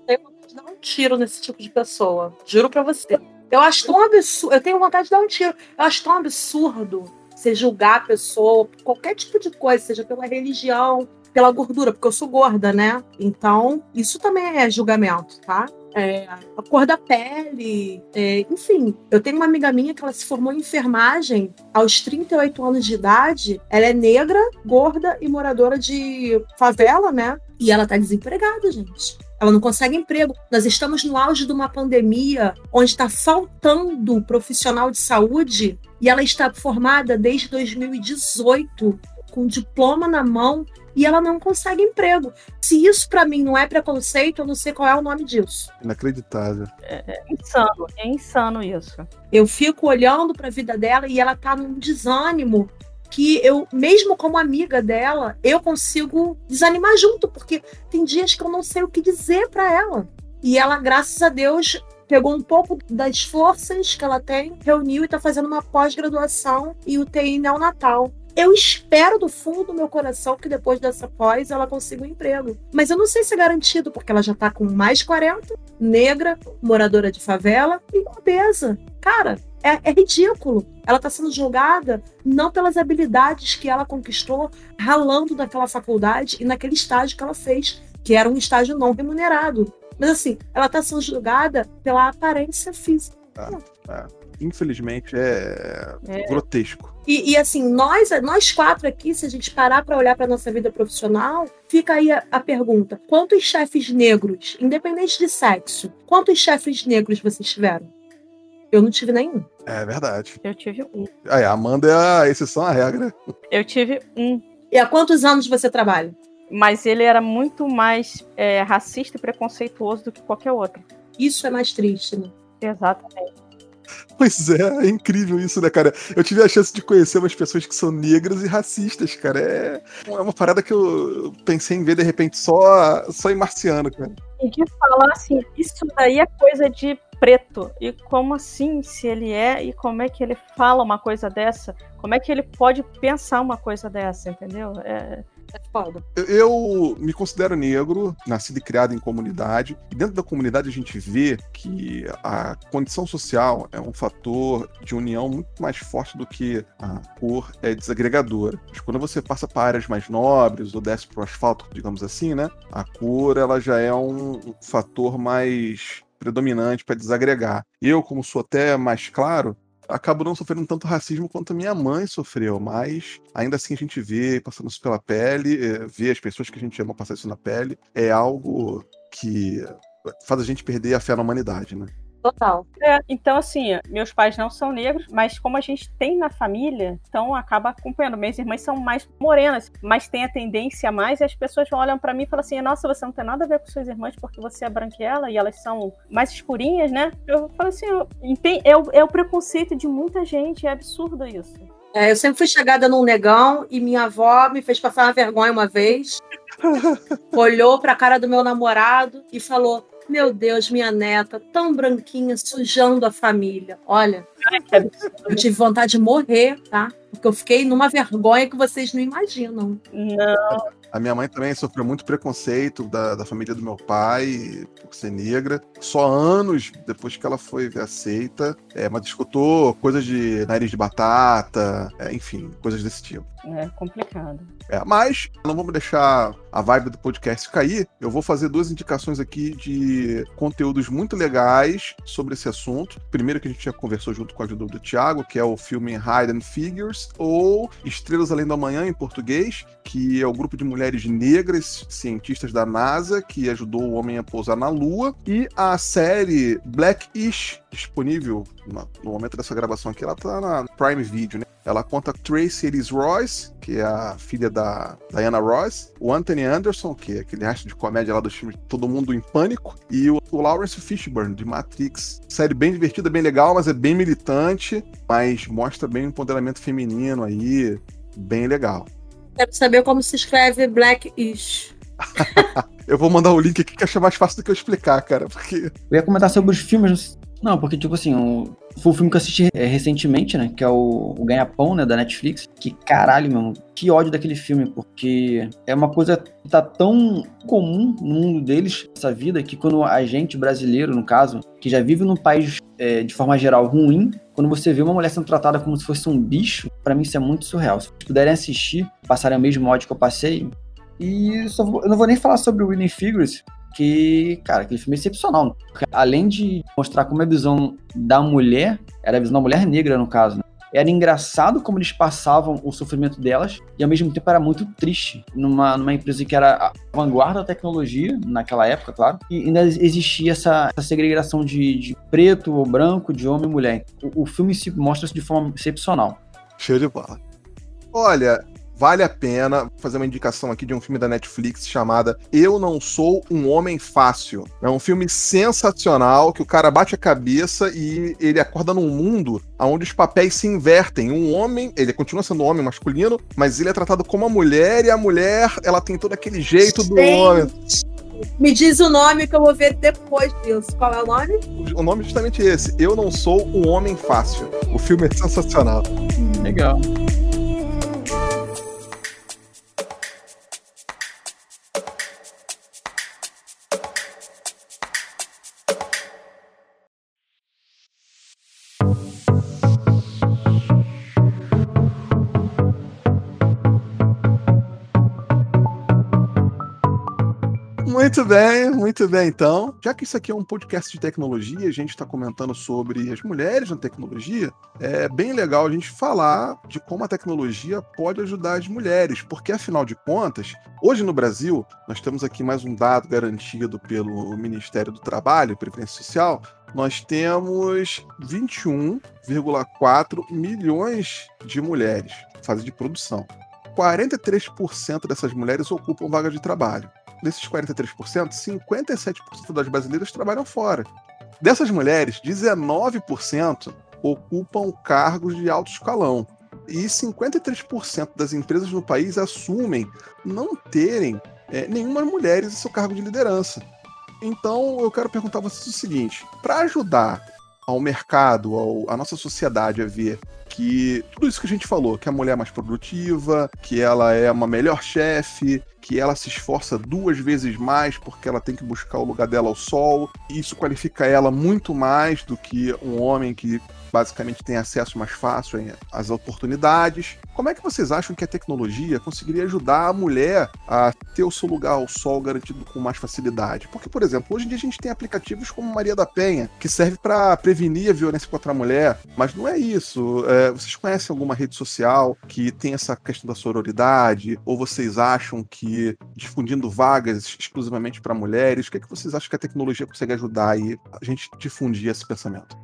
Eu de dar um tiro nesse tipo de pessoa. Juro pra você. Eu acho tão absurdo. Eu tenho vontade de dar um tiro. Eu acho tão absurdo você julgar a pessoa por qualquer tipo de coisa, seja pela religião, pela gordura, porque eu sou gorda, né? Então, isso também é julgamento, tá? É, a cor da pele, é, enfim. Eu tenho uma amiga minha que ela se formou em enfermagem aos 38 anos de idade. Ela é negra, gorda e moradora de favela, né? E ela tá desempregada, gente. Ela não consegue emprego. Nós estamos no auge de uma pandemia onde está faltando profissional de saúde e ela está formada desde 2018 com diploma na mão e ela não consegue emprego. Se isso para mim não é preconceito, eu não sei qual é o nome disso. Inacreditável. É, é insano, é insano isso. Eu fico olhando para a vida dela e ela tá num desânimo que eu, mesmo como amiga dela, eu consigo desanimar junto, porque tem dias que eu não sei o que dizer para ela. E ela, graças a Deus, pegou um pouco das forças que ela tem, reuniu e está fazendo uma pós-graduação em UTI neonatal. Eu espero do fundo do meu coração que depois dessa pós ela consiga um emprego. Mas eu não sei se é garantido, porque ela já tá com mais 40, negra, moradora de favela e obesa. Cara, é, é, ridículo. Ela está sendo julgada não pelas habilidades que ela conquistou ralando naquela faculdade e naquele estágio que ela fez, que era um estágio não remunerado. Mas assim, ela tá sendo julgada pela aparência física. Infelizmente é, É. grotesco. E, e, assim, nós, nós quatro aqui, se a gente parar para olhar para nossa vida profissional, fica aí a, a pergunta: quantos chefes negros, independente de sexo, quantos chefes negros vocês tiveram? Eu não tive nenhum. É verdade. Eu tive um. Aí, a Amanda é a exceção à regra. Eu tive um. E há quantos anos você trabalha? Mas ele era muito mais é, racista e preconceituoso do que qualquer outro. Isso é mais triste, né? Exatamente. Pois é, é incrível isso, né, cara? Eu tive a chance de conhecer umas pessoas que são negras e racistas, cara. É, é uma parada que eu pensei em ver de repente só, só em marciano, cara. E de falar assim, isso daí é coisa de preto. E como assim, se ele é, e como é que ele fala uma coisa dessa? Como é que ele pode pensar uma coisa dessa, entendeu? É, É foda. Eu- Eu me considero negro, nascido e criado em comunidade. E dentro da comunidade a gente vê que a condição social é um fator de união muito mais forte do que a cor é desagregadora. Mas quando você passa para áreas mais nobres ou desce para o asfalto, digamos assim, né? A cor ela já é um um fator mais predominante para desagregar. Eu, como sou até mais claro, acabo não sofrendo tanto racismo quanto minha mãe sofreu, mas ainda assim a gente vê passando isso pela pele, eh, vê as pessoas que a gente ama passar isso na pele, é algo que faz a gente perder a fé na humanidade, né? Total. É, então, assim, meus pais não são negros, mas como a gente tem na família, então acaba acompanhando. Minhas irmãs são mais morenas, mas tem a tendência a mais, e as pessoas olham pra mim e falam assim: Nossa, você não tem nada a ver com suas irmãs porque você é branquela e elas são mais escurinhas, né? Eu falo assim: é, o, é o preconceito de muita gente, é absurdo isso. É, eu sempre fui chegada num negão e minha avó me fez passar uma vergonha uma vez. Olhou pra cara do meu namorado e falou: Meu Deus, minha neta, tão branquinha, sujando a família. Olha, eu tive vontade de morrer, tá? Porque eu fiquei numa vergonha que vocês não imaginam. Não, A minha mãe também sofreu muito preconceito da, da família do meu pai por ser negra. Só anos depois que ela foi aceita, é, mas escutou coisas de nariz de batata, é, enfim, coisas desse tipo. É complicado. É, mas não vamos deixar a vibe do podcast cair. Eu vou fazer duas indicações aqui de conteúdos muito legais sobre esse assunto. Primeiro que a gente já conversou junto com a ajuda do Thiago, que é o filme Hidden Figures, ou Estrelas Além do Amanhã em português, que é o grupo de mulheres negras cientistas da NASA que ajudou o homem a pousar na Lua, e a série Blackish, disponível no momento dessa gravação aqui, ela tá na Prime Video, né? Ela conta Tracy Ellis Royce, que é a filha da Diana Royce, o Anthony Anderson, que é aquele resto de comédia lá do filme Todo Mundo em Pânico, e o, o Lawrence Fishburne, de Matrix. Série bem divertida, bem legal, mas é bem militante, mas mostra bem o empoderamento feminino aí, bem legal. Quero saber como se escreve Blackish. Eu vou mandar o link aqui que acho mais fácil do que eu explicar, cara, porque Eu ia comentar sobre os filmes. Não, porque, tipo assim, o, foi o filme que eu assisti é, recentemente, né? Que é o, o Ganha-Pão, né? Da Netflix. Que caralho, meu. Que ódio daquele filme, porque é uma coisa que tá tão comum no mundo deles, essa vida, que quando a gente, brasileiro, no caso, que já vive num país é, de forma geral ruim, quando você vê uma mulher sendo tratada como se fosse um bicho, pra mim isso é muito surreal. Se puderem assistir, passarem o mesmo ódio que eu passei. E vou- eu não vou nem falar sobre o Winning Figures, que, cara, aquele filme é excepcional. Além de mostrar como a visão da mulher, era a visão da mulher negra, no caso, né? Era engraçado como eles passavam o sofrimento delas e ao mesmo tempo era muito triste. Numa, numa empresa que era a vanguarda da tecnologia, naquela época, claro, e ainda existia essa, essa segregação de, de preto ou branco, de homem e mulher. O, o filme se mostra de forma excepcional. Show de bola. Olha, vale a pena fazer uma indicação aqui de um filme da Netflix chamada Eu Não Sou um Homem Fácil. É um filme sensacional que o cara bate a cabeça e ele acorda num mundo onde os papéis se invertem. Um homem, ele continua sendo um homem masculino, mas ele é tratado como uma mulher e a mulher, ela tem todo aquele jeito do Gente. homem. Me diz o nome que eu vou ver depois disso. Qual é o nome? O nome é justamente esse. Eu Não Sou um Homem Fácil. O filme é sensacional. Legal. Muito bem, muito bem. Então, já que isso aqui é um podcast de tecnologia, a gente está comentando sobre as mulheres na tecnologia, é bem legal a gente falar de como a tecnologia pode ajudar as mulheres, porque afinal de contas, hoje no Brasil, nós temos aqui mais um dado garantido pelo Ministério do Trabalho e Previdência Social, nós temos 21,4 milhões de mulheres fase de produção. 43% dessas mulheres ocupam vaga de trabalho. Desses 43%, 57% das brasileiras trabalham fora. Dessas mulheres, 19% ocupam cargos de alto escalão. E 53% das empresas no país assumem não terem é, nenhuma mulher em seu cargo de liderança. Então eu quero perguntar a vocês o seguinte: para ajudar ao mercado, ao, a nossa sociedade a ver que tudo isso que a gente falou, que a mulher é mais produtiva, que ela é uma melhor chefe, que ela se esforça duas vezes mais porque ela tem que buscar o lugar dela ao sol, e isso qualifica ela muito mais do que um homem que basicamente tem acesso mais fácil às oportunidades. Como é que vocês acham que a tecnologia conseguiria ajudar a mulher a ter o seu lugar ao sol garantido com mais facilidade? Porque, por exemplo, hoje em dia a gente tem aplicativos como Maria da Penha, que serve para prevenir a violência contra a mulher, mas não é isso. É, vocês conhecem alguma rede social que tem essa questão da sororidade? Ou vocês acham que difundindo vagas exclusivamente para mulheres, o que, é que vocês acham que a tecnologia consegue ajudar aí a gente difundir esse pensamento?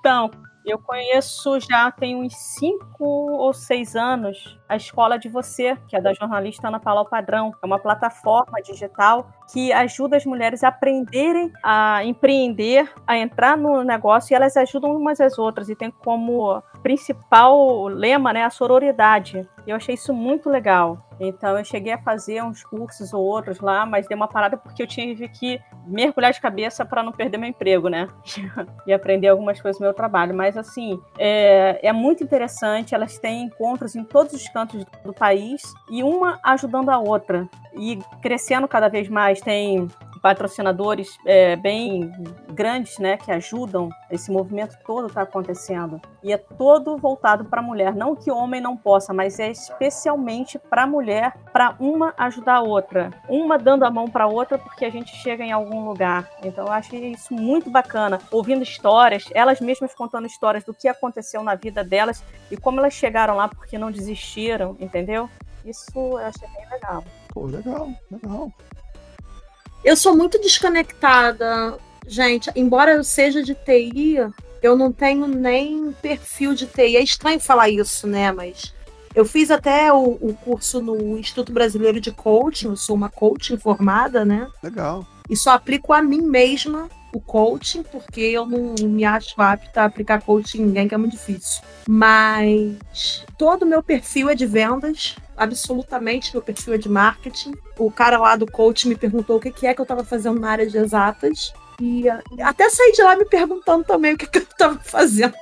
Então, eu conheço já tem uns cinco ou seis anos a Escola de Você, que é da jornalista Ana Paula Padrão. É uma plataforma digital que ajuda as mulheres a aprenderem a empreender, a entrar no negócio e elas ajudam umas às outras e tem como principal lema, né, a sororidade. Eu achei isso muito legal. Então eu cheguei a fazer uns cursos ou outros lá, mas dei uma parada porque eu tive que mergulhar de cabeça para não perder meu emprego, né? e aprender algumas coisas do meu trabalho. Mas assim, é, é muito interessante. Elas têm encontros em todos os cantos do país e uma ajudando a outra e crescendo cada vez mais. Tem patrocinadores é, bem grandes, né, que ajudam esse movimento todo está acontecendo e é todo voltado para a mulher, não que o homem não possa, mas é especialmente para a mulher, para uma ajudar a outra, uma dando a mão para a outra porque a gente chega em algum lugar. Então eu acho isso muito bacana, ouvindo histórias, elas mesmas contando histórias do que aconteceu na vida delas e como elas chegaram lá porque não desistiram, entendeu? Isso eu achei bem legal. Pô, legal, legal. Eu sou muito desconectada, gente. Embora eu seja de TI, eu não tenho nem perfil de TI. É estranho falar isso, né? Mas eu fiz até o, o curso no Instituto Brasileiro de Coaching. Eu sou uma coaching formada, né? Legal. E só aplico a mim mesma o coaching, porque eu não me acho apta a aplicar coaching em ninguém, que é muito difícil. Mas todo o meu perfil é de vendas, absolutamente meu perfil é de marketing. O cara lá do coach me perguntou o que, é que eu estava fazendo na área de exatas. E até saí de lá me perguntando também o que, que eu estava fazendo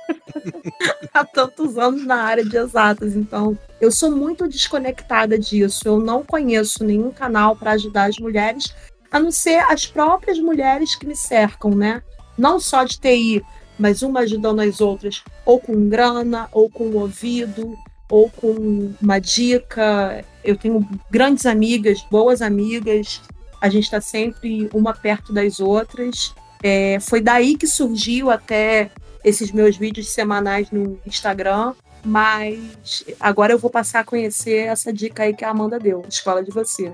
há tantos anos na área de exatas. Então, eu sou muito desconectada disso. Eu não conheço nenhum canal para ajudar as mulheres, a não ser as próprias mulheres que me cercam, né? Não só de TI, mas uma ajudando as outras, ou com grana, ou com ouvido, ou com uma dica. Eu tenho grandes amigas, boas amigas, a gente está sempre uma perto das outras. É, foi daí que surgiu até esses meus vídeos semanais no Instagram, mas agora eu vou passar a conhecer essa dica aí que a Amanda deu, Escola de Você.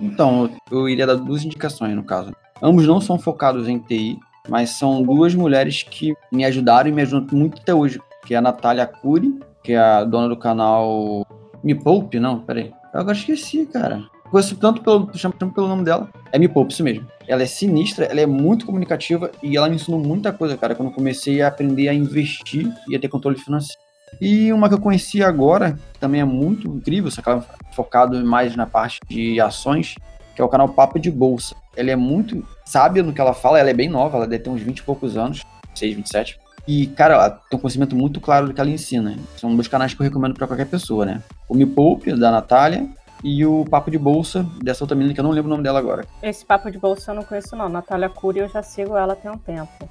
Então, eu iria dar duas indicações no caso. Ambos não são focados em TI, mas são duas mulheres que me ajudaram e me ajudam muito até hoje, que é a Natália Cury que é a dona do canal Me Poupe, não, peraí. Eu agora esqueci, cara. Conheço tanto pelo, chamo, pelo nome dela. É Me Poupe, isso mesmo. Ela é sinistra, ela é muito comunicativa e ela me ensinou muita coisa, cara, quando comecei a aprender a investir e a ter controle financeiro. E uma que eu conheci agora, que também é muito incrível, só que ela é focado mais na parte de ações, que é o canal Papo de Bolsa. Ela é muito sábia no que ela fala, ela é bem nova, ela deve ter uns 20 e poucos anos, 6, 27. E, cara, ela tem um conhecimento muito claro do que ela ensina. São dois canais que eu recomendo para qualquer pessoa, né? O Me Poupe, da Natália, e o Papo de Bolsa, dessa outra menina que eu não lembro o nome dela agora. Esse Papo de Bolsa eu não conheço, não. Natália Cury, eu já sigo ela tem um tempo.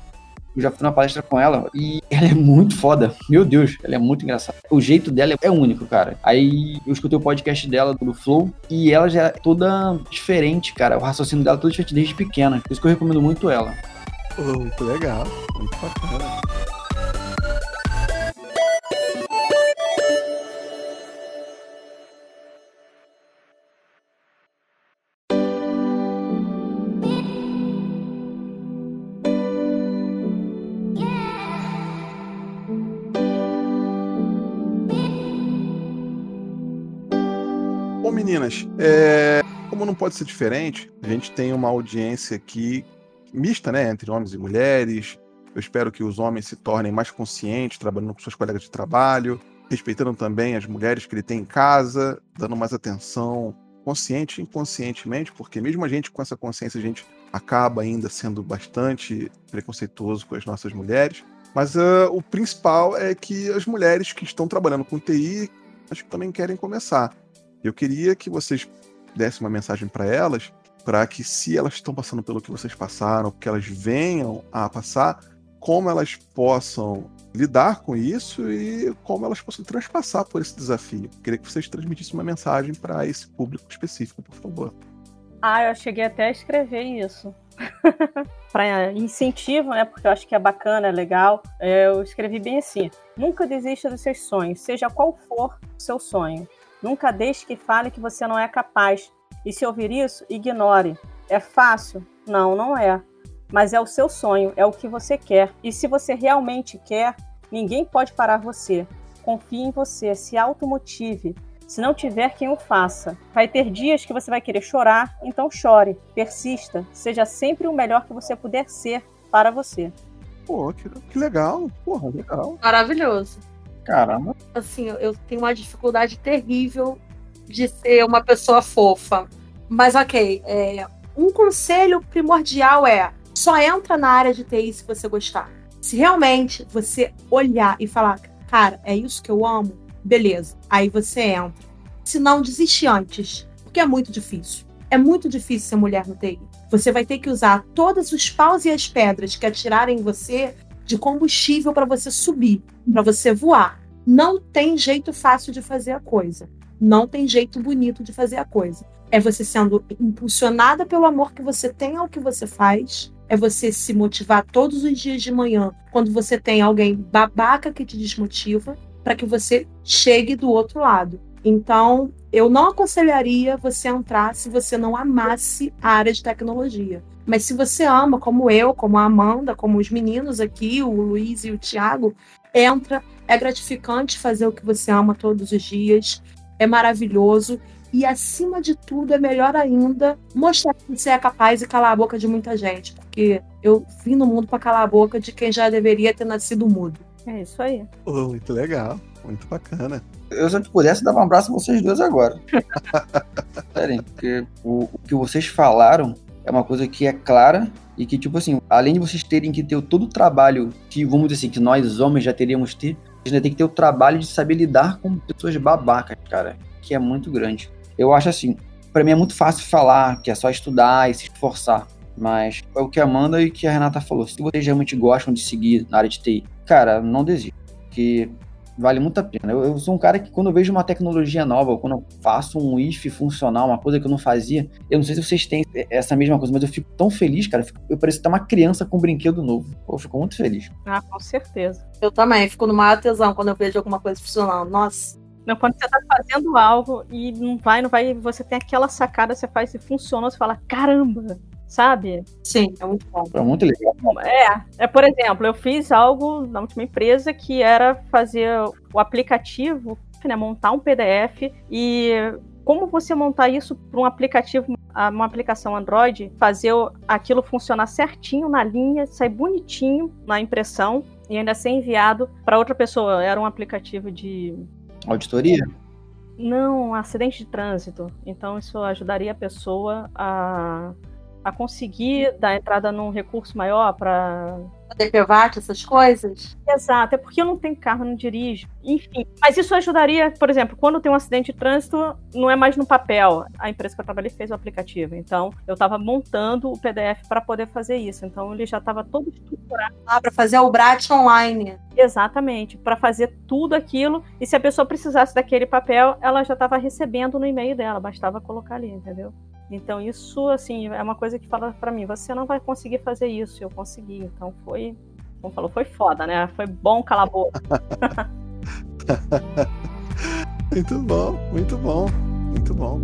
Eu já fui na palestra com ela e ela é muito foda. Meu Deus, ela é muito engraçada. O jeito dela é único, cara. Aí eu escutei o podcast dela do Flow e ela já é toda diferente, cara. O raciocínio dela é todo diferente desde pequena. Por isso que eu recomendo muito ela. Muito legal, muito bacana. Bom, meninas, é, como não pode ser diferente, a gente tem uma audiência aqui mista, né, entre homens e mulheres. Eu espero que os homens se tornem mais conscientes, trabalhando com seus colegas de trabalho, respeitando também as mulheres que ele tem em casa, dando mais atenção consciente e inconscientemente, porque mesmo a gente com essa consciência, a gente acaba ainda sendo bastante preconceituoso com as nossas mulheres. Mas uh, o principal é que as mulheres que estão trabalhando com TI, acho que também querem começar. Eu queria que vocês dessem uma mensagem para elas, para que se elas estão passando pelo que vocês passaram, que elas venham a passar, como elas possam lidar com isso e como elas possam transpassar por esse desafio. Queria que vocês transmitissem uma mensagem para esse público específico, por favor. Ah, eu cheguei até a escrever isso. para incentivo, né? Porque eu acho que é bacana, é legal. Eu escrevi bem assim: nunca desista dos seus sonhos, seja qual for o seu sonho. Nunca deixe que fale que você não é capaz. E se ouvir isso, ignore. É fácil? Não, não é. Mas é o seu sonho, é o que você quer. E se você realmente quer, ninguém pode parar você. Confie em você, se automotive. Se não tiver quem o faça, vai ter dias que você vai querer chorar, então chore, persista, seja sempre o melhor que você puder ser para você. Pô, que, que legal, porra, legal. Maravilhoso. Caramba. Assim, eu- tenho uma dificuldade terrível de ser uma pessoa fofa. Mas ok, é, um conselho primordial é só entra na área de TI se você gostar. Se realmente você olhar e falar, cara, é isso que eu amo, beleza. Aí você entra. Se não, desiste antes. Porque é muito difícil. É muito difícil ser mulher no TI. Você vai ter que usar todos os paus e as pedras que atirarem em você de combustível para você subir, para você voar. Não tem jeito fácil de fazer a coisa. Não tem jeito bonito de fazer a coisa. É você sendo impulsionada pelo amor que você tem ao que você faz. É você se motivar todos os dias de manhã, quando você tem alguém babaca que te desmotiva, para que você chegue do outro lado. Então, eu não aconselharia você entrar se você não amasse a área de tecnologia. Mas se você ama, como eu, como a Amanda, como os meninos aqui, o Luiz e o Thiago, entra. É gratificante fazer o que você ama todos os dias. É maravilhoso. E, acima de tudo, é melhor ainda mostrar que você é capaz e calar a boca de muita gente. Porque eu vim no mundo para calar a boca de quem já deveria ter nascido mudo. É isso aí. Pô, muito legal, muito bacana. Eu, se eu pudesse, dava um abraço a vocês dois agora. Sério, porque o, o que vocês falaram é uma coisa que é clara e que, tipo assim, além de vocês terem que ter todo o trabalho que, vamos dizer assim, que nós homens já teríamos ter, vocês ainda tem que ter o trabalho de saber lidar com pessoas babacas, cara, que é muito grande. Eu acho assim, pra mim é muito fácil falar que é só estudar e se esforçar. Mas é o que a Amanda e que a Renata falou. Se vocês realmente gostam de seguir na área de TI, cara, não desista. Porque vale muito a pena. Eu, eu sou um cara que quando eu vejo uma tecnologia nova, ou quando eu faço um if funcional, uma coisa que eu não fazia, eu não sei se vocês têm essa mesma coisa, mas eu fico tão feliz, cara. Eu, fico- eu pareço até uma criança com um brinquedo novo. Pô, eu fico muito feliz. Ah, com certeza. Eu também fico numa atenção quando eu vejo alguma coisa funcionando. Nossa, Não, quando você tá fazendo algo e não vai, não vai, você tem aquela sacada, você faz e funcionou, você fala, caramba, sabe? sim, é muito bom. É muito legal. É, é, por exemplo, eu fiz algo na última empresa que era fazer o aplicativo, né, montar um PDF e como você montar isso para um aplicativo, uma aplicação Android, fazer aquilo funcionar certinho na linha, sair bonitinho na impressão e ainda ser enviado para outra pessoa. Era um aplicativo de Auditoria? não, acidente de trânsito. Então isso ajudaria a pessoa a, a conseguir dar entrada num recurso maior para DPVAT, essas coisas? Exato, é porque eu não tenho carro, não dirijo. Enfim, mas isso ajudaria, por exemplo, quando tem um acidente de trânsito, não é mais no papel. A empresa que eu trabalhei fez o aplicativo. Então, eu estava montando o PDF para poder fazer isso. Então, ele já estava todo estruturado. Ah, para fazer o BRAT online. Exatamente, para fazer tudo aquilo. E se a pessoa precisasse daquele papel, ela já estava recebendo no e-mail dela, bastava colocar ali, entendeu? Então isso assim é uma coisa que fala para mim, você não vai conseguir fazer isso, eu consegui. Então foi, como falou, foi foda, né? Foi bom calar a boca. muito bom, muito bom, muito bom.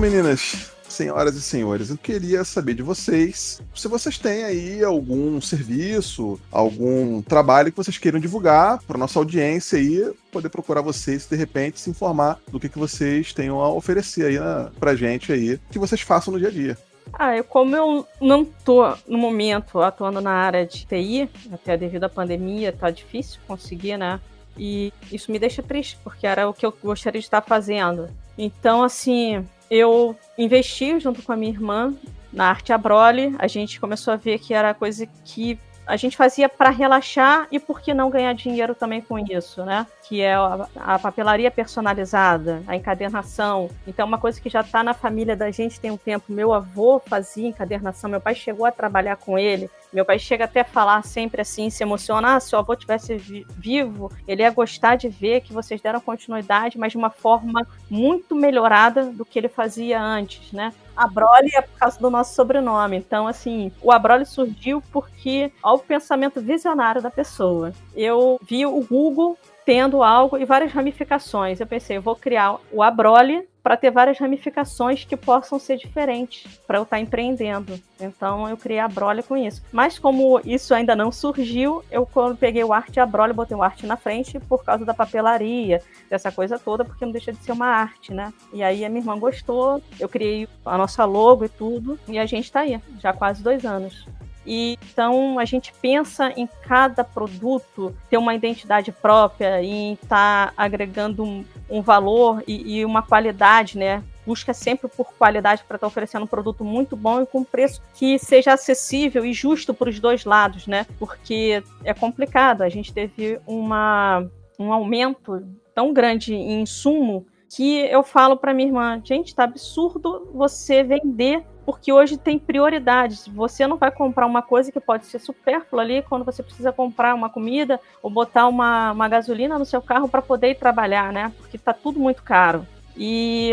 Meninas, senhoras e senhores, eu queria saber de vocês se vocês têm aí algum serviço, algum trabalho que vocês queiram divulgar para nossa audiência aí poder procurar vocês de repente se informar do que, que vocês tenham a oferecer aí na, pra gente aí, que vocês façam no dia a dia. Ah, eu, como eu não tô no momento atuando na área de TI, até devido à pandemia, tá difícil conseguir, né? E isso me deixa triste, porque era o que eu gostaria de estar fazendo. Então, assim, eu investi junto com a minha irmã na arte Abroli. A gente começou a ver que era coisa que a gente fazia para relaxar e por que não ganhar dinheiro também com isso, né? Que é a, a papelaria personalizada, a encadernação. Então, uma coisa que já está na família da gente tem um tempo. Meu avô fazia encadernação, meu pai chegou a trabalhar com ele. Meu pai chega até a falar sempre assim, se emocionar, ah, se o avô tivesse vivo, ele ia gostar de ver que vocês deram continuidade, mas de uma forma muito melhorada do que ele fazia antes, né? Abroli é por causa do nosso sobrenome. Então, assim, o Abroli surgiu porque ao pensamento visionário da pessoa. Eu vi o Google tendo algo e várias ramificações. Eu pensei, eu vou criar o Abroli para ter várias ramificações que possam ser diferentes para eu estar tá empreendendo. Então eu criei a Brolha com isso. Mas como isso ainda não surgiu, eu peguei o arte a Brolha, botei o arte na frente por causa da papelaria, dessa coisa toda, porque não deixa de ser uma arte, né? E aí a minha irmã gostou, eu criei a nossa logo e tudo, e a gente está aí, já há quase dois anos. E então a gente pensa em cada produto ter uma identidade própria e estar tá agregando um, um valor e, e, uma qualidade, né? Busca sempre por qualidade para estar tá oferecendo um produto muito bom e com preço que seja acessível e justo para os dois lados, né? Porque é complicado. A gente teve uma, um aumento tão grande em insumo que eu falo para minha irmã, gente, tá absurdo você vender porque hoje tem prioridades. Você não vai comprar uma coisa que pode ser supérflua ali quando você precisa comprar uma comida ou botar uma, uma gasolina no seu carro para poder ir trabalhar, né? Porque está tudo muito caro. E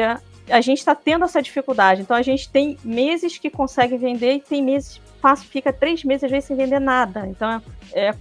a gente está tendo essa dificuldade. Então a gente tem meses que consegue vender e tem meses passa, fica três meses às vezes sem vender nada. Então é, é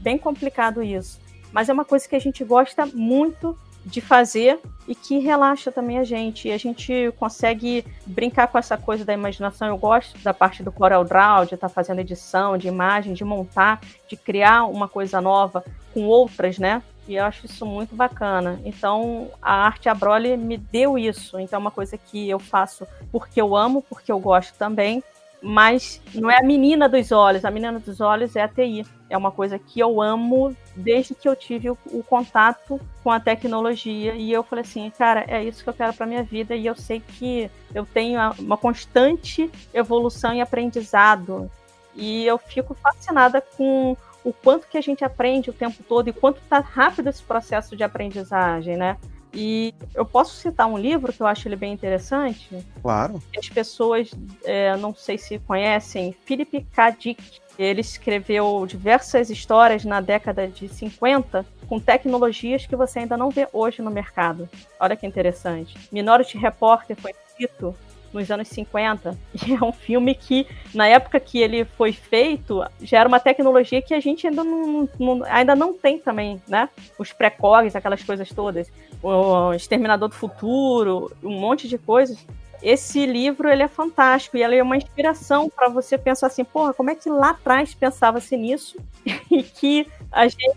bem complicado isso. Mas é uma coisa que a gente gosta muito de fazer e que relaxa também a gente. E a gente consegue brincar com essa coisa da imaginação. Eu gosto da parte do Corel Draw, de estar tá fazendo edição de imagem, de montar, de criar uma coisa nova com outras, né? E eu acho isso muito bacana. Então, a arte Abroli me deu isso. Então, é uma coisa que eu faço porque eu amo, porque eu gosto também mas não é a menina dos olhos, a menina dos olhos é a TI. É uma coisa que eu amo desde que eu tive o, o contato com a tecnologia e eu falei assim, cara, é isso que eu quero para minha vida e eu sei que eu tenho uma constante evolução e aprendizado e eu fico fascinada com o quanto que a gente aprende o tempo todo e quanto tá rápido esse processo de aprendizagem, né? E eu posso citar um livro que eu acho ele bem interessante. Claro. As pessoas, é, não sei se conhecem, Philip K. Dick. Ele escreveu diversas histórias na década de 50 com tecnologias que você ainda não vê hoje no mercado. Olha que interessante. Minority Reporter foi escrito nos anos 50. E é um filme que, na época que ele foi feito, já era uma tecnologia que a gente ainda não, não ainda não tem também, né? Os precogs, aquelas coisas todas. O Exterminador do Futuro, um monte de coisas. Esse livro ele é fantástico e ele é uma inspiração para você pensar assim, porra, como é que lá atrás pensava-se nisso e que a gente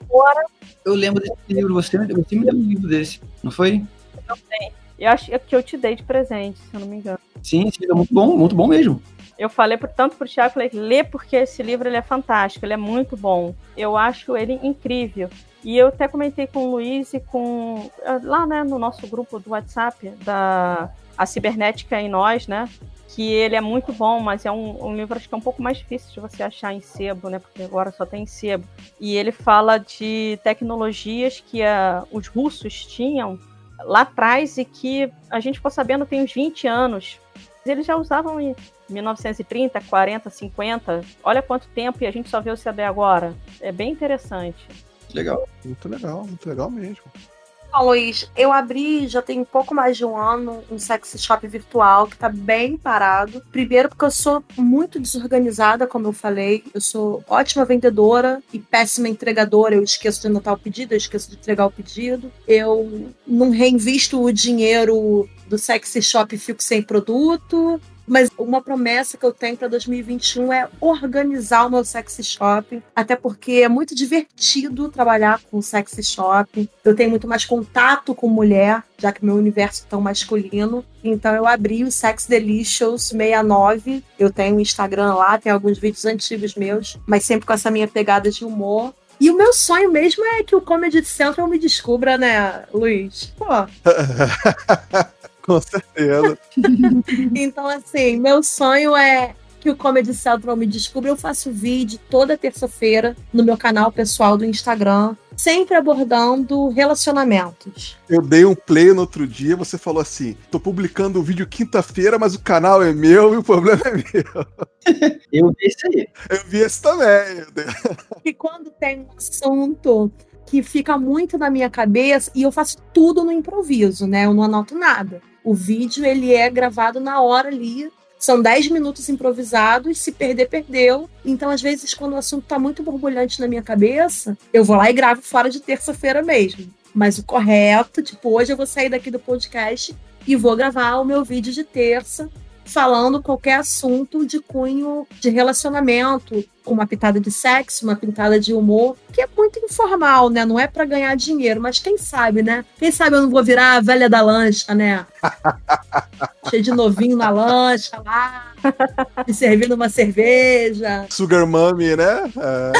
agora. Eu lembro desse livro, você, você me deu um livro desse, não foi? Eu tenho. Eu acho que eu te dei de presente, se eu não me engano. Sim, sim, é muito bom, muito bom mesmo. Eu falei por, tanto pro Thiago, falei, lê porque esse livro ele é fantástico, ele é muito bom. Eu acho ele incrível. E eu até comentei com o Luiz e com. lá né, no nosso grupo do WhatsApp, da A Cibernética em Nós, né? Que ele é muito bom, mas é um, um livro acho que é um pouco mais difícil de você achar em sebo, né? Porque agora só tem em sebo. E ele fala de tecnologias que a, os russos tinham lá atrás e que a gente ficou sabendo tem uns 20 anos. Eles já usavam em 1930, 40, 50. Olha quanto tempo e a gente só vê o CB agora. É bem interessante. Legal. Muito legal, muito legal mesmo. Bom, Luiz, eu abri já tem um pouco mais de um ano um sex shop virtual que tá bem parado. Primeiro porque eu sou muito desorganizada, como eu falei. Eu sou ótima vendedora e péssima entregadora. Eu esqueço de anotar o pedido, eu esqueço de entregar o pedido. Eu não reinvisto o dinheiro do sexy shop e fico sem produto. Mas uma promessa que eu tenho para 2021 é organizar o meu sexy shop, até porque é muito divertido trabalhar com sexy shop. Eu tenho muito mais contato com mulher, já que meu universo é tão masculino. Então eu abri o Sex Delicious 69. Eu tenho um Instagram lá, tem alguns vídeos antigos meus, mas sempre com essa minha pegada de humor. E o meu sonho mesmo é que o Comedy Central me descubra, né, Luiz? Pô. Com certeza. então, assim, meu sonho é que o Comedy Central me descubra. Eu faço vídeo toda terça-feira no meu canal pessoal do Instagram, sempre abordando relacionamentos. Eu dei um play no outro dia, você falou assim: tô publicando o um vídeo quinta-feira, mas o canal é meu e o problema é meu. Eu vi isso aí. Eu vi esse também. E quando tem um assunto que fica muito na minha cabeça e eu faço tudo no improviso, né? Eu não anoto nada. O vídeo ele é gravado na hora ali. São 10 minutos improvisados, se perder, perdeu. Então, às vezes, quando o assunto está muito borbulhante na minha cabeça, eu vou lá e gravo fora de terça-feira mesmo. Mas o correto, tipo, hoje eu vou sair daqui do podcast e vou gravar o meu vídeo de terça falando qualquer assunto de cunho de relacionamento, com uma pitada de sexo, uma pitada de humor, que é muito informal, né? Não é para ganhar dinheiro, mas quem sabe, né? Quem sabe eu não vou virar a velha da lancha, né? Cheio de novinho na lancha lá, me servindo uma cerveja. Sugar Mummy, né? É.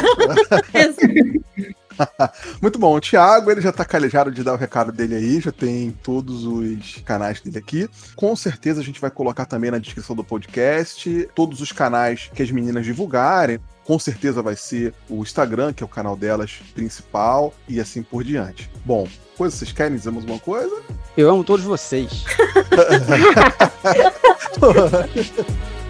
Muito bom. O Thiago, ele já tá calejado de dar o recado dele aí, já tem todos os canais dele aqui. Com certeza a gente vai colocar também na descrição do podcast todos os canais que as meninas divulgarem. Com certeza vai ser o Instagram, que é o canal delas principal, e assim por diante. Bom, coisa, vocês querem dizer mais uma coisa? Eu amo todos vocês.